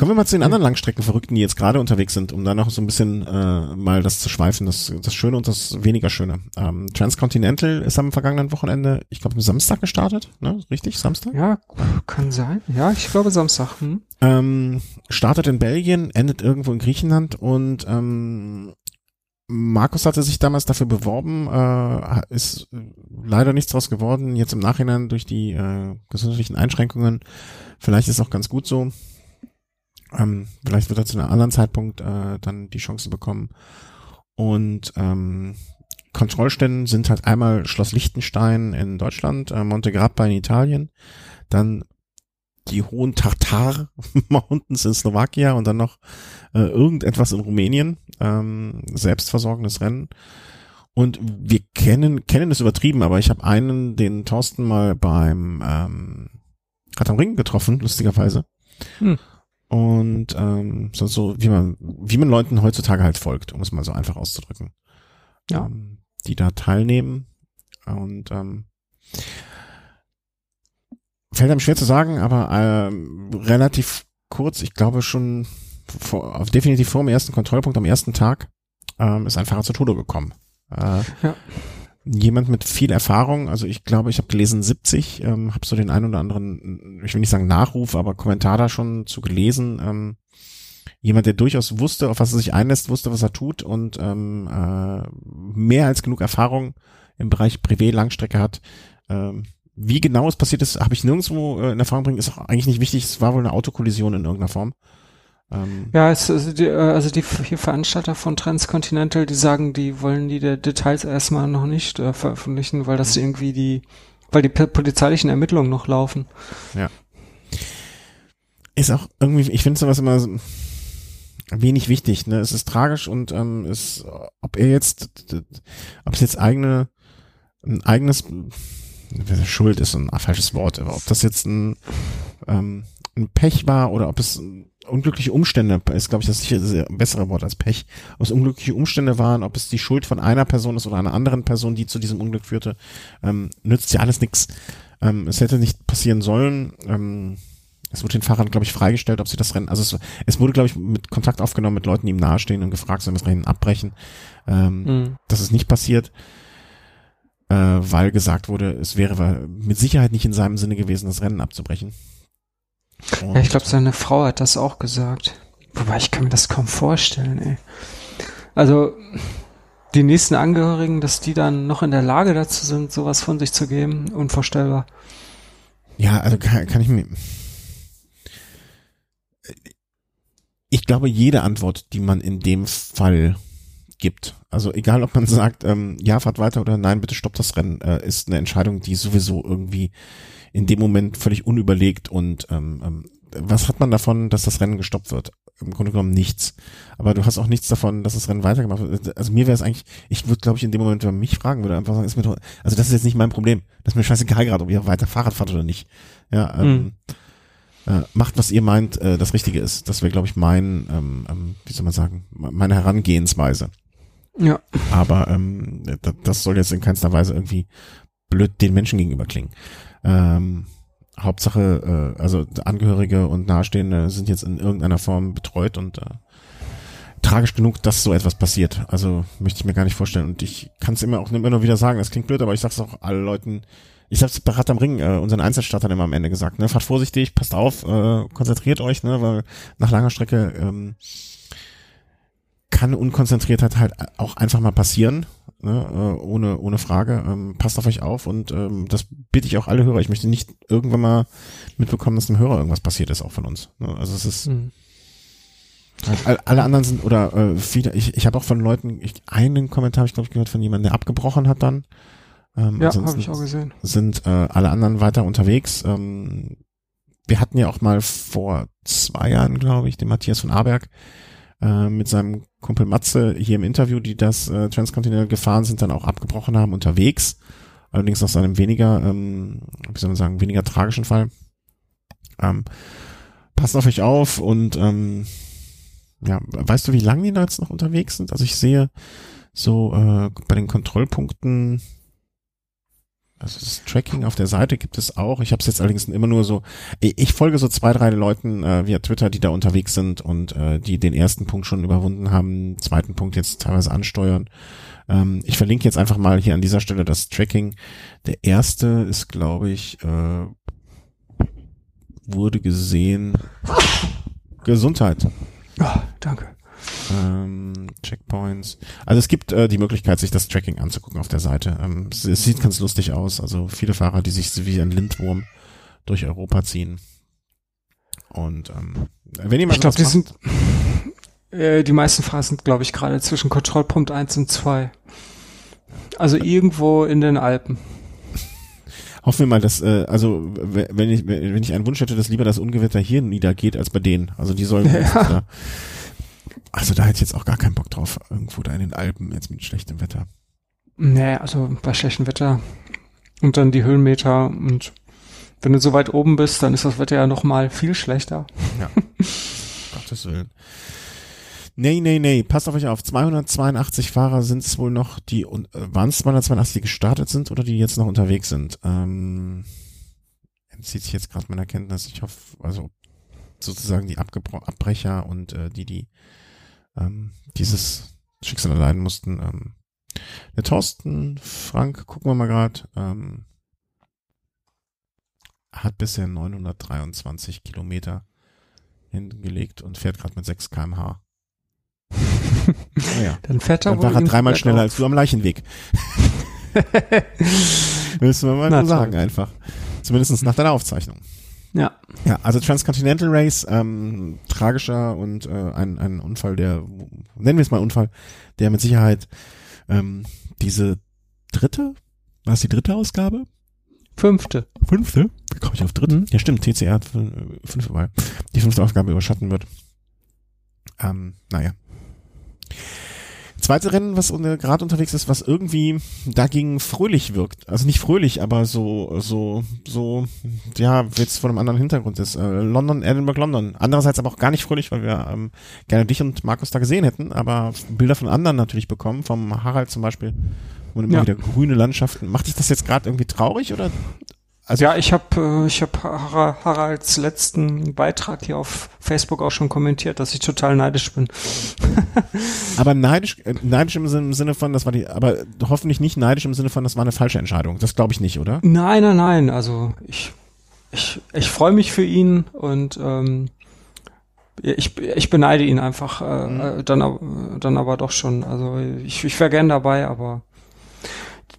Kommen wir mal zu den anderen Langstreckenverrückten, die jetzt gerade unterwegs sind, um da noch so ein bisschen äh, mal das zu schweifen, das, das Schöne und das weniger Schöne. Ähm, Transcontinental ist am vergangenen Wochenende, ich glaube, am Samstag gestartet, ne? Richtig, Samstag? Ja, kann sein. Ja, ich glaube Samstag. Hm. Ähm, startet in Belgien, endet irgendwo in Griechenland und ähm, Markus hatte sich damals dafür beworben, äh, ist leider nichts draus geworden. Jetzt im Nachhinein durch die äh, gesundheitlichen Einschränkungen. Vielleicht ist auch ganz gut so. Ähm, vielleicht wird er zu einem anderen Zeitpunkt äh, dann die Chance bekommen. Und ähm, Kontrollstellen sind halt einmal Schloss Liechtenstein in Deutschland, äh, Monte Grappa in Italien, dann die hohen Tartar Mountains in Slowakia und dann noch äh, irgendetwas in Rumänien, ähm, selbstversorgendes Rennen. Und wir kennen, kennen es übertrieben, aber ich habe einen, den Thorsten mal beim ähm, Rad am Ring getroffen, lustigerweise. Hm. Und ähm, so, so wie man, wie man Leuten heutzutage halt folgt, um es mal so einfach auszudrücken. Ja. Ähm, die da teilnehmen. Und ähm, fällt einem schwer zu sagen, aber ähm, relativ kurz, ich glaube schon vor, definitiv vor dem ersten Kontrollpunkt am ersten Tag ähm, ist ein Fahrer zu Tode gekommen. Äh, ja jemand mit viel Erfahrung, also ich glaube, ich habe gelesen 70, ähm, habe so den einen oder anderen, ich will nicht sagen Nachruf, aber Kommentar da schon zu gelesen. Ähm, jemand, der durchaus wusste, auf was er sich einlässt, wusste, was er tut und ähm, äh, mehr als genug Erfahrung im Bereich Privé-Langstrecke hat. Ähm, wie genau es passiert ist, habe ich nirgendwo äh, in Erfahrung bringen, ist auch eigentlich nicht wichtig. Es war wohl eine Autokollision in irgendeiner Form. Ähm, ja, es, also, die, äh, also die vier Veranstalter von Transcontinental, die sagen, die wollen die Details erstmal noch nicht äh, veröffentlichen, weil das mhm. irgendwie die, weil die polizeilichen Ermittlungen noch laufen. Ja. Ist auch irgendwie, ich finde sowas immer wenig wichtig, ne? Es ist tragisch und ähm, ist, ob er jetzt, ob es jetzt eigene ein eigenes Schuld ist ein falsches Wort, aber ob das jetzt ein, ähm, ein Pech war oder ob es unglückliche Umstände ist, glaube ich, das sicher bessere Wort als Pech. Ob es unglückliche Umstände waren, ob es die Schuld von einer Person ist oder einer anderen Person, die zu diesem Unglück führte, ähm, nützt ja alles nichts. Ähm, es hätte nicht passieren sollen. Ähm, es wurde den Fahrern, glaube ich, freigestellt, ob sie das Rennen, also es, es wurde, glaube ich, mit Kontakt aufgenommen mit Leuten, die ihm nahestehen und gefragt, sollen wir das Rennen abbrechen. Ähm, mhm. Das ist nicht passiert, äh, weil gesagt wurde, es wäre mit Sicherheit nicht in seinem Sinne gewesen, das Rennen abzubrechen. Und ja, ich glaube, seine Frau hat das auch gesagt. Wobei, ich kann mir das kaum vorstellen, ey. Also, die nächsten Angehörigen, dass die dann noch in der Lage dazu sind, sowas von sich zu geben, unvorstellbar. Ja, also kann, kann ich mir, ich glaube, jede Antwort, die man in dem Fall gibt, also egal ob man sagt, ähm, ja, fahrt weiter oder nein, bitte stoppt das Rennen, äh, ist eine Entscheidung, die sowieso irgendwie in dem Moment völlig unüberlegt und ähm, ähm, was hat man davon, dass das Rennen gestoppt wird? Im Grunde genommen nichts. Aber du hast auch nichts davon, dass das Rennen weitergemacht wird. Also mir wäre es eigentlich, ich würde, glaube ich, in dem Moment, wenn man mich fragen würde, einfach sagen, ist mir doch, also das ist jetzt nicht mein Problem. Das ist mir scheißegal gerade, ob ihr weiter Fahrrad fahrt oder nicht. Ja, ähm, mhm äh, macht, was ihr meint, äh, das Richtige ist. Das wäre, glaube ich, mein, ähm, ähm, wie soll man sagen, meine Herangehensweise. Ja. Aber ähm, das soll jetzt in keinster Weise irgendwie blöd den Menschen gegenüber klingen. Ähm, Hauptsache, äh, also Angehörige und Nahestehende sind jetzt in irgendeiner Form betreut und äh, tragisch genug, dass so etwas passiert. Also möchte ich mir gar nicht vorstellen. Und ich kann es immer auch immer nur wieder sagen, das klingt blöd, aber ich sag's auch allen Leuten, ich hab's bei Rad am Ring, äh, unseren Einzelstattern immer am Ende gesagt, ne, fahrt vorsichtig, passt auf, äh, konzentriert euch, ne, weil nach langer Strecke ähm, kann Unkonzentriertheit halt auch einfach mal passieren, ne, äh, ohne, ohne Frage. Ähm, passt auf euch auf und ähm, das bitte ich auch alle Hörer. Ich möchte nicht irgendwann mal mitbekommen, dass dem Hörer irgendwas passiert ist, auch von uns. Ne? Also es ist mhm. Alle anderen sind, oder äh, viele, ich, ich habe auch von Leuten, ich, einen Kommentar habe ich glaube ich gehört von jemandem, der abgebrochen hat dann. Ähm, ja, habe ich auch gesehen. Sind äh, alle anderen weiter unterwegs. Ähm, wir hatten ja auch mal vor zwei Jahren, glaube ich, den Matthias von Aberg äh, mit seinem Kumpel Matze hier im Interview, die das äh, Transcontinental gefahren sind, dann auch abgebrochen haben unterwegs. Allerdings aus einem weniger, ähm, wie soll man sagen, weniger tragischen Fall. Ähm, passt auf euch auf und ähm, ja, weißt du, wie lange die da jetzt noch unterwegs sind? Also ich sehe so äh, bei den Kontrollpunkten also das Tracking auf der Seite gibt es auch. Ich habe es jetzt allerdings immer nur so. Ich folge so zwei, drei Leuten äh, via Twitter, die da unterwegs sind und äh, die den ersten Punkt schon überwunden haben, zweiten Punkt jetzt teilweise ansteuern. Ähm, ich verlinke jetzt einfach mal hier an dieser Stelle das Tracking. Der erste ist, glaube ich, äh, wurde gesehen. Gesundheit. Oh, danke. Ähm, Checkpoints. Also es gibt äh, die Möglichkeit, sich das Tracking anzugucken auf der Seite. Ähm, es, es, sieht ganz lustig aus. Also viele Fahrer, die sich wie ein Lindwurm durch Europa ziehen. Und ähm, wenn jemand ich glaube, die sind äh, die meisten Fahrer sind, glaube ich, gerade zwischen Kontrollpunkt 1 und 2. Also irgendwo in den Alpen. Hoffen wir mal, dass, äh, also wenn ich, wenn ich einen Wunsch hätte, dass lieber das Ungewitter hier niedergeht als bei denen. Also die sollen ja. Also da hätte ich jetzt auch gar keinen Bock drauf, irgendwo da in den Alpen jetzt mit schlechtem Wetter. Nee, also bei schlechtem Wetter und dann die Höhenmeter und wenn du so weit oben bist, dann ist das Wetter ja noch mal viel schlechter. Ja. Gottes Willen. Nee, nee, nee, passt auf euch auf. 282 Fahrer sind es wohl noch, die, waren es 282, die gestartet sind oder die jetzt noch unterwegs sind? Ähm, entzieht sich jetzt gerade meiner Kenntnis. Ich hoffe, also sozusagen die Abgebro Abbrecher und äh, die, die ähm, dieses Schicksal erleiden mussten. Ähm, der Thorsten Frank, gucken wir mal gerade, ähm, hat bisher 923 Kilometer hingelegt und fährt gerade mit 6 kmh. naja. Dann fährt er Dann war er dreimal schneller auf. als du am Leichenweg. Müssen wir mal so sagen einfach. Zumindest nach deiner Aufzeichnung. Ja. Ja, also Transcontinental Race, ähm, tragischer und äh, ein, ein Unfall, der, nennen wir es mal Unfall, der mit Sicherheit ähm, diese dritte, war es die dritte Ausgabe? Fünfte. Fünfte? Wie komme ich auf dritte? Mhm. Ja, stimmt, TCR hat fünfte Wahl. Die fünfte Ausgabe überschatten wird. Ähm, naja. Zweite Rennen, was gerade unterwegs ist, was irgendwie dagegen fröhlich wirkt. Also nicht fröhlich, aber so, so, so, ja, jetzt von einem anderen Hintergrund ist. Äh, London, Edinburgh, London. Andererseits aber auch gar nicht fröhlich, weil wir ähm, gerne dich und Markus da gesehen hätten, aber Bilder von anderen natürlich bekommen, vom Harald zum Beispiel, wo immer ja. wieder grüne Landschaften. Macht dich das jetzt gerade irgendwie traurig oder also ja, ich habe äh, ich hab Haralds letzten Beitrag hier auf Facebook auch schon kommentiert, dass ich total neidisch bin. aber neidisch, äh, neidisch im Sinne von, das war die, aber hoffentlich nicht neidisch im Sinne von, das war eine falsche Entscheidung. Das glaube ich nicht, oder? Nein, nein, nein. Also ich ich ich freue mich für ihn und ähm, ich, ich beneide ihn einfach äh, mhm. dann, dann aber doch schon. Also ich, ich wäre gern dabei, aber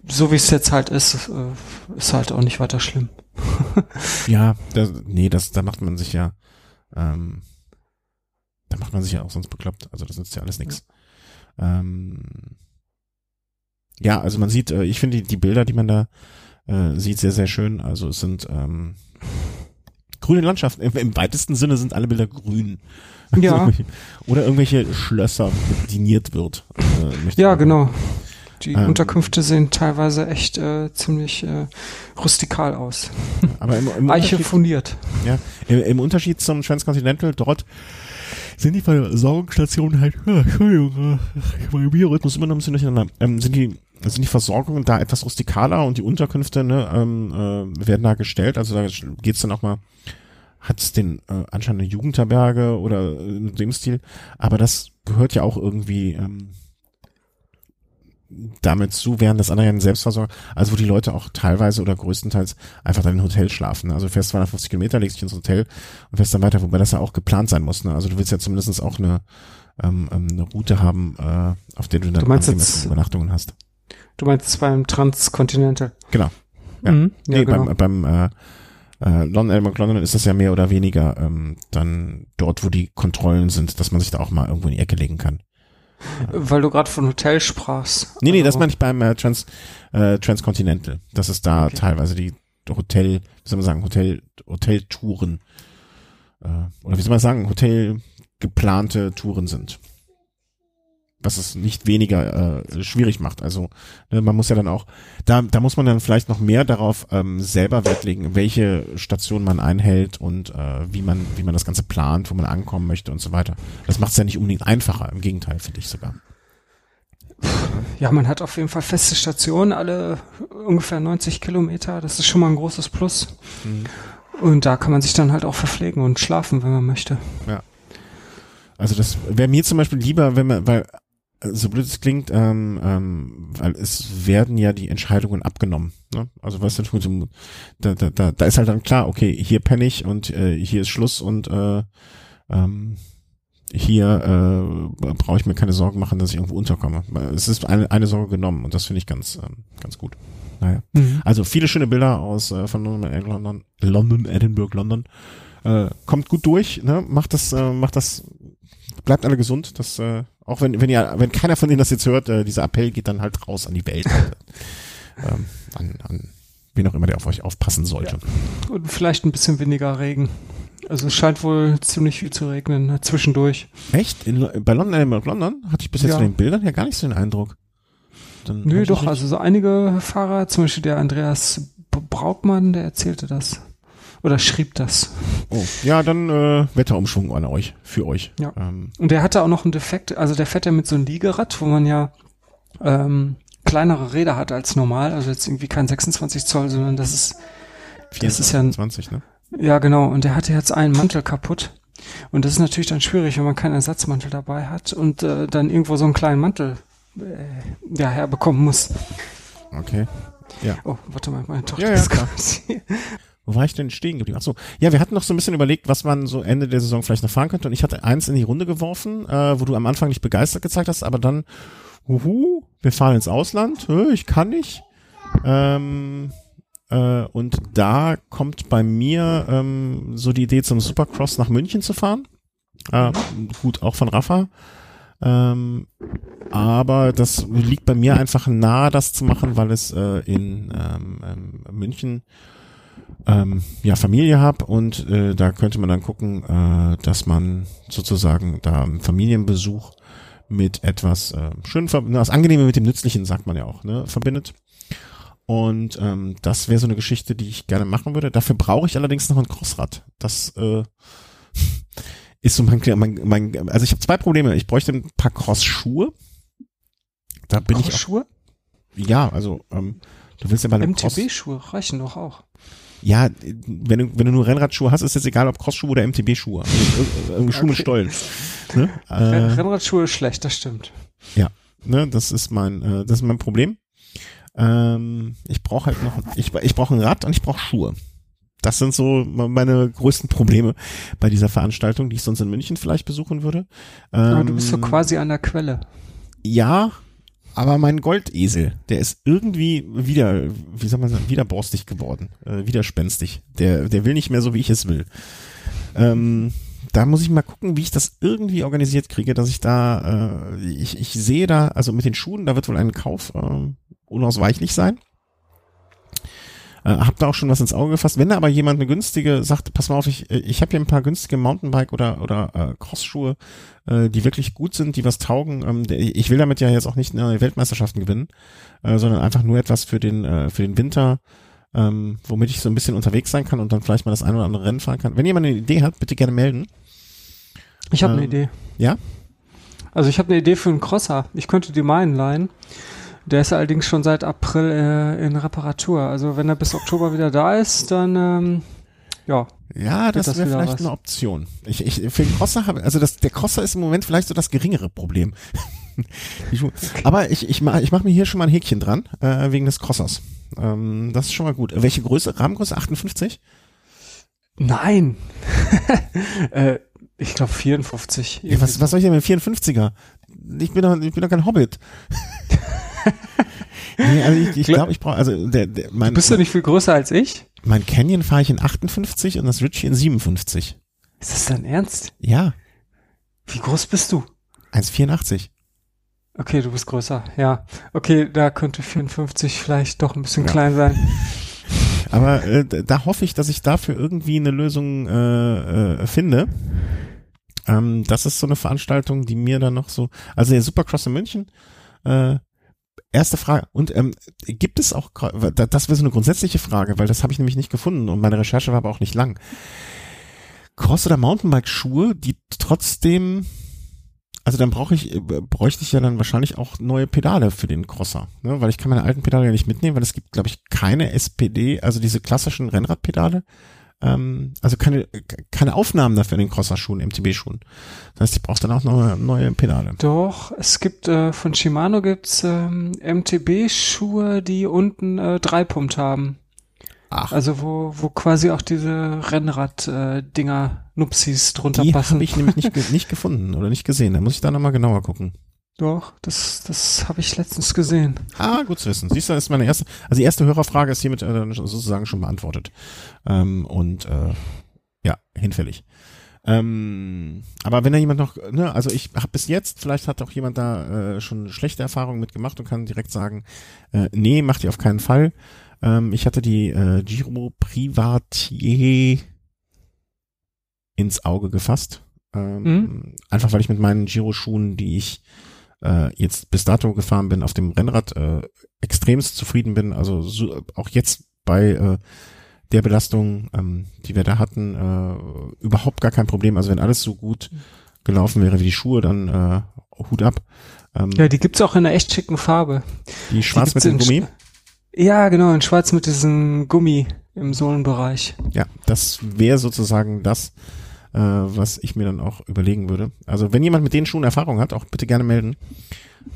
so wie es jetzt halt ist, äh, ist halt auch nicht weiter schlimm. ja, das, nee, das, da macht man sich ja, ähm, da macht man sich ja auch sonst bekloppt. Also das nützt ja alles nichts. Ja. Ähm, ja, also man sieht, äh, ich finde die, die Bilder, die man da äh, sieht, sehr, sehr schön. Also es sind ähm, grüne Landschaften. Im, Im, weitesten Sinne sind alle Bilder grün. Ja. Oder irgendwelche Schlösser diniert wird. Äh, ja, genau. Die ähm, Unterkünfte sehen teilweise echt äh, ziemlich äh, rustikal aus. Aber im, im Eiche fundiert. Ja, im, im, Unterschied zum Transcontinental dort sind die Versorgungsstationen halt, oh, Entschuldigung, mein Biorhythmus immer noch ein bisschen durcheinander, ähm, sind die sind die Versorgungen da etwas rustikaler und die Unterkünfte ne, ähm, äh, werden da gestellt. Also da geht's dann auch mal, hat es den äh, anscheinend eine Jugendherberge oder in dem Stil, aber das gehört ja auch irgendwie ähm, damit zu, während das andere ja ein Selbstversorger, also wo die Leute auch teilweise oder größtenteils einfach dann im Hotel schlafen. Ne? Also du fährst 250 Kilometer, legst dich ins Hotel und fährst dann weiter, wobei das ja auch geplant sein muss. Ne? Also du willst ja zumindest auch eine, ähm, ähm eine Route haben, äh, auf der du dann du jetzt, Übernachtungen hast. Du meinst es beim Transcontinental? Genau. Ja. Mhm, ja nee, genau. beim, beim äh, äh, London, Edinburgh, London ist das ja mehr oder weniger ähm, dann dort, wo die Kontrollen sind, dass man sich da auch mal irgendwo in die Ecke legen kann. Weil du gerade von Hotel sprachst. Nee, nee, also, das meine ich beim äh, Trans, äh, Transcontinental. Das ist da okay. teilweise die Hotel, wie soll man sagen, Hotel, Hoteltouren. Äh, oder wie soll man sagen, Hotel geplante Touren sind was es nicht weniger äh, schwierig macht. Also ne, man muss ja dann auch, da, da muss man dann vielleicht noch mehr darauf ähm, selber Wert legen, welche Station man einhält und äh, wie man, wie man das Ganze plant, wo man ankommen möchte und so weiter. Das macht es ja nicht unbedingt einfacher, im Gegenteil, finde ich sogar. Ja, man hat auf jeden Fall feste Stationen, alle ungefähr 90 Kilometer. Das ist schon mal ein großes Plus. Mhm. Und da kann man sich dann halt auch verpflegen und schlafen, wenn man möchte. Ja. Also das wäre mir zum Beispiel lieber, wenn man, weil so blöd es klingt, ähm, ähm, weil es werden ja die Entscheidungen abgenommen. Ne? Also weißt du, da, da, da, da ist halt dann klar, okay, hier penne ich und äh, hier ist Schluss und äh, ähm, hier äh, brauche ich mir keine Sorgen machen, dass ich irgendwo unterkomme. Es ist eine, eine Sorge genommen und das finde ich ganz, ähm, ganz gut. Naja. Mhm. Also viele schöne Bilder aus äh, von London, London, London, Edinburgh, London. Äh, kommt gut durch, ne? Macht das, äh, macht das, bleibt alle gesund. Das äh, auch wenn, wenn ja, wenn keiner von denen das jetzt hört, äh, dieser Appell geht dann halt raus an die Welt. ähm, an, an wen auch immer, der auf euch aufpassen sollte. Ja. Und vielleicht ein bisschen weniger Regen. Also es scheint wohl ziemlich viel zu regnen ne, zwischendurch. Echt? In, bei London, äh, London hatte ich bis jetzt ja. von den Bildern ja gar nicht so den Eindruck. Dann Nö, doch, also so einige Fahrer, zum Beispiel der Andreas Brautmann, der erzählte das. Oder schrieb das. Oh, ja, dann äh, Wetterumschwung an euch, für euch. Ja. Ähm. Und der hatte auch noch einen Defekt, also der fährt ja mit so einem Liegerad, wo man ja ähm, kleinere Räder hat als normal, also jetzt irgendwie kein 26 Zoll, sondern das ist das ist ja ein, 20, ne? Ja, genau. Und der hatte jetzt einen Mantel kaputt. Und das ist natürlich dann schwierig, wenn man keinen Ersatzmantel dabei hat und äh, dann irgendwo so einen kleinen Mantel äh, ja, herbekommen muss. Okay. Ja. Oh, warte mal, meine Tochter ja, ja, ist gerade wo war ich denn stehen geblieben? Ach so, ja, wir hatten noch so ein bisschen überlegt, was man so Ende der Saison vielleicht noch fahren könnte. Und ich hatte eins in die Runde geworfen, äh, wo du am Anfang nicht begeistert gezeigt hast, aber dann, huhu, wir fahren ins Ausland, ich kann nicht. Ähm, äh, und da kommt bei mir ähm, so die Idee zum Supercross nach München zu fahren. Äh, gut, auch von Rafa. Ähm, aber das liegt bei mir einfach nahe, das zu machen, weil es äh, in ähm, ähm, München ähm, ja, Familie habe und äh, da könnte man dann gucken, äh, dass man sozusagen da einen Familienbesuch mit etwas äh, schön, das Angenehme mit dem Nützlichen, sagt man ja auch, ne, verbindet. Und ähm, das wäre so eine Geschichte, die ich gerne machen würde. Dafür brauche ich allerdings noch ein Crossrad. Das äh, ist so mein, mein, mein also ich habe zwei Probleme. Ich bräuchte ein paar Crossschuhe. Da bin ich auch, Ja, also ähm, du willst ja mal MTB-Schuhe reichen doch auch. Ja, wenn du, wenn du nur Rennradschuhe hast, ist jetzt egal, ob Crossschuhe oder MTB-Schuhe. Also irgendwie Schuhe mit Stollen. Ne? Äh, Rennradschuhe ist schlecht, das stimmt. Ja, ne, das ist mein, äh, das ist mein Problem. Ähm, ich brauche halt noch, ich, ich brauche ein Rad und ich brauche Schuhe. Das sind so meine größten Probleme bei dieser Veranstaltung, die ich sonst in München vielleicht besuchen würde. Ähm, aber du bist so ähm, quasi an der Quelle. Ja, aber mein Goldesel, der ist irgendwie wieder, wie soll man sagen, wieder borstig geworden, äh, widerspenstig. Der, der will nicht mehr so, wie ich es will. Ähm, da muss ich mal gucken, wie ich das irgendwie organisiert kriege, dass ich da, äh, ich, ich sehe da, also mit den Schuhen, da wird wohl ein Kauf äh, unausweichlich sein. Äh, hab da auch schon was ins Auge gefasst. Wenn da aber jemand eine günstige sagt, pass mal auf, ich, ich habe hier ein paar günstige Mountainbike oder oder äh, Crossschuhe, äh, die wirklich gut sind, die was taugen. Ähm, ich will damit ja jetzt auch nicht eine Weltmeisterschaften gewinnen, äh, sondern einfach nur etwas für den äh, für den Winter, ähm, womit ich so ein bisschen unterwegs sein kann und dann vielleicht mal das ein oder andere Rennen fahren kann. Wenn jemand eine Idee hat, bitte gerne melden. Ich habe ähm, eine Idee. Ja? Also ich habe eine Idee für einen Crosser. Ich könnte dir meinen leihen. Der ist allerdings schon seit April äh, in Reparatur. Also wenn er bis Oktober wieder da ist, dann ähm, ja. Ja, das, das wäre vielleicht was. eine Option. Ich, ich, für den Crosser habe, also das, der Crosser ist im Moment vielleicht so das geringere Problem. aber ich, ich mache ich mach mir hier schon mal ein Häkchen dran, äh, wegen des Crossers. Ähm, das ist schon mal gut. Welche Größe? Rahmengröße 58? Nein. äh, ich glaube 54. Ja, was, was soll ich denn mit 54er? Ich bin doch, ich bin doch kein Hobbit. nee, also ich, ich glaube, ich brauche, also der, der mein, Bist du nicht viel größer als ich? Mein Canyon fahre ich in 58 und das Ritchie in 57. Ist das dein Ernst? Ja. Wie groß bist du? 1,84. Okay, du bist größer, ja. Okay, da könnte 54 vielleicht doch ein bisschen ja. klein sein. Aber äh, da hoffe ich, dass ich dafür irgendwie eine Lösung äh, äh, finde. Ähm, das ist so eine Veranstaltung, die mir dann noch so, also der Supercross in München, äh, Erste Frage. Und ähm, gibt es auch, das wäre so eine grundsätzliche Frage, weil das habe ich nämlich nicht gefunden und meine Recherche war aber auch nicht lang. Cross- oder Mountainbike-Schuhe, die trotzdem, also dann brauche ich, äh, bräuchte ich ja dann wahrscheinlich auch neue Pedale für den Crosser, ne? weil ich kann meine alten Pedale ja nicht mitnehmen, weil es gibt, glaube ich, keine SPD, also diese klassischen Rennradpedale, ähm, also keine, keine Aufnahmen dafür in den Crosser-Schuhen, MTB-Schuhen. Das heißt, ich brauche dann auch neue, neue Pedale. Doch, es gibt äh, von Shimano gibt's ähm, MTB-Schuhe, die unten äh, Dreipunkt haben. Ach. Also wo, wo quasi auch diese Rennrad-Dinger, äh, Nupsis drunter die passen. Die habe ich nämlich nicht, nicht gefunden oder nicht gesehen. Da muss ich da nochmal genauer gucken. Doch, das, das habe ich letztens gesehen. Ah, gut zu wissen. Siehst du, das ist meine erste, also die erste Hörerfrage ist hiermit äh, sozusagen schon beantwortet. Ähm, und äh, ja, hinfällig. Ähm, aber wenn da jemand noch, ne, also ich habe bis jetzt, vielleicht hat auch jemand da äh, schon schlechte Erfahrungen mitgemacht und kann direkt sagen, äh, nee, macht ihr auf keinen Fall. Ähm, ich hatte die äh, Giro Privatier ins Auge gefasst. Ähm, mhm. Einfach weil ich mit meinen Giro-Schuhen, die ich äh, jetzt bis dato gefahren bin auf dem Rennrad, äh, extremst zufrieden bin. Also so, auch jetzt bei äh, der Belastung, ähm, die wir da hatten, äh, überhaupt gar kein Problem. Also wenn alles so gut gelaufen wäre wie die Schuhe, dann äh, Hut ab. Ähm, ja, die gibt's auch in einer echt schicken Farbe. Die schwarz die mit dem Gummi? Ja, genau, in schwarz mit diesem Gummi im Sohlenbereich. Ja, das wäre sozusagen das, äh, was ich mir dann auch überlegen würde. Also wenn jemand mit den Schuhen Erfahrung hat, auch bitte gerne melden.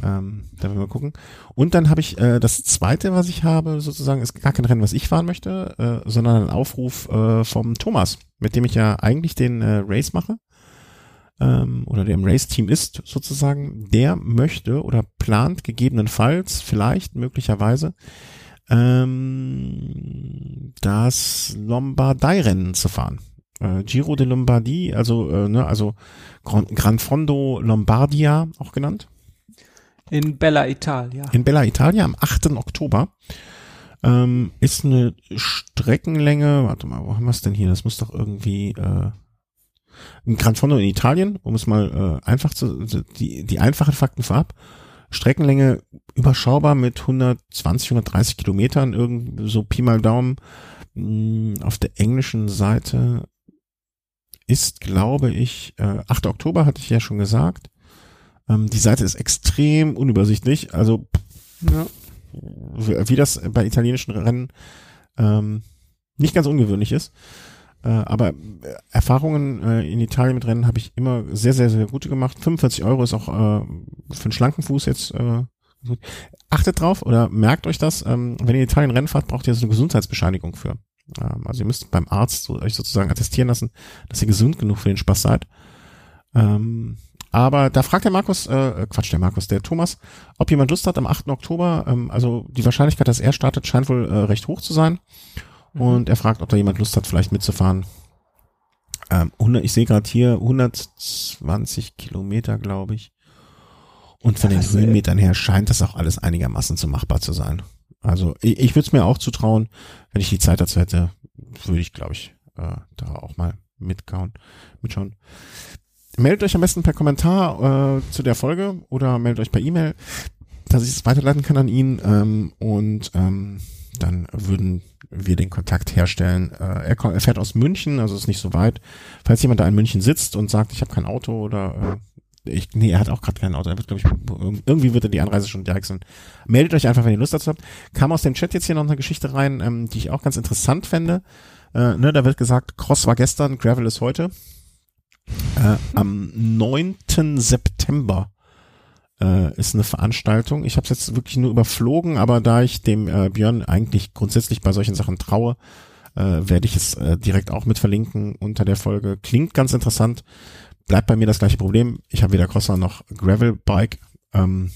Ähm, da werden wir mal gucken. Und dann habe ich äh, das zweite, was ich habe, sozusagen, ist gar kein Rennen, was ich fahren möchte, äh, sondern ein Aufruf äh, vom Thomas, mit dem ich ja eigentlich den äh, Race mache. Ähm, oder der im Race-Team ist, sozusagen, der möchte oder plant gegebenenfalls, vielleicht, möglicherweise, ähm, das Lombardei-Rennen zu fahren äh, Giro de Lombardie, also äh, ne, also Gran, Gran Fondo Lombardia auch genannt. In Bella Italia. In Bella Italia am 8. Oktober. Ähm, ist eine Streckenlänge, warte mal, wo haben wir es denn hier? Das muss doch irgendwie, äh, Ein Gran Fondo in Italien, um es mal äh, einfach zu, die, die einfachen Fakten vorab. Streckenlänge überschaubar mit 120, 130 Kilometern, irgend so Pi mal Daumen. Hm, auf der englischen Seite ist, glaube ich, äh, 8. Oktober hatte ich ja schon gesagt. Ähm, die Seite ist extrem unübersichtlich. Also ja. wie das bei italienischen Rennen ähm, nicht ganz ungewöhnlich ist. Äh, aber äh, Erfahrungen äh, in Italien mit Rennen habe ich immer sehr, sehr, sehr gute gemacht. 45 Euro ist auch äh, für einen schlanken Fuß jetzt äh, gut. Achtet drauf oder merkt euch das, ähm, wenn ihr in Italien Rennen fahrt, braucht ihr so eine Gesundheitsbescheinigung für. Ähm, also ihr müsst beim Arzt euch sozusagen attestieren lassen, dass ihr gesund genug für den Spaß seid. Ähm, aber da fragt der Markus, äh, Quatsch, der Markus, der Thomas, ob jemand Lust hat am 8. Oktober, ähm, also die Wahrscheinlichkeit, dass er startet, scheint wohl äh, recht hoch zu sein. Mhm. Und er fragt, ob da jemand Lust hat, vielleicht mitzufahren. Ähm, 100, ich sehe gerade hier 120 Kilometer, glaube ich. Und von das den Höhenmetern her scheint das auch alles einigermaßen zu machbar zu sein. Also ich, ich würde es mir auch zutrauen, wenn ich die Zeit dazu hätte, würde ich, glaube ich, äh, da auch mal mitkauen, mitschauen. Meldet euch am besten per Kommentar äh, zu der Folge oder meldet euch per E-Mail, dass ich es weiterleiten kann an ihn ähm, und ähm, dann würden wir den Kontakt herstellen. Äh, er, er fährt aus München, also ist nicht so weit. Falls jemand da in München sitzt und sagt, ich habe kein Auto oder äh, ich, nee, er hat auch gerade kein Auto. Er wird, glaube ich, irgendwie wird er die Anreise schon direkt sein. Meldet euch einfach, wenn ihr Lust dazu habt. Kam aus dem Chat jetzt hier noch eine Geschichte rein, ähm, die ich auch ganz interessant fände. Äh, ne, da wird gesagt, Cross war gestern, Gravel ist heute. Äh, am 9. September äh, ist eine Veranstaltung. Ich habe es jetzt wirklich nur überflogen, aber da ich dem äh, Björn eigentlich grundsätzlich bei solchen Sachen traue, äh, werde ich es äh, direkt auch mit verlinken unter der Folge. Klingt ganz interessant. Bleibt bei mir das gleiche Problem. Ich habe weder Crosser noch Gravel-Bike. Ähm,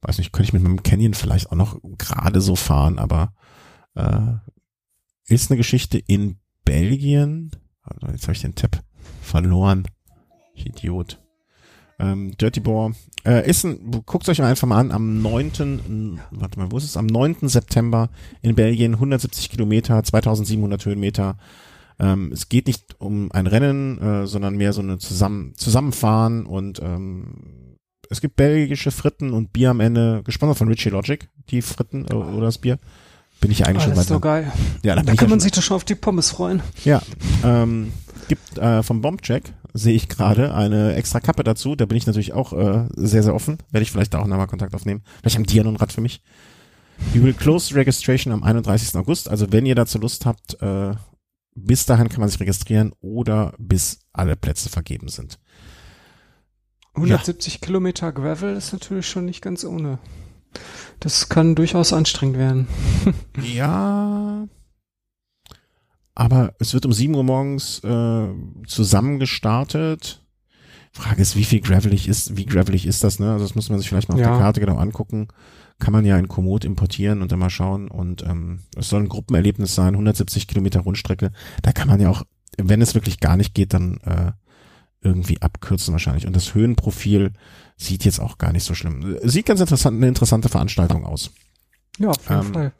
weiß nicht, könnte ich mit meinem Canyon vielleicht auch noch gerade so fahren, aber äh, ist eine Geschichte in Belgien. Also jetzt habe ich den Tab verloren. Ich Idiot. Ähm, Dirty Boar äh, ist ein, guckt euch einfach mal an, am 9. Warte mal, wo ist es? Am 9. September in Belgien, 170 Kilometer, 2700 Höhenmeter. Ähm, es geht nicht um ein Rennen, äh, sondern mehr so eine zusammen, Zusammenfahren und ähm, es gibt belgische Fritten und Bier am Ende, gesponsert von Richie Logic, die Fritten äh, oder das Bier. Bin ich eigentlich ah, schon weit. Das ist doch geil. Ja, da, kann man sich doch schon auf die Pommes freuen. Ja, ähm, gibt äh, vom Bombcheck, sehe ich gerade, eine extra Kappe dazu. Da bin ich natürlich auch äh, sehr, sehr offen. Werde ich vielleicht auch nochmal Kontakt aufnehmen. Vielleicht haben die ja noch ein Rad für mich. We will close registration am 31. August. Also wenn ihr dazu Lust habt, äh, bis dahin kann man sich registrieren oder bis alle Plätze vergeben sind. 170 ja. Kilometer Gravel ist natürlich schon nicht ganz ohne. Das kann durchaus anstrengend werden. ja, aber es wird um 7 Uhr morgens äh, zusammen gestartet. Frage ist, wie viel gravelig ist, wie gravelig ist das, ne? Also das muss man sich vielleicht mal auf ja. der Karte genau angucken. Kann man ja in Komoot importieren und dann mal schauen. Und ähm, es soll ein Gruppenerlebnis sein, 170 Kilometer Rundstrecke. Da kann man ja auch, wenn es wirklich gar nicht geht, dann äh, irgendwie abkürzen wahrscheinlich. Und das Höhenprofil sieht jetzt auch gar nicht so schlimm. Sieht ganz interessant, eine interessante Veranstaltung aus. Ja, auf jeden ähm, Fall.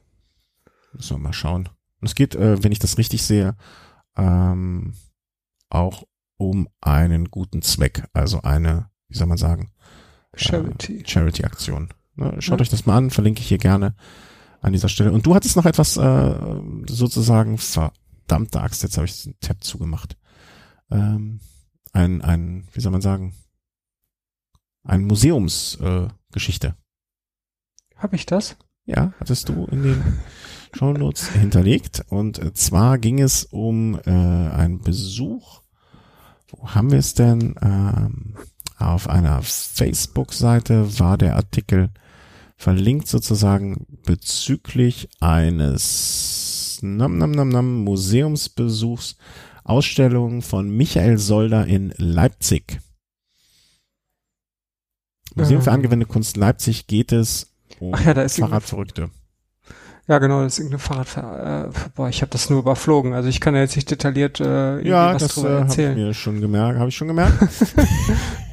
Müssen wir mal schauen. Und es geht, äh, wenn ich das richtig sehe, ähm, auch um einen guten Zweck, also eine, wie soll man sagen, Charity. Äh, Charity-Aktion. Ne? Schaut ja. euch das mal an, verlinke ich hier gerne an dieser Stelle. Und du hattest noch etwas äh, sozusagen, verdammte Axt, jetzt habe ich den Tab zugemacht. Ähm, ein, ein, wie soll man sagen, ein Museumsgeschichte. Äh, Habe ich das? Ja, hattest du in den Shownotes hinterlegt. Und zwar ging es um äh, einen Besuch. Wo haben wir es denn? Ähm, auf einer Facebook-Seite war der Artikel verlinkt sozusagen bezüglich eines nam, nam, nam, nam, Museumsbesuchs Ausstellung von Michael Solder in Leipzig. Museum für ähm. angewendete Kunst Leipzig geht es um Ach ja, da ist Fahrradverrückte. Ja, genau, das ist irgendeine Fahrrad. Äh, boah, ich habe das nur überflogen. Also ich kann ja jetzt nicht detailliert äh, ja, was das, drüber äh, erzählen. Ja, das mir schon gemerkt, habe ich schon gemerkt.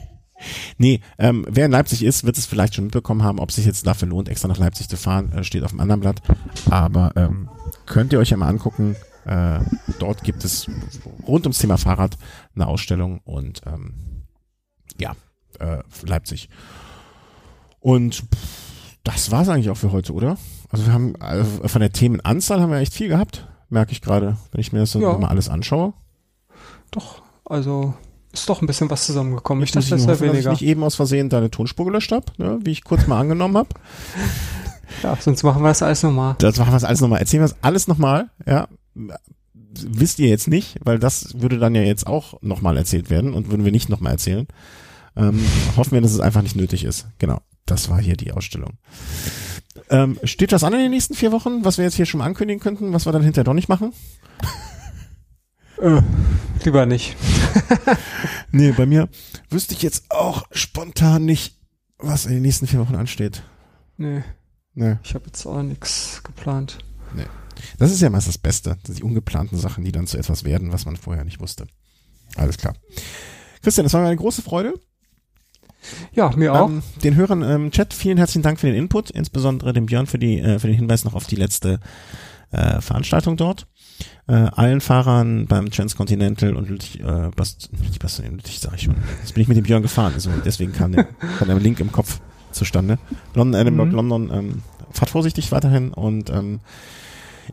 nee, ähm, wer in Leipzig ist, wird es vielleicht schon mitbekommen haben, ob sich jetzt dafür lohnt, extra nach Leipzig zu fahren, äh, steht auf dem anderen Blatt. Aber ähm, könnt ihr euch ja mal angucken. Äh, dort gibt es rund ums Thema Fahrrad eine Ausstellung und ähm, ja, äh, Leipzig. Und das war's eigentlich auch für heute, oder? Also wir haben also von der Themenanzahl haben wir echt viel gehabt, merke ich gerade, wenn ich mir das ja. mal alles anschaue. Doch, also ist doch ein bisschen was zusammengekommen. Ich, dachte, das weniger. Dass ich nicht eben aus Versehen deine Tonspur gelöscht habe, ne, wie ich kurz mal angenommen habe. Ja, sonst machen wir das alles nochmal. Das machen wir das alles nochmal. Erzählen wir das alles nochmal, ja. Wisst ihr jetzt nicht, weil das würde dann ja jetzt auch nochmal erzählt werden und würden wir nicht nochmal erzählen. Ähm, hoffen wir, dass es einfach nicht nötig ist. Genau. Das war hier die Ausstellung. Ähm, steht das an in den nächsten vier Wochen, was wir jetzt hier schon mal ankündigen könnten, was wir dann hinterher doch nicht machen? Äh, lieber nicht. nee, bei mir wüsste ich jetzt auch spontan nicht, was in den nächsten vier Wochen ansteht. Nee. Nee. Ich habe jetzt auch nichts geplant. Nee. Das ist ja meist das Beste, die ungeplanten Sachen, die dann zu etwas werden, was man vorher nicht wusste. Alles klar. Christian, das war mir eine große Freude. Ja, mir auch. Ähm, den Hörern im Chat vielen herzlichen Dank für den Input, insbesondere dem Björn für die äh, für den Hinweis noch auf die letzte äh, Veranstaltung dort. Äh, allen Fahrern beim Transcontinental und Lüttich, äh, Bast, Lüttich, Bast, Lüttich sag ich schon. Jetzt bin ich mit dem Björn gefahren, also deswegen kam der, kam der Link im Kopf zustande. London, Edinburgh, mhm. London, ähm, fahrt vorsichtig weiterhin und ähm,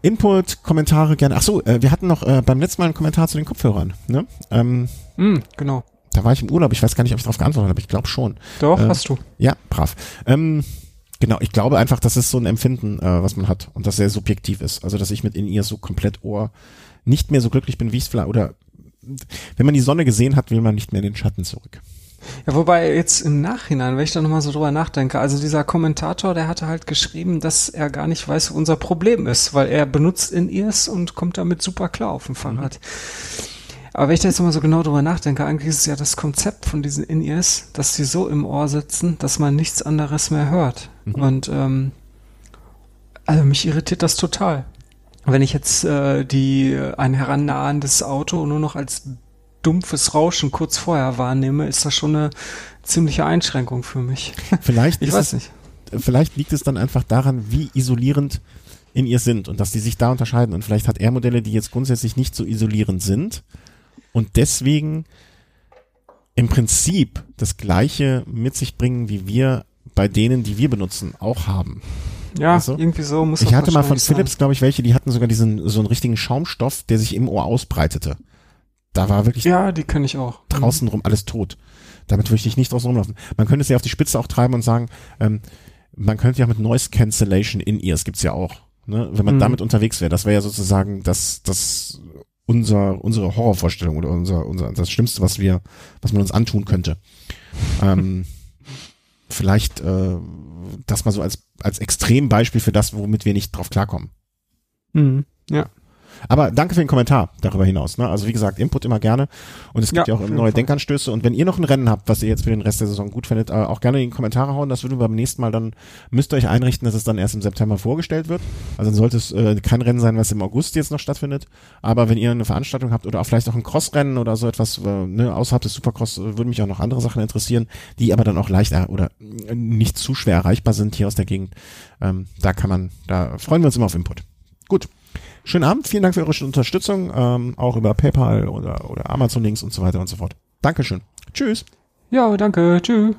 Input, Kommentare gerne. Ach so, äh, wir hatten noch äh, beim letzten Mal einen Kommentar zu den Kopfhörern. Ne? Ähm, mm, genau. Da war ich im Urlaub. Ich weiß gar nicht, ob ich darauf geantwortet habe. Ich glaube schon. Doch, äh, hast du. Ja, brav. Ähm, genau, ich glaube einfach, das ist so ein Empfinden, äh, was man hat und das sehr subjektiv ist. Also, dass ich mit in ihr so komplett Ohr nicht mehr so glücklich bin, wie ich es vielleicht, oder wenn man die Sonne gesehen hat, will man nicht mehr in den Schatten zurück. Ja, wobei jetzt im Nachhinein, wenn ich da nochmal so drüber nachdenke, also dieser Kommentator, der hatte halt geschrieben, dass er gar nicht weiß, wo unser Problem ist, weil er benutzt in ears und kommt damit super klar auf dem Fahrrad. Mhm. Aber wenn ich da jetzt mal so genau drüber nachdenke, eigentlich ist es ja das Konzept von diesen In-Ears, dass sie so im Ohr sitzen, dass man nichts anderes mehr hört. Mhm. Und ähm, also mich irritiert das total. Wenn ich jetzt äh, die ein herannahendes Auto nur noch als dumpfes Rauschen kurz vorher wahrnehme, ist das schon eine ziemliche Einschränkung für mich. Vielleicht ich weiß es, nicht. Vielleicht liegt es dann einfach daran, wie isolierend in ihr sind und dass die sich da unterscheiden. Und vielleicht hat er Modelle, die jetzt grundsätzlich nicht so isolierend sind und deswegen im Prinzip das Gleiche mit sich bringen, wie wir bei denen, die wir benutzen, auch haben. Ja, du? irgendwie so muss Ich hatte mal von Philips, glaube ich, welche, die hatten sogar diesen so einen richtigen Schaumstoff, der sich im Ohr ausbreitete. Da war wirklich ja, die kenne ich auch. Draußen rum alles tot. Damit würde ich nicht draußen rumlaufen. Man könnte es ja auf die Spitze auch treiben und sagen, ähm, man könnte ja mit Noise Cancellation in Ears gibt's ja auch. Ne? Wenn man mhm. damit unterwegs wäre, das wäre ja sozusagen das, das unser, unsere Horrorvorstellung oder unser, unser, das Schlimmste, was wir, was man uns antun könnte. Ähm, vielleicht äh, das mal so als, als Extrembeispiel für das, womit wir nicht drauf klarkommen. Mhm. Ja. Aber danke für den Kommentar darüber hinaus. Ne? Also wie gesagt, Input immer gerne. Und es gibt ja, ja auch neue Fall. Denkanstöße. Und wenn ihr noch ein Rennen habt, was ihr jetzt für den Rest der Saison gut findet, äh, auch gerne in die Kommentare hauen. Das würden wir beim nächsten Mal dann, müsst ihr euch einrichten, dass es dann erst im September vorgestellt wird. Also dann sollte es äh, kein Rennen sein, was im August jetzt noch stattfindet. Aber wenn ihr eine Veranstaltung habt oder auch vielleicht auch ein Crossrennen oder so etwas, äh, ne, außerhalb des Supercross, äh, würden mich auch noch andere Sachen interessieren, die aber dann auch leicht äh, oder nicht zu schwer erreichbar sind hier aus der Gegend. Ähm, da kann man, da freuen wir uns immer auf Input. Gut. Schönen Abend, vielen Dank für eure Unterstützung, ähm, auch über PayPal oder, oder Amazon-Links und so weiter und so fort. Dankeschön. Tschüss. Ja, danke. Tschüss.